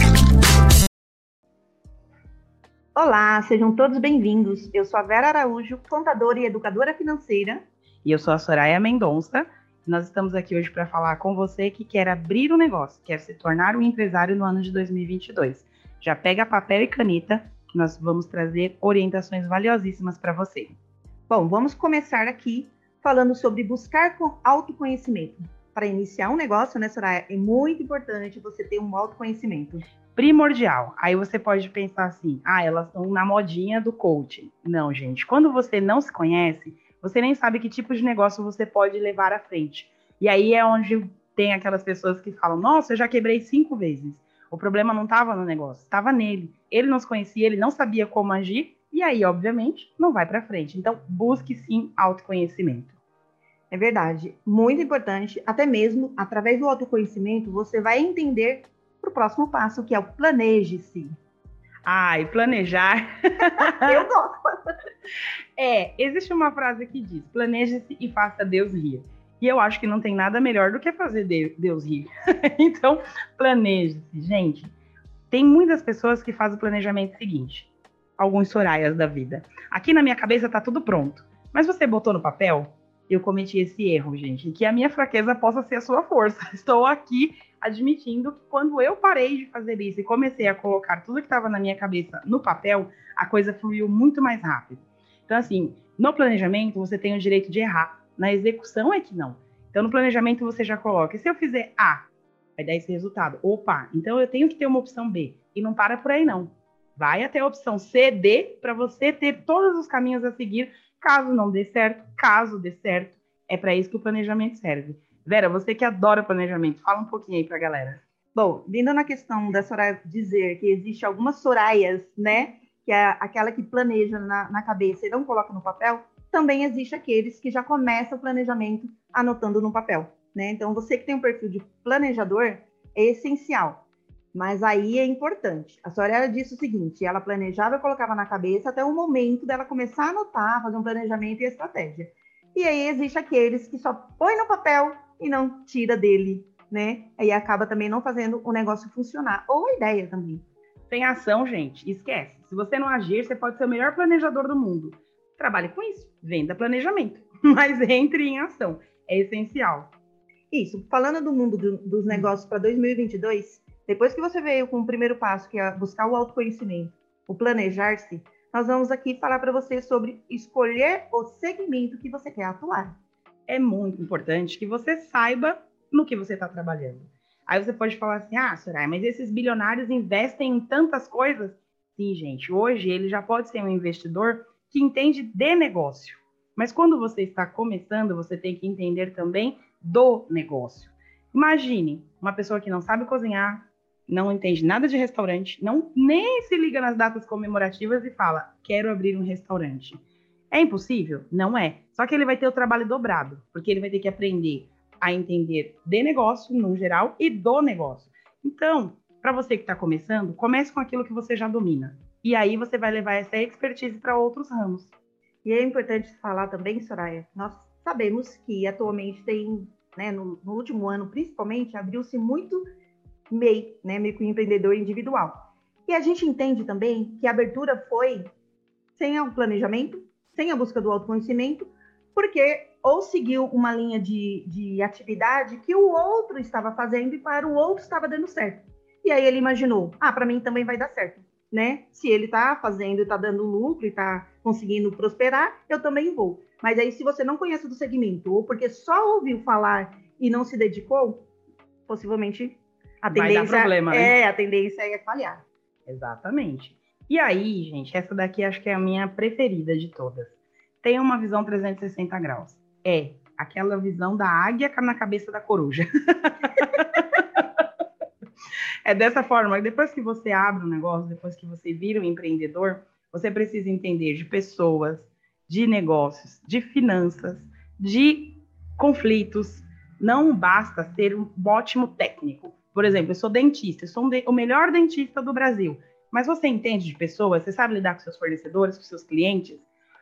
Olá, sejam todos bem-vindos. Eu sou a Vera Araújo, contadora e educadora financeira. E eu sou a Soraya Mendonça. Nós estamos aqui hoje para falar com você que quer abrir um negócio, quer se tornar um empresário no ano de 2022. Já pega papel e caneta, que nós vamos trazer orientações valiosíssimas para você. Bom, vamos começar aqui falando sobre buscar autoconhecimento. Para iniciar um negócio, né, Soraya, é muito importante você ter um autoconhecimento. Primordial. Aí você pode pensar assim: ah, elas estão na modinha do coaching. Não, gente. Quando você não se conhece, você nem sabe que tipo de negócio você pode levar à frente. E aí é onde tem aquelas pessoas que falam: nossa, eu já quebrei cinco vezes. O problema não estava no negócio, estava nele. Ele não se conhecia, ele não sabia como agir, e aí, obviamente, não vai para frente. Então, busque sim autoconhecimento. É verdade, muito importante, até mesmo através do autoconhecimento, você vai entender para o próximo passo, que é o planeje-se. E planejar. Eu gosto. É, existe uma frase que diz: planeje-se e faça Deus rir. E eu acho que não tem nada melhor do que fazer Deus rir. então, planeje-se. Gente, tem muitas pessoas que fazem o planejamento seguinte: alguns soraias da vida. Aqui na minha cabeça tá tudo pronto. Mas você botou no papel? eu cometi esse erro, gente. Que a minha fraqueza possa ser a sua força. Estou aqui admitindo que quando eu parei de fazer isso e comecei a colocar tudo que estava na minha cabeça no papel, a coisa fluiu muito mais rápido. Então, assim, no planejamento você tem o direito de errar. Na execução é que não. Então, no planejamento você já coloca. E se eu fizer A, vai dar esse resultado. Opa, então eu tenho que ter uma opção B. E não para por aí, não. Vai até a opção C, D, para você ter todos os caminhos a seguir Caso não dê certo, caso dê certo, é para isso que o planejamento serve. Vera, você que adora planejamento, fala um pouquinho aí para a galera. Bom, vindo na questão da Soraya dizer que existe algumas Soraias, né? Que é aquela que planeja na, na cabeça e não coloca no papel, também existe aqueles que já começam o planejamento anotando no papel, né? Então, você que tem um perfil de planejador, é essencial mas aí é importante. A Soraya disse o seguinte: ela planejava e colocava na cabeça até o momento dela começar a anotar, fazer um planejamento e estratégia. E aí existe aqueles que só põe no papel e não tira dele, né? Aí acaba também não fazendo o negócio funcionar, ou a ideia também. Sem ação, gente, esquece. Se você não agir, você pode ser o melhor planejador do mundo. Trabalhe com isso, venda planejamento, mas entre em ação, é essencial. Isso, falando do mundo do, dos negócios para 2022, depois que você veio com o primeiro passo, que é buscar o autoconhecimento, o planejar-se, nós vamos aqui falar para você sobre escolher o segmento que você quer atuar. É muito importante que você saiba no que você está trabalhando. Aí você pode falar assim: ah, Soraya, mas esses bilionários investem em tantas coisas. Sim, gente, hoje ele já pode ser um investidor que entende de negócio. Mas quando você está começando, você tem que entender também do negócio. Imagine uma pessoa que não sabe cozinhar, não entende nada de restaurante, não nem se liga nas datas comemorativas e fala: quero abrir um restaurante. É impossível? Não é. Só que ele vai ter o trabalho dobrado, porque ele vai ter que aprender a entender de negócio no geral e do negócio. Então, para você que está começando, comece com aquilo que você já domina. E aí você vai levar essa expertise para outros ramos. E é importante falar também, Soraya, nós sabemos que atualmente tem, né, no, no último ano principalmente, abriu-se muito MEI, né, microempreendedor individual. E a gente entende também que a abertura foi sem o planejamento, sem a busca do autoconhecimento, porque ou seguiu uma linha de, de atividade que o outro estava fazendo e para o outro estava dando certo. E aí ele imaginou, ah, para mim também vai dar certo, né? Se ele está fazendo, está dando lucro e está conseguindo prosperar, eu também vou. Mas aí se você não conhece do segmento ou porque só ouviu falar e não se dedicou, possivelmente a tendência, Vai dar problema, né? É, a tendência é falhar. Exatamente. E aí, gente, essa daqui acho que é a minha preferida de todas. Tem uma visão 360 graus. É aquela visão da águia na cabeça da coruja. é dessa forma. Depois que você abre um negócio, depois que você vira um empreendedor, você precisa entender de pessoas, de negócios, de finanças, de conflitos, Não basta ser um ótimo técnico. Por exemplo, eu sou dentista, eu sou um de, o melhor dentista do Brasil. Mas você entende de pessoas, você sabe lidar com seus fornecedores, com seus clientes,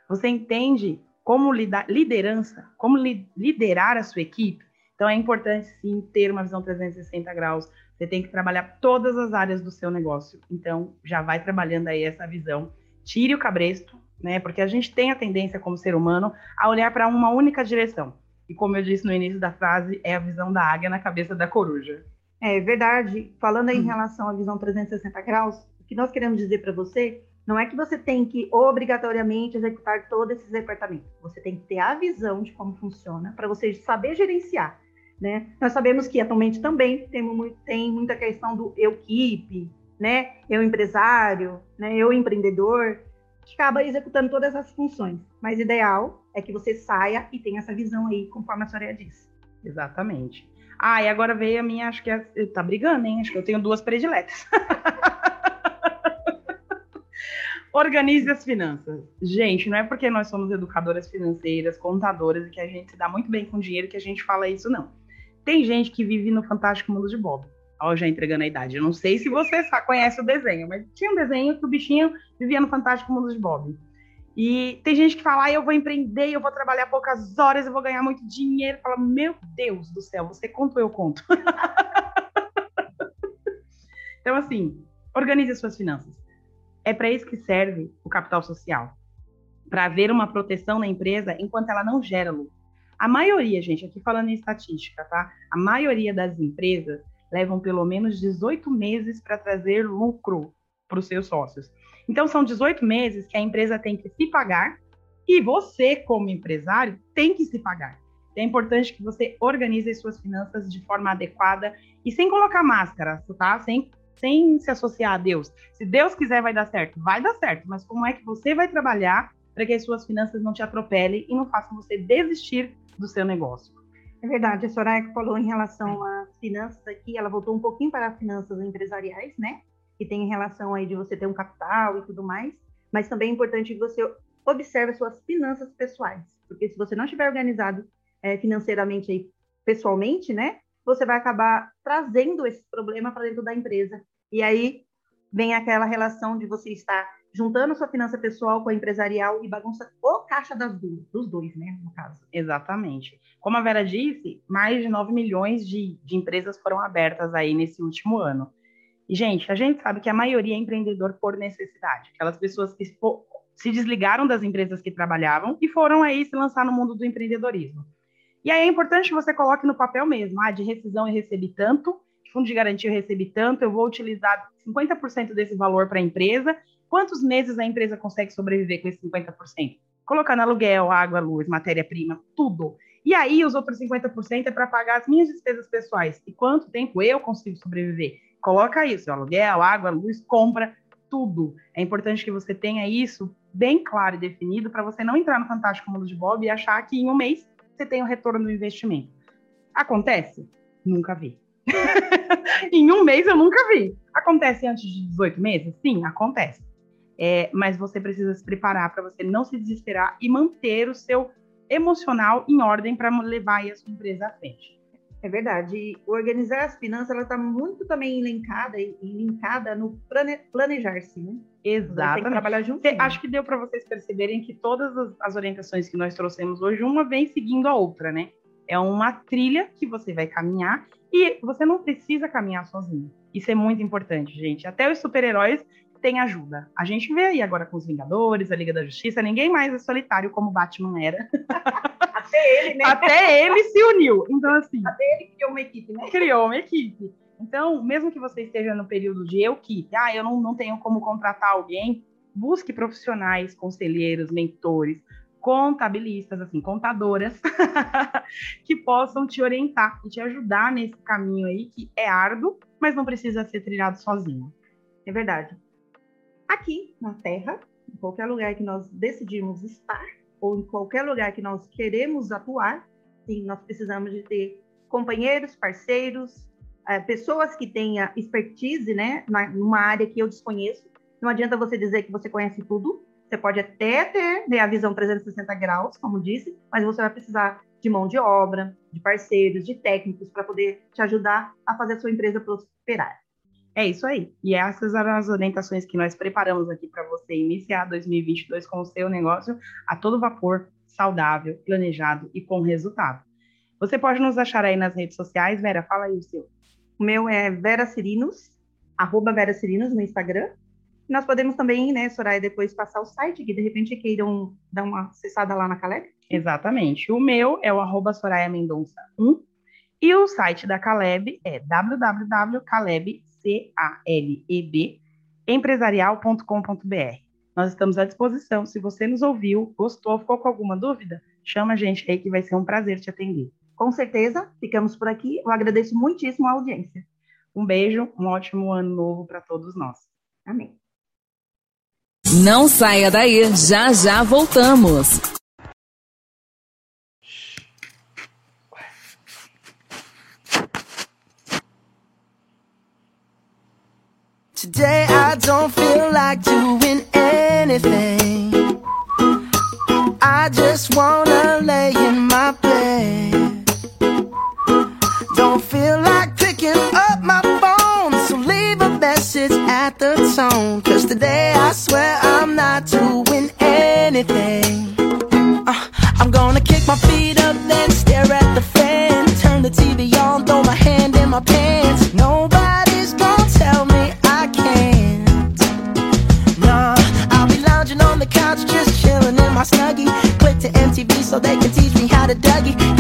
você entende como lidar, liderança, como li, liderar a sua equipe. Então é importante sim ter uma visão 360 graus. Você tem que trabalhar todas as áreas do seu negócio. Então já vai trabalhando aí essa visão. Tire o cabresto, né? Porque a gente tem a tendência como ser humano a olhar para uma única direção. E como eu disse no início da frase, é a visão da águia na cabeça da coruja. É verdade. Falando aí em relação à visão 360 graus, o que nós queremos dizer para você não é que você tem que obrigatoriamente executar todos esses departamentos. Você tem que ter a visão de como funciona para você saber gerenciar. Né? Nós sabemos que atualmente também tem, muita questão do eu equipe, né? eu empresário, né? eu empreendedor, que acaba executando todas essas funções. Mas ideal é que você saia e tenha essa visão aí, conforme a senhora disse. Exatamente. Ah, e agora veio a minha, acho que é, tá brigando, hein? Acho que eu tenho duas prediletas. Organize as finanças. Gente, não é porque nós somos educadoras financeiras, contadoras e que a gente se dá muito bem com dinheiro que a gente fala isso, não. Tem gente que vive no fantástico mundo de Bob. Ó, já entregando a idade. Eu não sei se você conhece o desenho, mas tinha um desenho que o bichinho vivia no fantástico mundo de Bob. E tem gente que fala, ah, eu vou empreender, eu vou trabalhar poucas horas, eu vou ganhar muito dinheiro. Fala, meu Deus do céu, você conta ou eu conto? então, assim, organize as suas finanças. É para isso que serve o capital social. Para haver uma proteção na empresa enquanto ela não gera lucro. A maioria, gente, aqui falando em estatística, tá? A maioria das empresas levam pelo menos 18 meses para trazer lucro para os seus sócios. Então, são 18 meses que a empresa tem que se pagar e você, como empresário, tem que se pagar. É importante que você organize as suas finanças de forma adequada e sem colocar máscara, tá? Sem sem se associar a Deus. Se Deus quiser, vai dar certo. Vai dar certo, mas como é que você vai trabalhar para que as suas finanças não te atropelem e não façam você desistir do seu negócio? É verdade, a Soraya que falou em relação às finanças aqui, ela voltou um pouquinho para as finanças empresariais, né? Que tem em relação aí de você ter um capital e tudo mais, mas também é importante que você observe as suas finanças pessoais, porque se você não estiver organizado é, financeiramente aí, pessoalmente, né? Você vai acabar trazendo esse problema para dentro da empresa. E aí vem aquela relação de você estar juntando sua finança pessoal com a empresarial e bagunça o caixa das duas, dos dois, né, no caso. Exatamente. Como a Vera disse, mais de 9 milhões de, de empresas foram abertas aí nesse último ano. E, gente, a gente sabe que a maioria é empreendedor por necessidade. Aquelas pessoas que se desligaram das empresas que trabalhavam e foram aí se lançar no mundo do empreendedorismo. E aí é importante que você coloque no papel mesmo, ah, de rescisão eu recebi tanto, fundo de garantia eu recebi tanto, eu vou utilizar 50% desse valor para a empresa. Quantos meses a empresa consegue sobreviver com esse 50%? Colocando aluguel, água, luz, matéria-prima, tudo. E aí os outros 50% é para pagar as minhas despesas pessoais. E quanto tempo eu consigo sobreviver? Coloca isso, aluguel, água, luz, compra, tudo. É importante que você tenha isso bem claro e definido para você não entrar no Fantástico Mundo de Bob e achar que em um mês você tem o retorno do investimento. Acontece? Nunca vi. em um mês eu nunca vi. Acontece antes de 18 meses? Sim, acontece. É, mas você precisa se preparar para você não se desesperar e manter o seu emocional em ordem para levar a sua empresa à frente. É verdade. E organizar as finanças, ela está muito também elencada e linkada no plane, planejar-se, né? Exato. Tem que trabalhar junto. Acho que deu para vocês perceberem que todas as, as orientações que nós trouxemos hoje, uma vem seguindo a outra, né? É uma trilha que você vai caminhar e você não precisa caminhar sozinho. Isso é muito importante, gente. Até os super-heróis têm ajuda. A gente vê aí agora com os Vingadores, a Liga da Justiça, ninguém mais é solitário como Batman era. Até ele, né? Até ele se uniu. Então, assim. Até ele criou uma equipe, né? Criou uma equipe. Então, mesmo que você esteja no período de eu que, ah, eu não, não tenho como contratar alguém, busque profissionais, conselheiros, mentores, contabilistas, assim, contadoras, que possam te orientar e te ajudar nesse caminho aí, que é árduo, mas não precisa ser trilhado sozinho. É verdade. Aqui na Terra, em qualquer lugar que nós decidimos estar, ou em qualquer lugar que nós queremos atuar, sim, nós precisamos de ter companheiros, parceiros, é, pessoas que tenham expertise, né, numa área que eu desconheço. Não adianta você dizer que você conhece tudo. Você pode até ter né, a visão 360 graus, como disse, mas você vai precisar de mão de obra, de parceiros, de técnicos para poder te ajudar a fazer a sua empresa prosperar. É isso aí. E essas eram as orientações que nós preparamos aqui para você iniciar 2022 com o seu negócio a todo vapor, saudável, planejado e com resultado. Você pode nos achar aí nas redes sociais. Vera, fala aí o seu. O meu é Vera Cirinos, arroba Vera Cirinos no Instagram. Nós podemos também, né, Soraya, depois passar o site, que de repente queiram dar uma acessada lá na Caleb. Exatamente. O meu é o arroba Soraya Mendonça 1 e o site da Caleb é www.caleb.com C-A-L-E-B, empresarial.com.br. Nós estamos à disposição. Se você nos ouviu, gostou, ficou com alguma dúvida, chama a gente aí que vai ser um prazer te atender. Com certeza, ficamos por aqui. Eu agradeço muitíssimo a audiência. Um beijo, um ótimo ano novo para todos nós. Amém. Não saia daí, já já voltamos. Today I don't feel like doing anything. I just wanna lay in my bed. Don't feel like picking up my phone, so leave a message at the tone. Cause today I swear I'm not doing anything. Uh, I'm gonna kick my feet up, and stare at the fan. So they can teach me how to Dougie.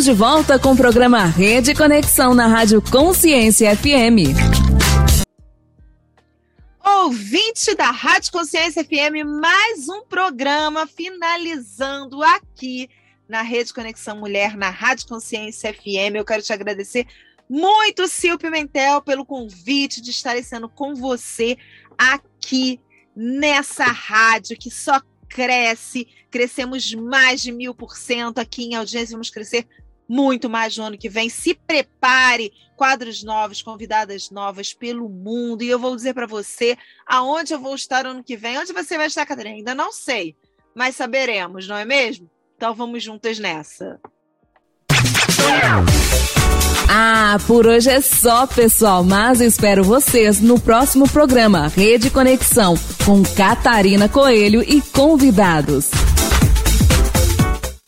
Estamos de volta com o programa Rede Conexão na Rádio Consciência FM. Ouvinte da Rádio Consciência FM, mais um programa finalizando aqui na Rede Conexão Mulher, na Rádio Consciência FM. Eu quero te agradecer muito, Sil Pimentel, pelo convite de estar sendo com você aqui nessa rádio que só cresce. Crescemos mais de mil por cento aqui em audiência, vamos crescer muito mais no ano que vem. Se prepare, quadros novos, convidadas novas pelo mundo. E eu vou dizer para você aonde eu vou estar ano que vem. Onde você vai estar, Catarina? Ainda não sei, mas saberemos, não é mesmo? Então vamos juntas nessa. Ah, por hoje é só, pessoal, mas espero vocês no próximo programa Rede Conexão com Catarina Coelho e convidados.